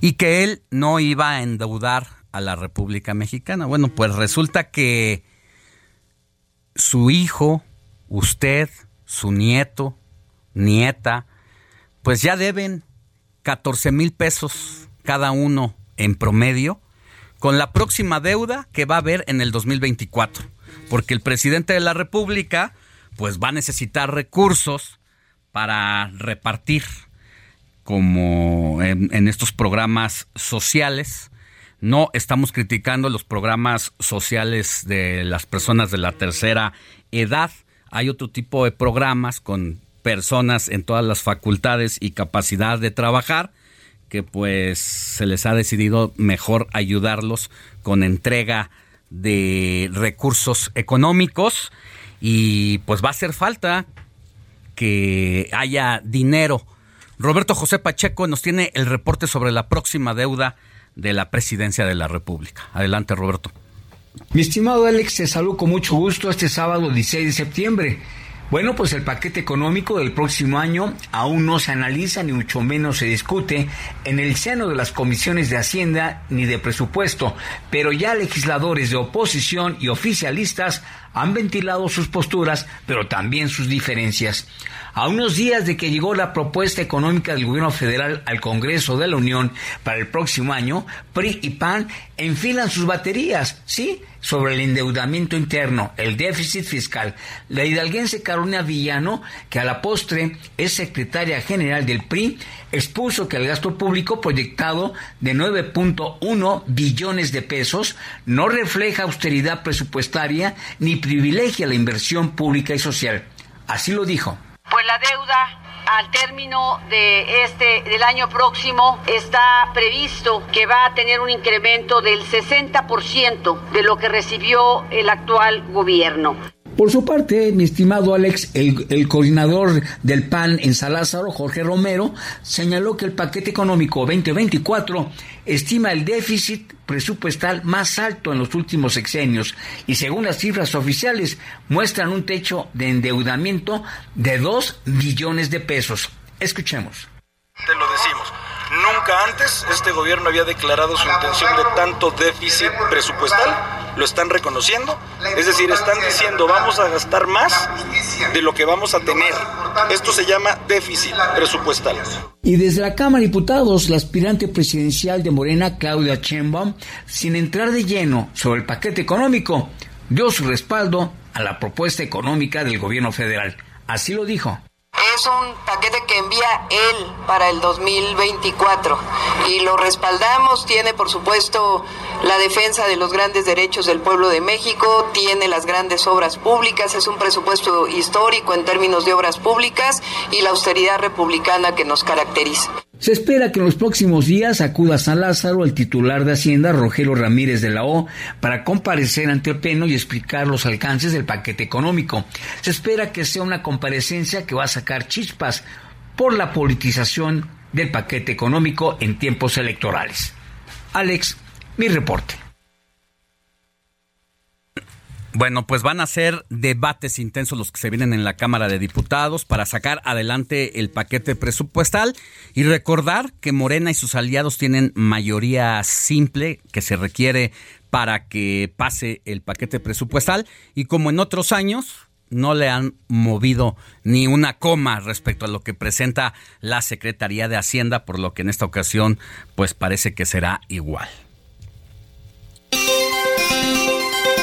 S1: y que él no iba a endeudar a la República Mexicana. Bueno, pues resulta que su hijo, usted, su nieto, nieta, pues ya deben 14 mil pesos cada uno en promedio con la próxima deuda que va a haber en el 2024. Porque el presidente de la República pues va a necesitar recursos para repartir como en, en estos programas sociales. No estamos criticando los programas sociales de las personas de la tercera edad. Hay otro tipo de programas con personas en todas las facultades y capacidad de trabajar que pues se les ha decidido mejor ayudarlos con entrega de recursos económicos y pues va a hacer falta que haya dinero. Roberto José Pacheco nos tiene el reporte sobre la próxima deuda de la presidencia de la República. Adelante, Roberto.
S29: Mi estimado Alex, te saludo con mucho gusto este sábado 16 de septiembre. Bueno, pues el paquete económico del próximo año aún no se analiza ni mucho menos se discute en el seno de las comisiones de Hacienda ni de presupuesto, pero ya legisladores de oposición y oficialistas han ventilado sus posturas, pero también sus diferencias. A unos días de que llegó la propuesta económica del gobierno federal al Congreso de la Unión para el próximo año, PRI y PAN enfilan sus baterías, ¿sí? Sobre el endeudamiento interno, el déficit fiscal. La hidalguense Carolina Villano, que a la postre es secretaria general del PRI, expuso que el gasto público proyectado de 9.1 billones de pesos no refleja austeridad presupuestaria ni privilegia la inversión pública y social. Así lo dijo.
S28: Pues la deuda al término de este del año próximo está previsto que va a tener un incremento del 60% de lo que recibió el actual gobierno.
S29: Por su parte, mi estimado Alex, el, coordinador del PAN en Salazar, Jorge Romero, señaló que el paquete económico 2024 estima el déficit presupuestal más alto en los últimos sexenios y según las cifras oficiales muestran un techo de endeudamiento de 2 billones de pesos. Escuchemos.
S30: Te lo decimos. Nunca antes este gobierno había declarado su intención de tanto déficit presupuestal lo están reconociendo, es decir, están diciendo vamos a gastar más de lo que vamos a tener. Esto se llama déficit presupuestal.
S29: Y desde la Cámara de Diputados, la aspirante presidencial de Morena, Claudia Sheinbaum, sin entrar de lleno sobre el paquete económico, dio su respaldo a la propuesta económica del gobierno federal. Así lo dijo.
S28: Es un paquete que envía él para el 2024 y lo respaldamos. Tiene, por supuesto, la defensa de los grandes derechos del pueblo de México, tiene las grandes obras públicas, es un presupuesto histórico en términos de obras públicas y la austeridad republicana que nos caracteriza.
S29: Se espera que en los próximos días acuda a San Lázaro el titular de Hacienda, Rogelio Ramírez de la O, para comparecer ante el Pleno y explicar los alcances del paquete económico. Se espera que sea una comparecencia que va a sacar chispas por la politización del paquete económico en tiempos electorales. Alex, mi reporte.
S1: Bueno, pues van a ser debates intensos los que se vienen en la Cámara de Diputados para sacar adelante el paquete presupuestal y recordar que Morena y sus aliados tienen mayoría simple que se requiere para que pase el paquete presupuestal y como en otros años no le han movido ni una coma respecto a lo que presenta la Secretaría de Hacienda, por lo que en esta ocasión pues parece que será igual.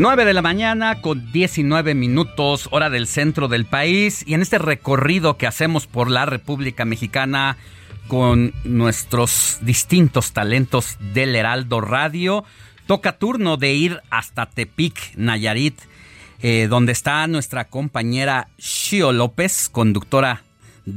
S1: 9 de la mañana con 19 minutos, hora del centro del país. Y en este recorrido que hacemos por la República Mexicana con nuestros distintos talentos del Heraldo Radio, toca turno de ir hasta Tepic, Nayarit, eh, donde está nuestra compañera Shio López, conductora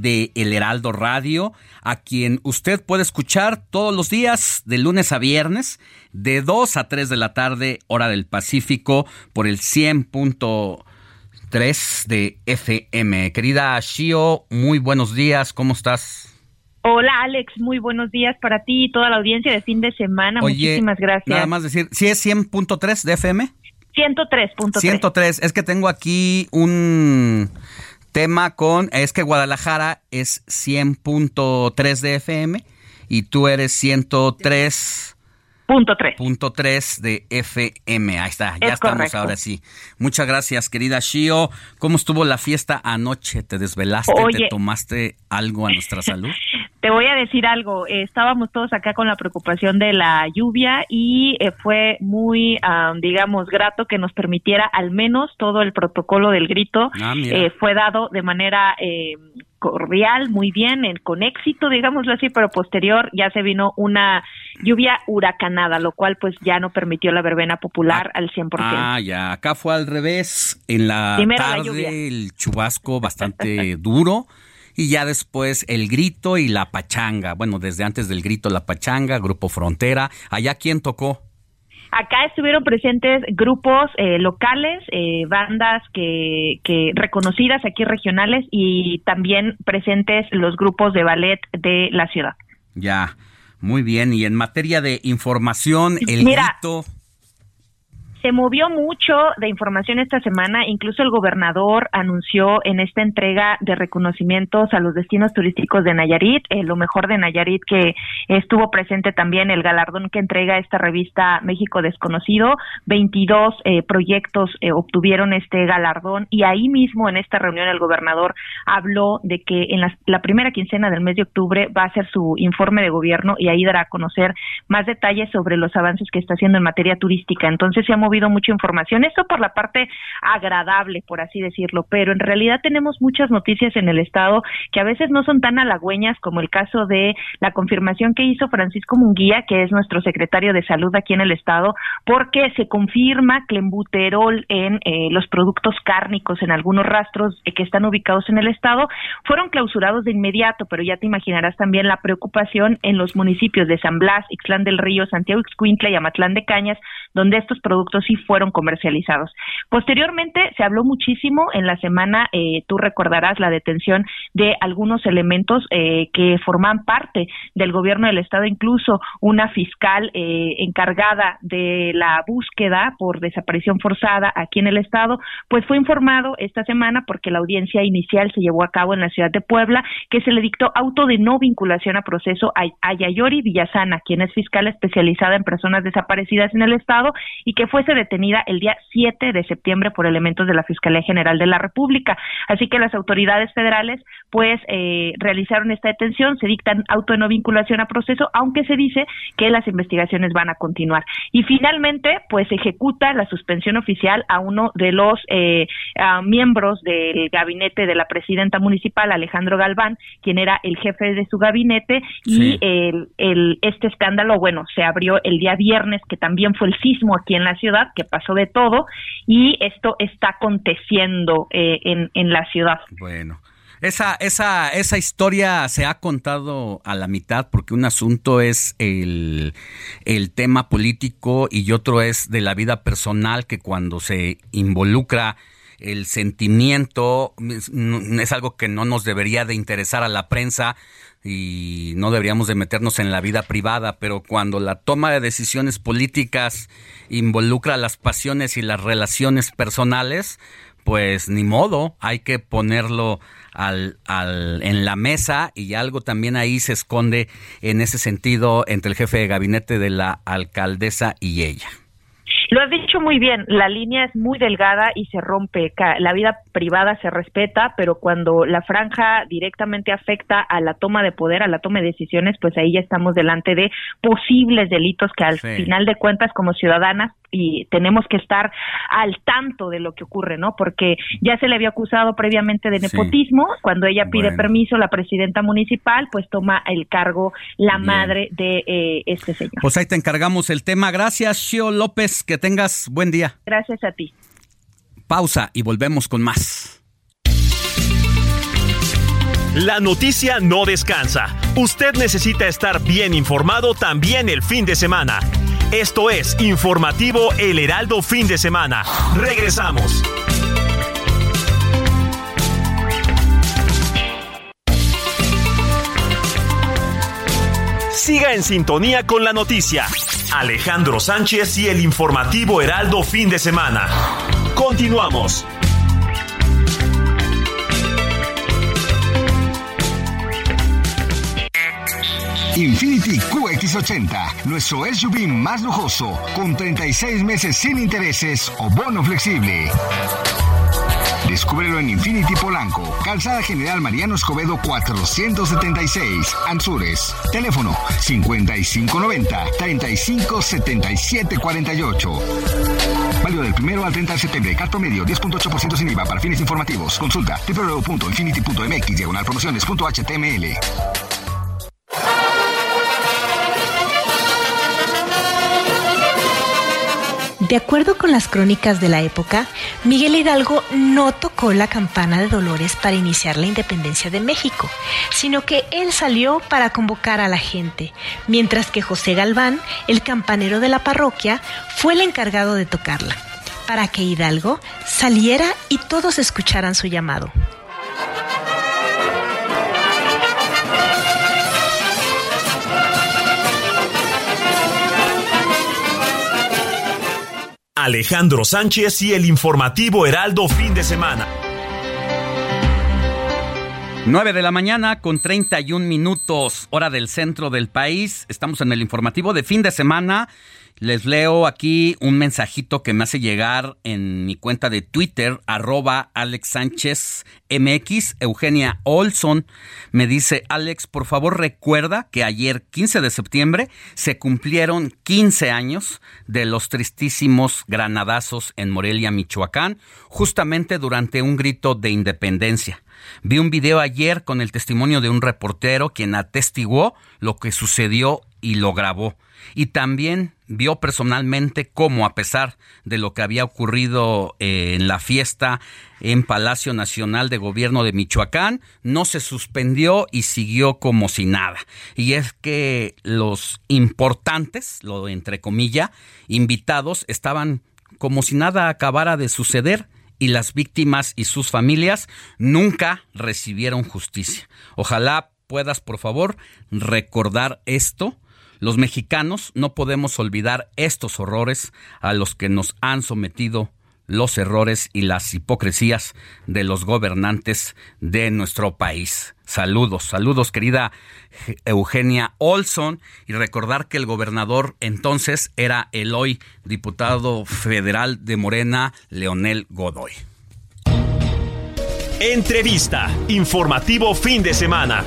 S1: de El Heraldo Radio, a quien usted puede escuchar todos los días, de lunes a viernes, de 2 a 3 de la tarde, hora del Pacífico, por el 100.3 de FM. Querida Shio, muy buenos días, ¿cómo estás?
S31: Hola Alex, muy buenos días para ti y toda la audiencia de fin de semana. Muchísimas gracias.
S1: Nada más decir, ¿sí es 100.3 de FM?
S31: 103.3.
S1: 103, es que tengo aquí un tema con, es que Guadalajara es 100.3 de FM y tú eres 103.
S31: Punto 3.
S1: Punto 3 de FM. Ahí está, ya estamos ahora sí. Muchas gracias, querida Shio. ¿Cómo estuvo la fiesta anoche? ¿Te desvelaste? ¿Te tomaste algo a nuestra salud?
S31: Te voy a decir algo. estábamos todos acá con la preocupación de la lluvia y eh, fue muy, digamos, grato que nos permitiera al menos todo el protocolo del grito. Ah, eh, fue dado de manera eh, cordial, muy bien, con éxito, digámoslo así, pero posterior ya se vino una lluvia huracanada, lo cual pues ya no permitió la verbena popular ah, al 100%.
S1: Ah, ya, acá fue al revés, en la tarde el chubasco bastante duro y ya después el grito y la pachanga. Bueno, desde antes del grito la pachanga, Grupo Frontera. ¿Allá quién tocó?
S31: Acá estuvieron presentes grupos eh, locales, eh, bandas que, que reconocidas aquí regionales y también presentes los grupos de ballet de la ciudad.
S1: Ya, muy bien. Y en materia de información, el
S31: Mira,
S1: grito
S31: se movió mucho de información esta semana, incluso el gobernador anunció en esta entrega de reconocimientos a los destinos turísticos de Nayarit, eh, lo mejor de Nayarit que estuvo presente también el galardón que entrega esta revista México Desconocido, 22 eh, proyectos eh, obtuvieron este galardón y ahí mismo en esta reunión el gobernador habló de que en la, la primera quincena del mes de octubre va a hacer su informe de gobierno y ahí dará a conocer más detalles sobre los avances que está haciendo en materia turística. Entonces se ha movido mucha información. Eso por la parte agradable, por así decirlo, pero en realidad tenemos muchas noticias en el Estado que a veces no son tan halagüeñas como el caso de la confirmación que hizo Francisco Munguía, que es nuestro secretario de Salud aquí en el Estado, porque se confirma clenbuterol en eh, los productos cárnicos, en algunos rastros que están ubicados en el Estado, fueron clausurados de inmediato, pero ya te imaginarás también la preocupación en los municipios de San Blas, Ixtlán del Río, Santiago Ixcuintla y Amatlán de Cañas, donde estos productos sí fueron comercializados. Posteriormente se habló muchísimo en la semana, eh, tú recordarás la detención de algunos elementos eh, que forman parte del gobierno del estado, incluso una fiscal eh, encargada de la búsqueda por desaparición forzada aquí en el estado, pues fue informado esta semana porque la audiencia inicial se llevó a cabo en la ciudad de Puebla, que se le dictó auto de no vinculación a proceso a, a Yayori Villasana, quien es fiscal especializada en personas desaparecidas en el estado y que detenida el día 7 de septiembre por elementos de la Fiscalía General de la República. Así que las autoridades federales pues eh, realizaron esta detención, se dictan auto de no vinculación a proceso, aunque se dice que las investigaciones van a continuar. Y finalmente pues se ejecuta la suspensión oficial a uno de los eh, miembros del gabinete de la presidenta municipal, Alejandro Galván, quien era el jefe de su gabinete y el- este escándalo, bueno, se abrió el día viernes, que también fue el sismo aquí en la ciudad, que pasó de todo, y esto está aconteciendo eh, en, en la ciudad.
S1: Bueno. Esa, esa, esa historia se ha contado a la mitad porque un asunto es el, el tema político y otro es de la vida personal que cuando se involucra el sentimiento es, es algo que no nos debería de interesar a la prensa y no deberíamos de meternos en la vida privada, pero cuando la toma de decisiones políticas involucra las pasiones y las relaciones personales, pues ni modo, hay que ponerlo al, al, en la mesa y algo también ahí se esconde en ese sentido entre el jefe de gabinete de la alcaldesa y ella.
S31: Lo has dicho muy bien, la línea es muy delgada y se rompe. La vida privada se respeta, pero cuando la franja directamente afecta a la toma de poder, a la toma de decisiones, pues ahí ya estamos delante de posibles delitos que al
S32: Sí.
S31: final de cuentas como ciudadanas y tenemos que estar al tanto de lo que ocurre, ¿no? Porque ya se le había acusado previamente de
S1: Sí.
S31: nepotismo, cuando ella pide
S1: Bueno.
S31: permiso, la presidenta municipal, pues toma el cargo la
S1: Bien.
S31: madre de eh, este señor.
S1: Pues ahí te encargamos el tema. Gracias, Shio López. Que tengas buen día.
S31: Gracias a ti.
S1: Pausa y volvemos con más.
S6: La noticia no descansa. Usted necesita estar bien informado también el fin de semana. Esto es Informativo El Heraldo Fin de Semana. Regresamos. Siga en sintonía con la noticia. Alejandro Sánchez y el informativo Heraldo Fin de Semana. Continuamos.
S33: Infinity QX80, nuestro SUV más lujoso, con 36 meses sin intereses o bono flexible. Descúbrelo en Infinity Polanco, Calzada General Mariano Escobedo 476, Anzures. Teléfono 5590-357748. Válido del primero al 30 de septiembre. Cat promedio 10.8% sin IVA para fines informativos. Consulta www.infinity.mx diagonal promociones.html.
S16: De acuerdo con las crónicas de la época, Miguel Hidalgo no tocó la campana de Dolores para iniciar la independencia de México, sino que él salió para convocar a la gente, mientras que José Galván, el campanero de la parroquia, fue el encargado de tocarla, para que Hidalgo saliera y todos escucharan su llamado.
S6: Alejandro Sánchez y el informativo Heraldo fin de semana.
S1: 9 de la mañana con 31 minutos, hora del centro del país. Estamos en el informativo de fin de semana les leo aquí un mensajito que me hace llegar en mi cuenta de Twitter, arroba Alex Sánchez MX. Eugenia Olson me dice, Alex, por favor recuerda que ayer, 15 de septiembre, se cumplieron 15 años de los tristísimos granadazos en Morelia, Michoacán, justamente durante un grito de independencia. Vi un video ayer con el testimonio de un reportero quien atestiguó lo que sucedió y lo grabó. Y también vio personalmente cómo, a pesar de lo que había ocurrido eh, en la fiesta en Palacio Nacional de Gobierno de Michoacán, no se suspendió y siguió como si nada. Y es que los importantes, lo entre comillas, invitados, estaban como si nada acabara de suceder y las víctimas y sus familias nunca recibieron justicia. Ojalá puedas, por favor, recordar esto los mexicanos no podemos olvidar estos horrores a los que nos han sometido los errores y las hipocresías de los gobernantes de nuestro país. Saludos, saludos querida Eugenia Olson y recordar que el gobernador entonces era el hoy diputado federal de Morena, Leonel Godoy.
S6: Entrevista, informativo fin de semana.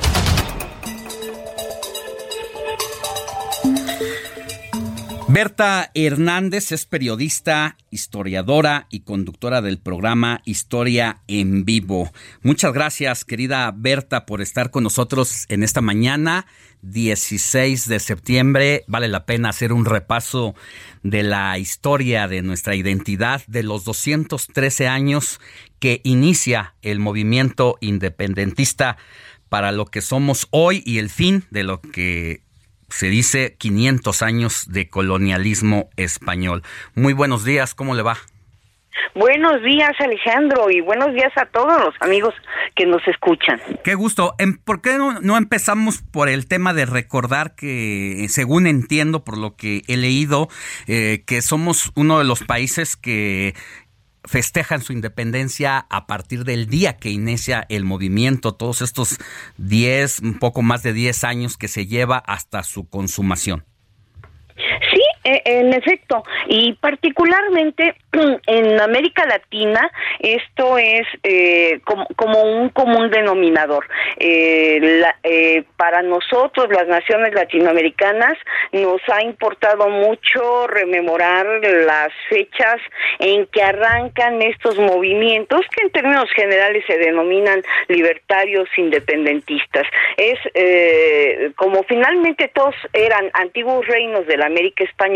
S1: Berta Hernández es periodista, historiadora y conductora del programa Historia en Vivo. Muchas gracias, querida Berta, por estar con nosotros en esta mañana, 16 de septiembre. Vale la pena hacer un repaso de la historia de nuestra identidad, de los 213 años que inicia el movimiento independentista para lo que somos hoy y el fin de lo que se dice 500 años de colonialismo español. Muy buenos días, ¿cómo le va?
S32: Buenos días, Alejandro, y buenos días a todos los amigos que nos escuchan.
S1: Qué gusto. Em, ¿Por qué no, empezamos por el tema de recordar que, según entiendo por lo que he leído, eh, que somos uno de los países que festejan su independencia a partir del día que inicia el movimiento, todos estos 10, un poco más de 10 años que se lleva hasta su consumación.
S32: Sí, e, en efecto, y particularmente en América Latina esto es eh, como, un común denominador. Eh, eh, para nosotros, las naciones latinoamericanas, nos ha importado mucho rememorar las fechas en que arrancan estos movimientos que en términos generales se denominan libertarios independentistas. Es como finalmente todos eran antiguos reinos de la América Española,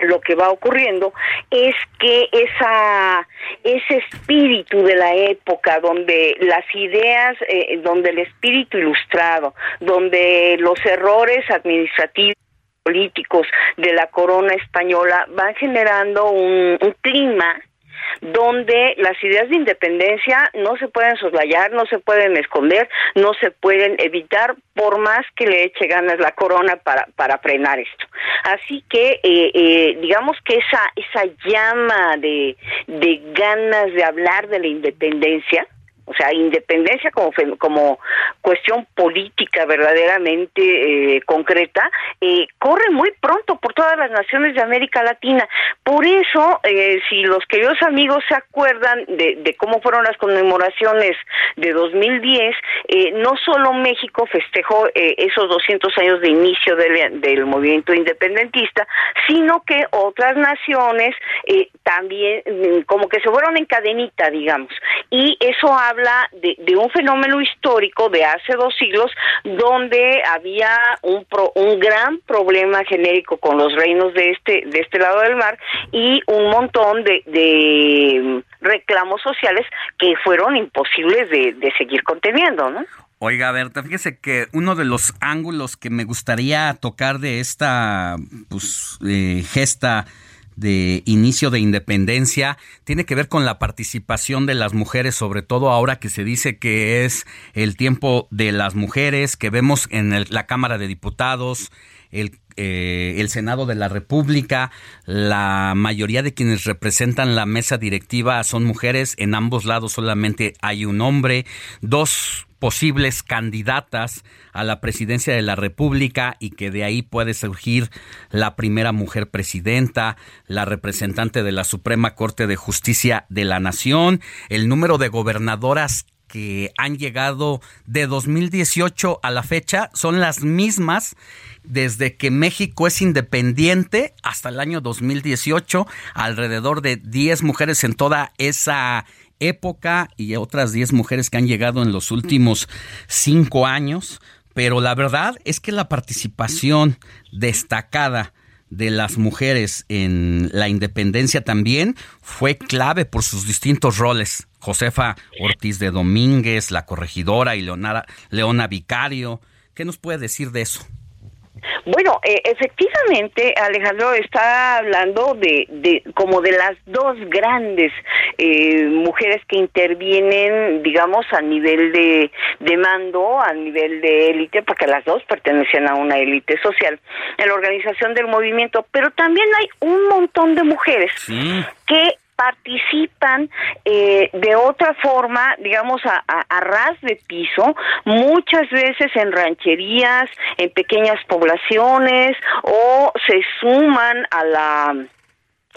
S32: lo que va ocurriendo es que esa ese espíritu de la época donde las ideas eh, donde el espíritu ilustrado donde los errores administrativos políticos de la corona española van generando un clima donde las ideas de independencia no se pueden soslayar, no se pueden esconder, no se pueden evitar por más que le eche ganas la corona para, para frenar esto. Así que eh, eh, digamos que esa, esa llama de, de ganas de hablar de la independencia, o sea, independencia como, como cuestión política verdaderamente eh, concreta, eh, corre muy pronto por todas las naciones de América Latina. Por eso, eh, si los queridos amigos se acuerdan de, de, cómo fueron las conmemoraciones de 2010, no solo México festejó esos 200 años de inicio del, del, movimiento independentista, sino que otras naciones también mm, como que se fueron en cadenita, digamos. Y eso habla habla de, un fenómeno histórico de hace dos siglos donde había un, pro, un gran problema genérico con los reinos de este, de este lado del mar y un montón de, de reclamos sociales que fueron imposibles de, de seguir conteniendo, ¿no?
S1: Oiga, Berta, fíjese que uno de los ángulos que me gustaría tocar de esta pues, eh, gesta de inicio de independencia tiene que ver con la participación de las mujeres, sobre todo ahora que se dice que es el tiempo de las mujeres, que vemos en el, la Cámara de Diputados, el, eh, el, Senado de la República, la mayoría de quienes representan la mesa directiva son mujeres, en ambos lados solamente hay un hombre, dos posibles candidatas a la presidencia de la República y que de ahí puede surgir la primera mujer presidenta, la representante de la Suprema Corte de Justicia de la Nación, el número de gobernadoras que han llegado de 2018 a la fecha son las mismas desde que México es independiente hasta el año 2018, alrededor de 10 mujeres en toda esa época y otras 10 mujeres que han llegado en los últimos 5 años, pero la verdad es que la participación destacada de las mujeres en la independencia también fue clave por sus distintos roles. Josefa Ortiz de Domínguez, la corregidora y Leonara, Leona Vicario. ¿Qué nos puede decir de eso?
S32: Bueno, eh, efectivamente, Alejandro está hablando de, de como de las dos grandes eh, mujeres que intervienen, digamos, a nivel de, de mando, a nivel de élite, porque las dos pertenecen a una élite social, en la organización del movimiento, pero también hay un montón de mujeres que participan eh, de otra forma, digamos, a, a, a, ras de piso, muchas veces en rancherías, en pequeñas poblaciones, o se suman a la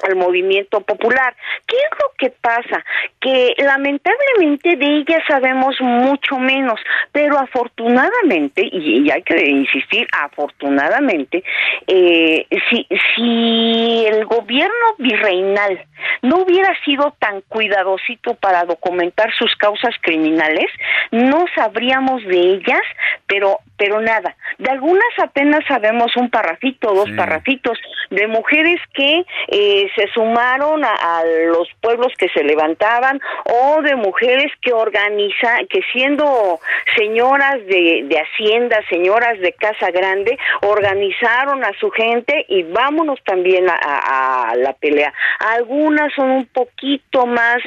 S32: al movimiento popular. ¿Qué es lo que pasa? Que lamentablemente de ella sabemos mucho menos, pero afortunadamente, y, y hay que insistir, afortunadamente, eh, si, si el gobierno virreinal no hubiera sido tan cuidadosito para documentar sus causas criminales, no sabríamos de ellas, pero pero nada. De algunas apenas sabemos un parrafito, dos sí. parrafitos, de mujeres que eh, se sumaron a, a, los pueblos que se levantaban o de mujeres que organizan, que siendo señoras de, de hacienda, señoras de casa grande, organizaron a su gente y vámonos también a la pelea. Algunas son un poquito más,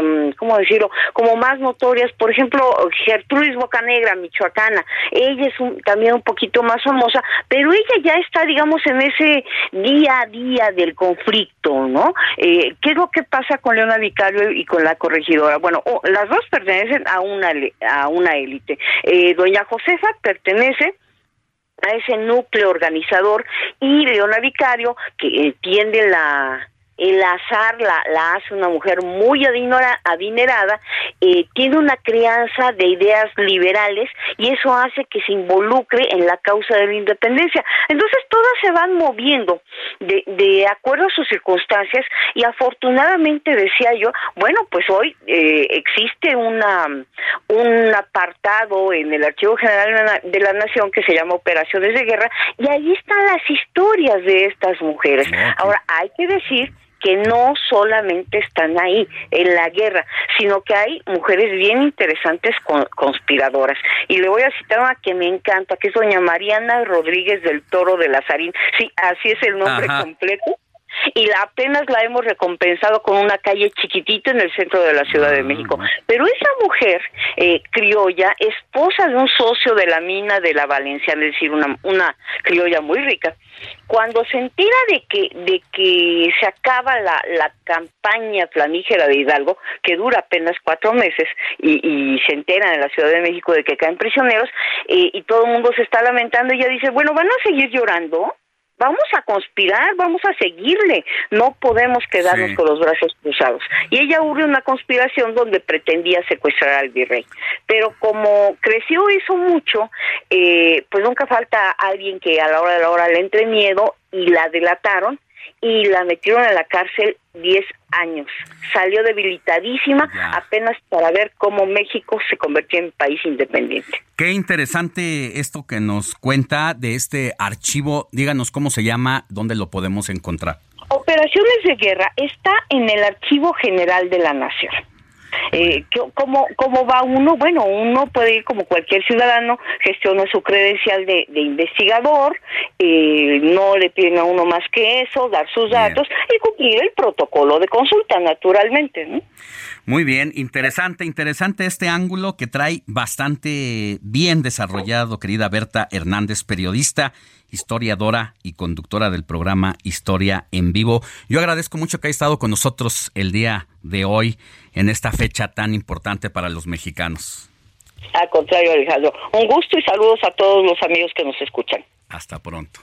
S32: um, ¿cómo decirlo? Como más notorias. Por ejemplo, Gertrudis Bocanegra, michoacana. Ella es un, también un poquito más famosa, pero ella ya está, digamos, en ese día a día del conflicto, ¿no? Eh, ¿Qué es lo que pasa con Leona Vicario y con la corregidora? Bueno, las dos pertenecen a una a una élite. Eh, doña Josefa pertenece a ese núcleo organizador y Leona Vicario que eh, tiende la el azar la, la hace una mujer muy adinora, adinerada, eh, tiene una crianza de ideas liberales y eso hace que se involucre en la causa de la independencia. Entonces todas se van moviendo de, de acuerdo a sus circunstancias y afortunadamente decía yo, bueno, pues hoy eh, existe una un apartado en el Archivo General de la Nación que se llama Operaciones de Guerra y ahí están las historias de estas mujeres. Okay. Ahora hay que decir que no solamente están ahí en la guerra, sino que hay mujeres bien interesantes con, conspiradoras. Y le voy a citar una que me encanta, que es doña Mariana Rodríguez del Toro de Lazarín. Sí, así es el nombre Ajá. completo y la, apenas la hemos recompensado con una calle chiquitita en el centro de la Ciudad de México. Pero esa mujer eh, criolla, esposa de un socio de la mina de la Valencia, es decir, una, una criolla muy rica, cuando se entera de que de que se acaba la, la campaña flamígera de Hidalgo, que dura apenas cuatro meses, y, y se entera en la Ciudad de México de que caen prisioneros, eh, y todo el mundo se está lamentando, y ella dice, bueno, ¿van a seguir llorando? Vamos a conspirar, vamos a seguirle, no podemos quedarnos sí. con los brazos cruzados. Y ella hubo una conspiración donde pretendía secuestrar al virrey, pero como creció hizo mucho, eh, pues nunca falta alguien que a la hora de la hora le entre miedo y la delataron y la metieron a la cárcel 10 años. Salió debilitadísima apenas para ver cómo México se convirtió en país independiente.
S1: Qué interesante esto que nos cuenta de este archivo. Díganos cómo se llama, dónde lo podemos encontrar.
S32: Operaciones de guerra está en el Archivo General de la Nación. Eh, ¿cómo, ¿Cómo va uno? Bueno, uno puede ir como cualquier ciudadano, gestiona su credencial de, investigador, eh, no le piden a uno más que eso, dar sus datos y cumplir el protocolo de consulta, naturalmente.
S1: Muy bien, interesante, interesante este ángulo que trae bastante bien desarrollado, querida Berta Hernández, periodista, historiadora y conductora del programa Historia en Vivo. Yo agradezco mucho que haya estado con nosotros el día de hoy en esta fecha tan importante para los mexicanos.
S32: Al contrario, Alejandro. Un gusto y saludos a todos los amigos que nos escuchan.
S1: Hasta pronto.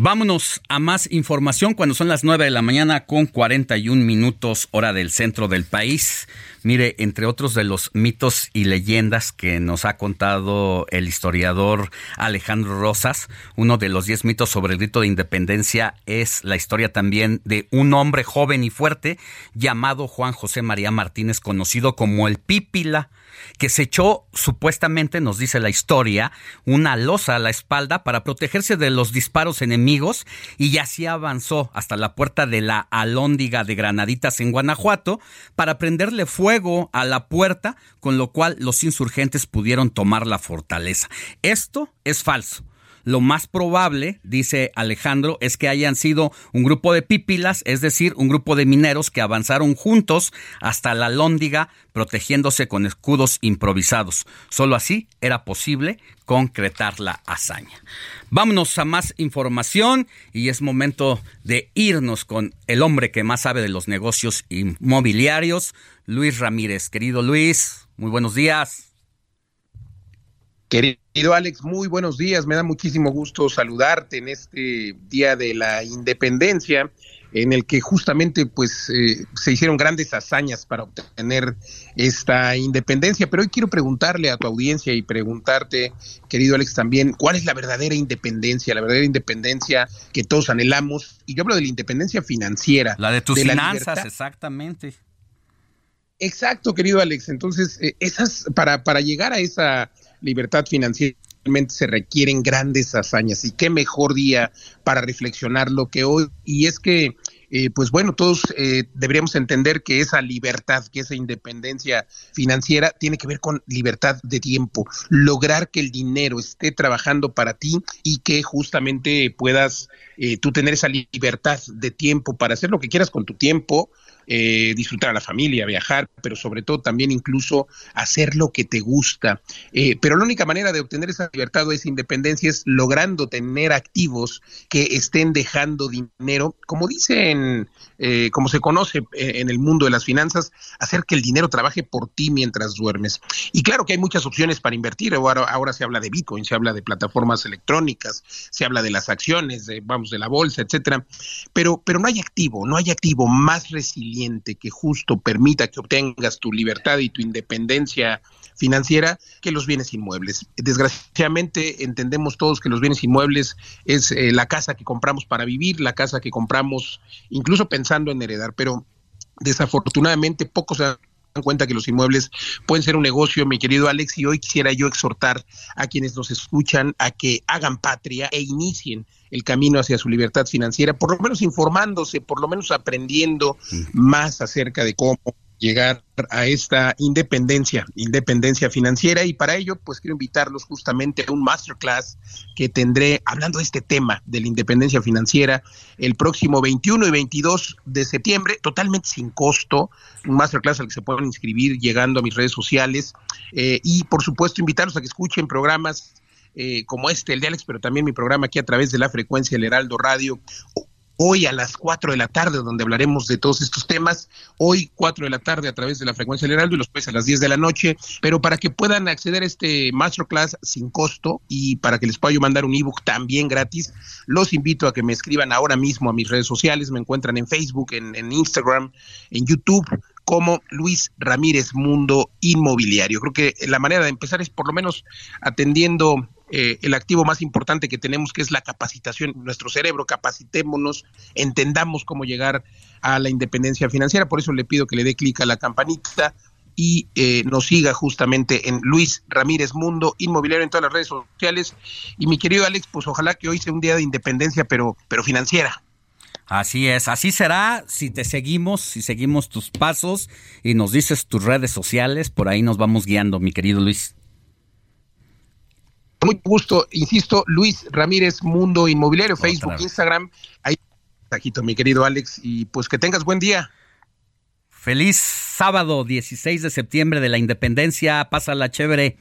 S1: Vámonos a más información cuando son las 9 de la mañana con 41 minutos hora del centro del país. Mire, entre otros de los mitos y leyendas que nos ha contado el historiador Alejandro Rosas, uno de los 10 mitos sobre el grito de independencia es la historia también de un hombre joven y fuerte llamado Juan José María Martínez, conocido como el Pípila que se echó supuestamente, nos dice la historia, una losa a la espalda para protegerse de los disparos enemigos y así avanzó hasta la puerta de la Alóndiga de Granaditas en Guanajuato para prenderle fuego a la puerta, con lo cual los insurgentes pudieron tomar la fortaleza. Esto es falso. Lo más probable, dice Alejandro, es que hayan sido un grupo de pípilas, es decir, un grupo de mineros que avanzaron juntos hasta la lóndiga protegiéndose con escudos improvisados. Solo así era posible concretar la hazaña. Vámonos a más información y es momento de irnos con el hombre que más sabe de los negocios inmobiliarios, Luis Ramírez. Querido Luis, muy buenos días.
S34: Querido Alex, muy buenos días. Me da muchísimo gusto saludarte en este Día de la Independencia, en el que justamente pues eh, se hicieron grandes hazañas para obtener esta independencia. Pero hoy quiero preguntarle a tu audiencia y preguntarte, querido Alex, también, ¿cuál es la verdadera independencia? La verdadera independencia que todos anhelamos. Y yo hablo de la independencia financiera.
S1: La de tus finanzas, exactamente.
S34: Exacto, querido Alex. Entonces, eh, esas, para, para llegar a esa libertad financiera se requieren grandes hazañas. Y qué mejor día para reflexionar lo que hoy. Y es que eh, pues bueno, todos eh, deberíamos entender que esa libertad, que esa independencia financiera tiene que ver con libertad de tiempo, lograr que el dinero esté trabajando para ti y que justamente puedas eh, tú tener esa libertad de tiempo para hacer lo que quieras con tu tiempo, eh, disfrutar a la familia, viajar, pero sobre todo también incluso hacer lo que te gusta. Eh, pero la única manera de obtener esa libertad o esa independencia es logrando tener activos que estén dejando dinero, como dicen, eh, como se conoce en el mundo de las finanzas, hacer que el dinero trabaje por ti mientras duermes. Y claro que hay muchas opciones para invertir. Ahora, ahora se habla de Bitcoin, se habla de plataformas electrónicas, se habla de las acciones, de, vamos, de la bolsa, etcétera. Pero, pero no hay activo, no hay activo más resiliente que justo permita que obtengas tu libertad y tu independencia financiera que los bienes inmuebles. Desgraciadamente entendemos todos que los bienes inmuebles es eh, la casa que compramos para vivir, la casa que compramos incluso pensando en heredar, pero desafortunadamente pocos se dan cuenta que los inmuebles pueden ser un negocio, mi querido Alex, y hoy quisiera yo exhortar a quienes nos escuchan a que hagan patria e inicien el camino hacia su libertad financiera, por lo menos informándose, por lo menos aprendiendo más acerca de cómo llegar a esta independencia, independencia financiera. Y para ello pues quiero invitarlos justamente a un masterclass que tendré hablando de este tema de la independencia financiera el próximo 21 y 22 de septiembre, totalmente sin costo, un masterclass al que se pueden inscribir llegando a mis redes sociales. Eh, y por supuesto invitarlos a que escuchen programas eh, como este, el de Alex, pero también mi programa aquí a través de la frecuencia del Heraldo Radio. Hoy a las 4 de la tarde, donde hablaremos de todos estos temas. Hoy 4 de la tarde a través de la frecuencia del Heraldo y los jueves a las 10 de la noche. Pero para que puedan acceder a este masterclass sin costo y para que les pueda yo mandar un ebook también gratis, los invito a que me escriban ahora mismo a mis redes sociales. Me encuentran en Facebook, en, en Instagram, en YouTube como Luis Ramírez Mundo Inmobiliario. Creo que la manera de empezar es por lo menos atendiendo eh, el activo más importante que tenemos, que es la capacitación, nuestro cerebro, capacitémonos, entendamos cómo llegar a la independencia financiera. Por eso le pido que le dé clic a la campanita y eh, nos siga justamente en Luis Ramírez Mundo Inmobiliario en todas las redes sociales. Y mi querido Alex, pues ojalá que hoy sea un día de independencia, pero, pero financiera.
S1: Así es, así será si te seguimos, si seguimos tus pasos y nos dices tus redes sociales, por ahí nos vamos guiando, mi querido Luis.
S34: Muy gusto, insisto, Luis Ramírez Mundo Inmobiliario, Facebook, Instagram, ahí tajito, mi querido Alex, y pues que tengas buen día.
S1: Feliz sábado 16 de septiembre de la Independencia, pásala chévere.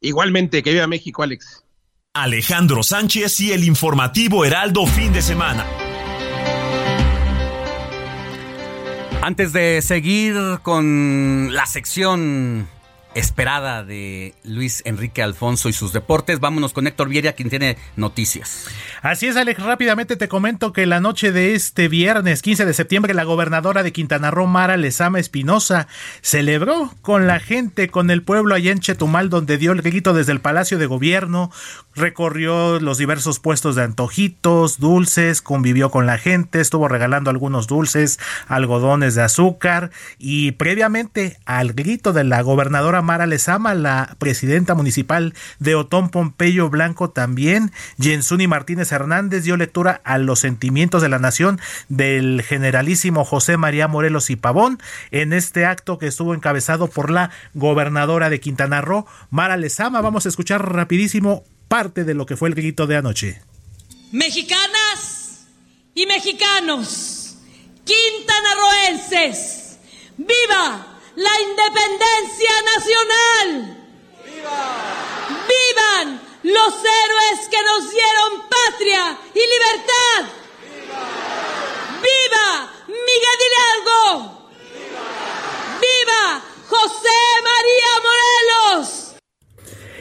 S34: Igualmente, que viva México, Alex.
S6: Alejandro Sánchez y el informativo Heraldo fin de semana.
S1: Antes de seguir con la sección esperada de Luis Enrique Alfonso y sus deportes. Vámonos con Héctor Vieria, quien tiene noticias.
S3: Así es, Alex. Rápidamente te comento que la noche de este viernes 15 de septiembre, la gobernadora de Quintana Roo, Mara Lezama Espinosa, celebró con la gente, con el pueblo allá en Chetumal, donde dio el grito desde el Palacio de Gobierno, recorrió los diversos puestos de antojitos, dulces, convivió con la gente, estuvo regalando algunos dulces, algodones de azúcar y previamente al grito de la gobernadora Mara Lezama, la presidenta municipal de Otón Pompeyo Blanco también, Jensuni Martínez Hernández dio lectura a los sentimientos de la nación del generalísimo José María Morelos y Pavón en este acto que estuvo encabezado por la gobernadora de Quintana Roo, Mara Lezama. Vamos a escuchar rapidísimo parte de lo que fue el grito de anoche.
S35: Mexicanas y mexicanos, quintanarroenses, ¡viva! La independencia nacional. ¡Viva! ¡Vivan los héroes que nos dieron patria y libertad! ¡Viva! ¡Viva Miguel Hidalgo! ¡Viva! ¡Viva José María Morelos!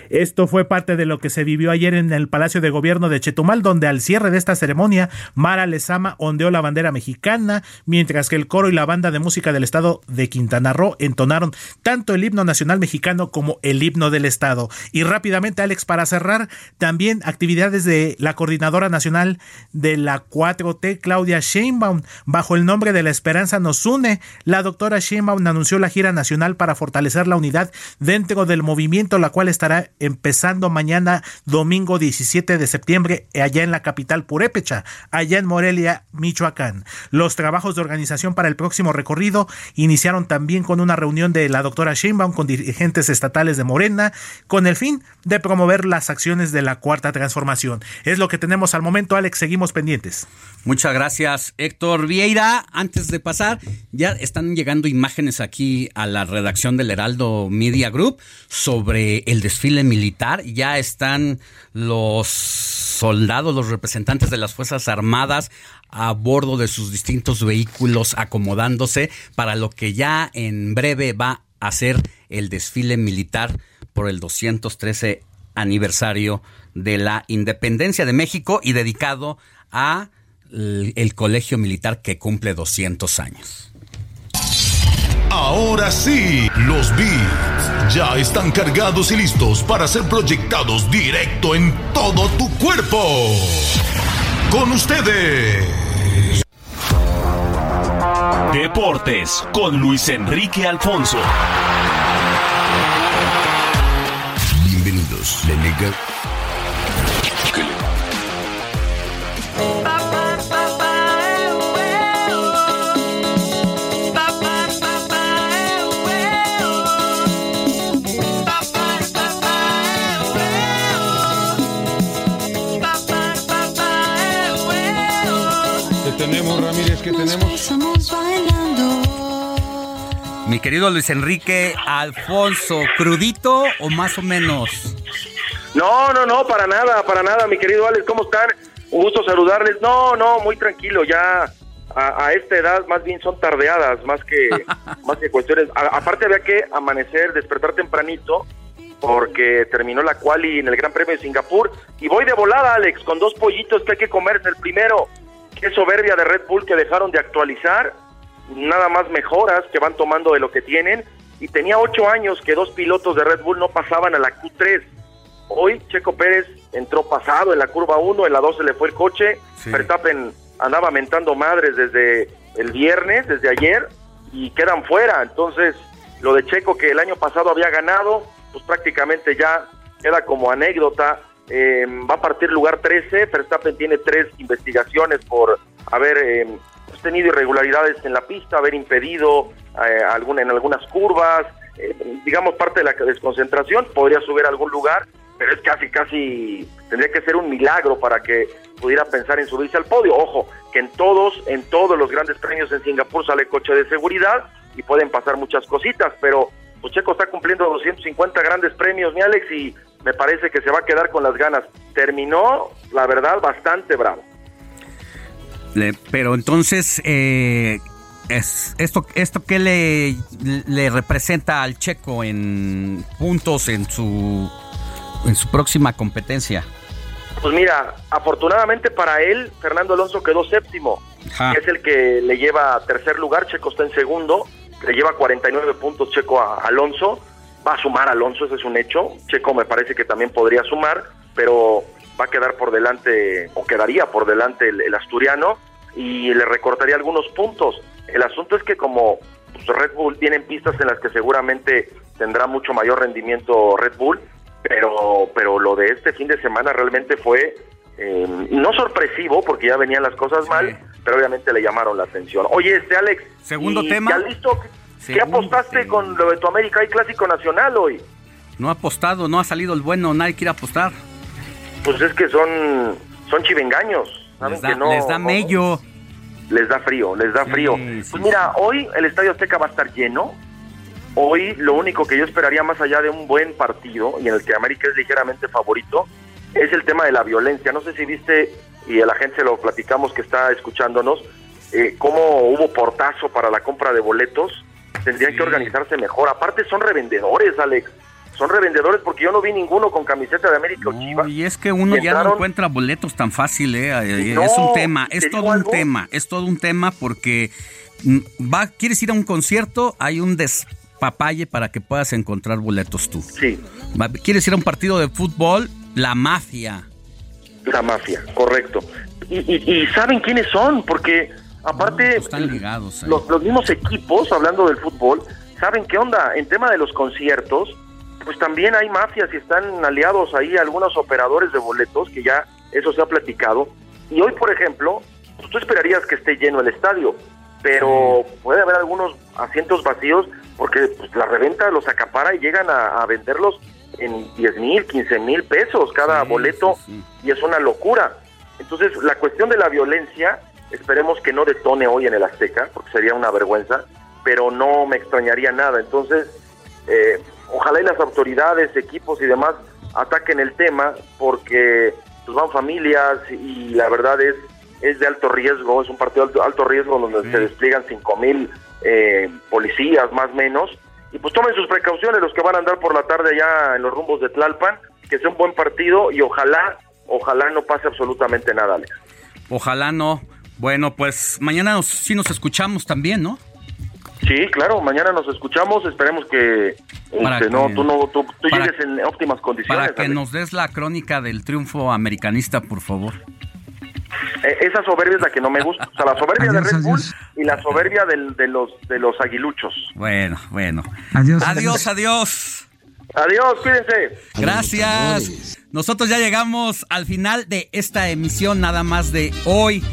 S3: Esto fue parte de lo que se vivió ayer en el Palacio de Gobierno de Chetumal, donde al cierre de esta ceremonia, Mara Lezama ondeó la bandera mexicana, mientras que el coro y la banda de música del estado de Quintana Roo entonaron tanto el himno nacional mexicano como el himno del estado. Y rápidamente, Alex, para cerrar, también actividades de la coordinadora nacional de la 4T, Claudia Sheinbaum, bajo el nombre de La Esperanza nos une. La doctora Sheinbaum anunció la gira nacional para fortalecer la unidad dentro del movimiento, la cual estará empezando mañana domingo 17 de septiembre allá en la capital Purépecha, allá en Morelia, Michoacán. Los trabajos de organización para el próximo recorrido iniciaron también con una reunión de la doctora Sheinbaum con dirigentes estatales de Morena con el fin de promover las acciones de la cuarta transformación. Es lo que tenemos al momento, Alex, seguimos pendientes.
S1: Muchas gracias, Héctor Vieira. Antes de pasar, ya están llegando imágenes aquí a la redacción del Heraldo Media Group sobre el desfile militar. Ya están los soldados, los representantes de las Fuerzas Armadas a bordo de sus distintos vehículos acomodándose para lo que ya en breve va a ser el desfile militar por el 213 aniversario de la independencia de México y dedicado a el colegio militar que cumple 200 años.
S36: Ahora sí, los beats ya están cargados y listos para ser proyectados directo en todo tu cuerpo. Con ustedes.
S6: Deportes con Luis Enrique Alfonso.
S36: Bienvenidos, la Liga
S1: tenemos, Ramírez? ¿Qué tenemos? Mi querido Luis Enrique Alfonso, ¿crudito o más o menos?
S37: No, no, no, para nada, para nada, mi querido Alex, ¿cómo están? Un gusto saludarles. No, no, muy tranquilo, ya a, esta edad más bien son tardeadas, más que, más que cuestiones. aparte había que amanecer, despertar tempranito, porque terminó la quali en el Gran Premio de Singapur. Y voy de volada, Alex, con dos pollitos que hay que comerse. El primero, Qué soberbia de Red Bull que dejaron de actualizar, nada más mejoras que van tomando de lo que tienen. Y tenía ocho años que dos pilotos de Red Bull no pasaban a la Q3. Hoy Checo Pérez entró pasado en la curva 1, en la 2 se le fue el coche. Verstappen andaba mentando madres desde el viernes, desde ayer, y quedan fuera. Entonces, lo de Checo que el año pasado había ganado, pues prácticamente ya queda como anécdota. Eh, va a partir lugar 13. Verstappen tiene tres investigaciones por haber eh, tenido irregularidades en la pista, haber impedido eh, alguna, en algunas curvas, digamos parte de la desconcentración. Podría subir a algún lugar, pero es casi, casi, tendría que ser un milagro para que pudiera pensar en subirse al podio. Ojo, que en todos, en todos los grandes premios en Singapur sale coche de seguridad y pueden pasar muchas cositas, pero Checo está cumpliendo 250 grandes premios, mi Alex, y me parece que se va a quedar con las ganas. Terminó, la verdad, bastante bravo.
S1: pero entonces, eh, es, ¿esto, esto qué le, le representa al Checo en puntos en su, en su próxima competencia?
S37: Pues mira, afortunadamente para él, Fernando Alonso quedó séptimo, es el que le lleva tercer lugar, Checo está en segundo, le lleva 49 puntos Checo a Alonso, va a sumar Alonso, ese es un hecho, Checo me parece que también podría sumar, pero va a quedar por delante, o quedaría por delante el, asturiano, y le recortaría algunos puntos. El asunto es que como pues, Red Bull tiene pistas en las que seguramente tendrá mucho mayor rendimiento Red Bull, pero, pero lo de este fin de semana realmente fue eh, no sorpresivo porque ya venían las cosas mal, pero obviamente le llamaron la atención. Oye, este Alex,
S1: segundo tema.
S37: ¿Ya listo? ¿Qué apostaste con lo de tu América y Clásico Nacional hoy?
S1: No ha apostado, no ha salido el bueno, nadie quiere apostar.
S37: Pues es que son son chivengaños,
S1: les da, les da mello.
S37: Les da frío, les da frío. pues mira, hoy el Estadio Azteca va a estar lleno, Hoy lo único que yo esperaría más allá de un buen partido y en el que América es ligeramente favorito es el tema de la violencia. No sé si viste y a la gente lo platicamos que está escuchándonos, eh, cómo hubo portazo para la compra de boletos. Tendrían que organizarse mejor. Aparte son revendedores, Alex. Son revendedores porque yo no vi ninguno con camiseta de América o Chivas.
S1: Y es que uno ya no encuentra boletos tan fácil, ¿eh? eh es un tema, es todo un tema, es todo un tema porque mm, va, quieres ir a un concierto, hay un des papaye para que puedas encontrar boletos tú.
S37: Sí.
S1: ¿Quieres ir a un partido de fútbol? La mafia.
S37: La mafia, correcto. Y, saben quiénes son, porque aparte
S1: pues están ligados,
S37: los, los, mismos equipos, hablando del fútbol, saben qué onda. En tema de los conciertos, pues también hay mafias y están aliados ahí algunos operadores de boletos, que ya eso se ha platicado. Y hoy, por ejemplo, pues tú esperarías que esté lleno el estadio, pero puede haber algunos asientos vacíos porque pues, la reventa los acapara y llegan a, venderlos en 10 mil, 15 mil pesos cada boleto y es una locura. Entonces, la cuestión de la violencia, esperemos que no detone hoy en el Azteca, porque sería una vergüenza, pero no me extrañaría nada. Entonces, eh, ojalá y las autoridades, equipos y demás ataquen el tema, porque pues, van familias y la verdad es es de alto riesgo, es un partido de alto, riesgo donde se despliegan 5 mil eh, policías más o menos. Y pues tomen sus precauciones los que van a andar por la tarde allá en los rumbos de Tlalpan, que sea un buen partido y ojalá, ojalá no pase absolutamente nada, Alex.
S1: Ojalá no. Bueno, pues mañana sí nos escuchamos también, ¿no?
S37: Sí, claro, mañana nos escuchamos, esperemos que, este, no, tú, no, tú, llegues en óptimas condiciones.
S1: Para que nos des la crónica del triunfo americanista, por favor.
S37: Eh, esa soberbia es la que no me gusta. O sea, la soberbia de Red Bull y la soberbia de, los, de los aguiluchos.
S1: Bueno, bueno. Adiós, adiós. Adiós,
S37: adiós cuídense.
S1: Gracias. Nosotros ya llegamos al final de esta emisión, nada más de hoy.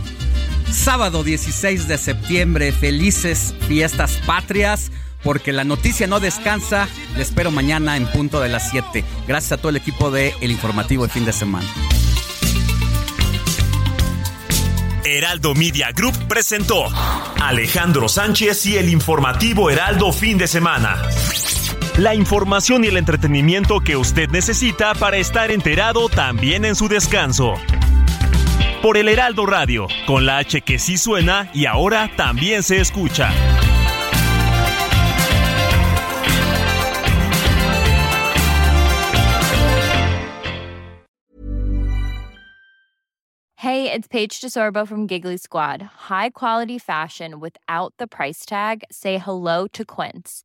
S1: Sábado 16 de septiembre, felices fiestas patrias, porque la noticia no descansa. Le espero mañana en punto de las 7. Gracias a todo el equipo de El Informativo de Fin de Semana.
S6: Heraldo Media Group presentó Alejandro Sánchez y el informativo Heraldo fin de semana. La información y el entretenimiento que usted necesita para estar enterado también en su descanso. Por el Heraldo Radio, con la H que sí suena y ahora también se escucha.
S38: Hey, it's Paige DeSorbo from Giggly Squad. High quality fashion without the price tag. Say hello to Quince.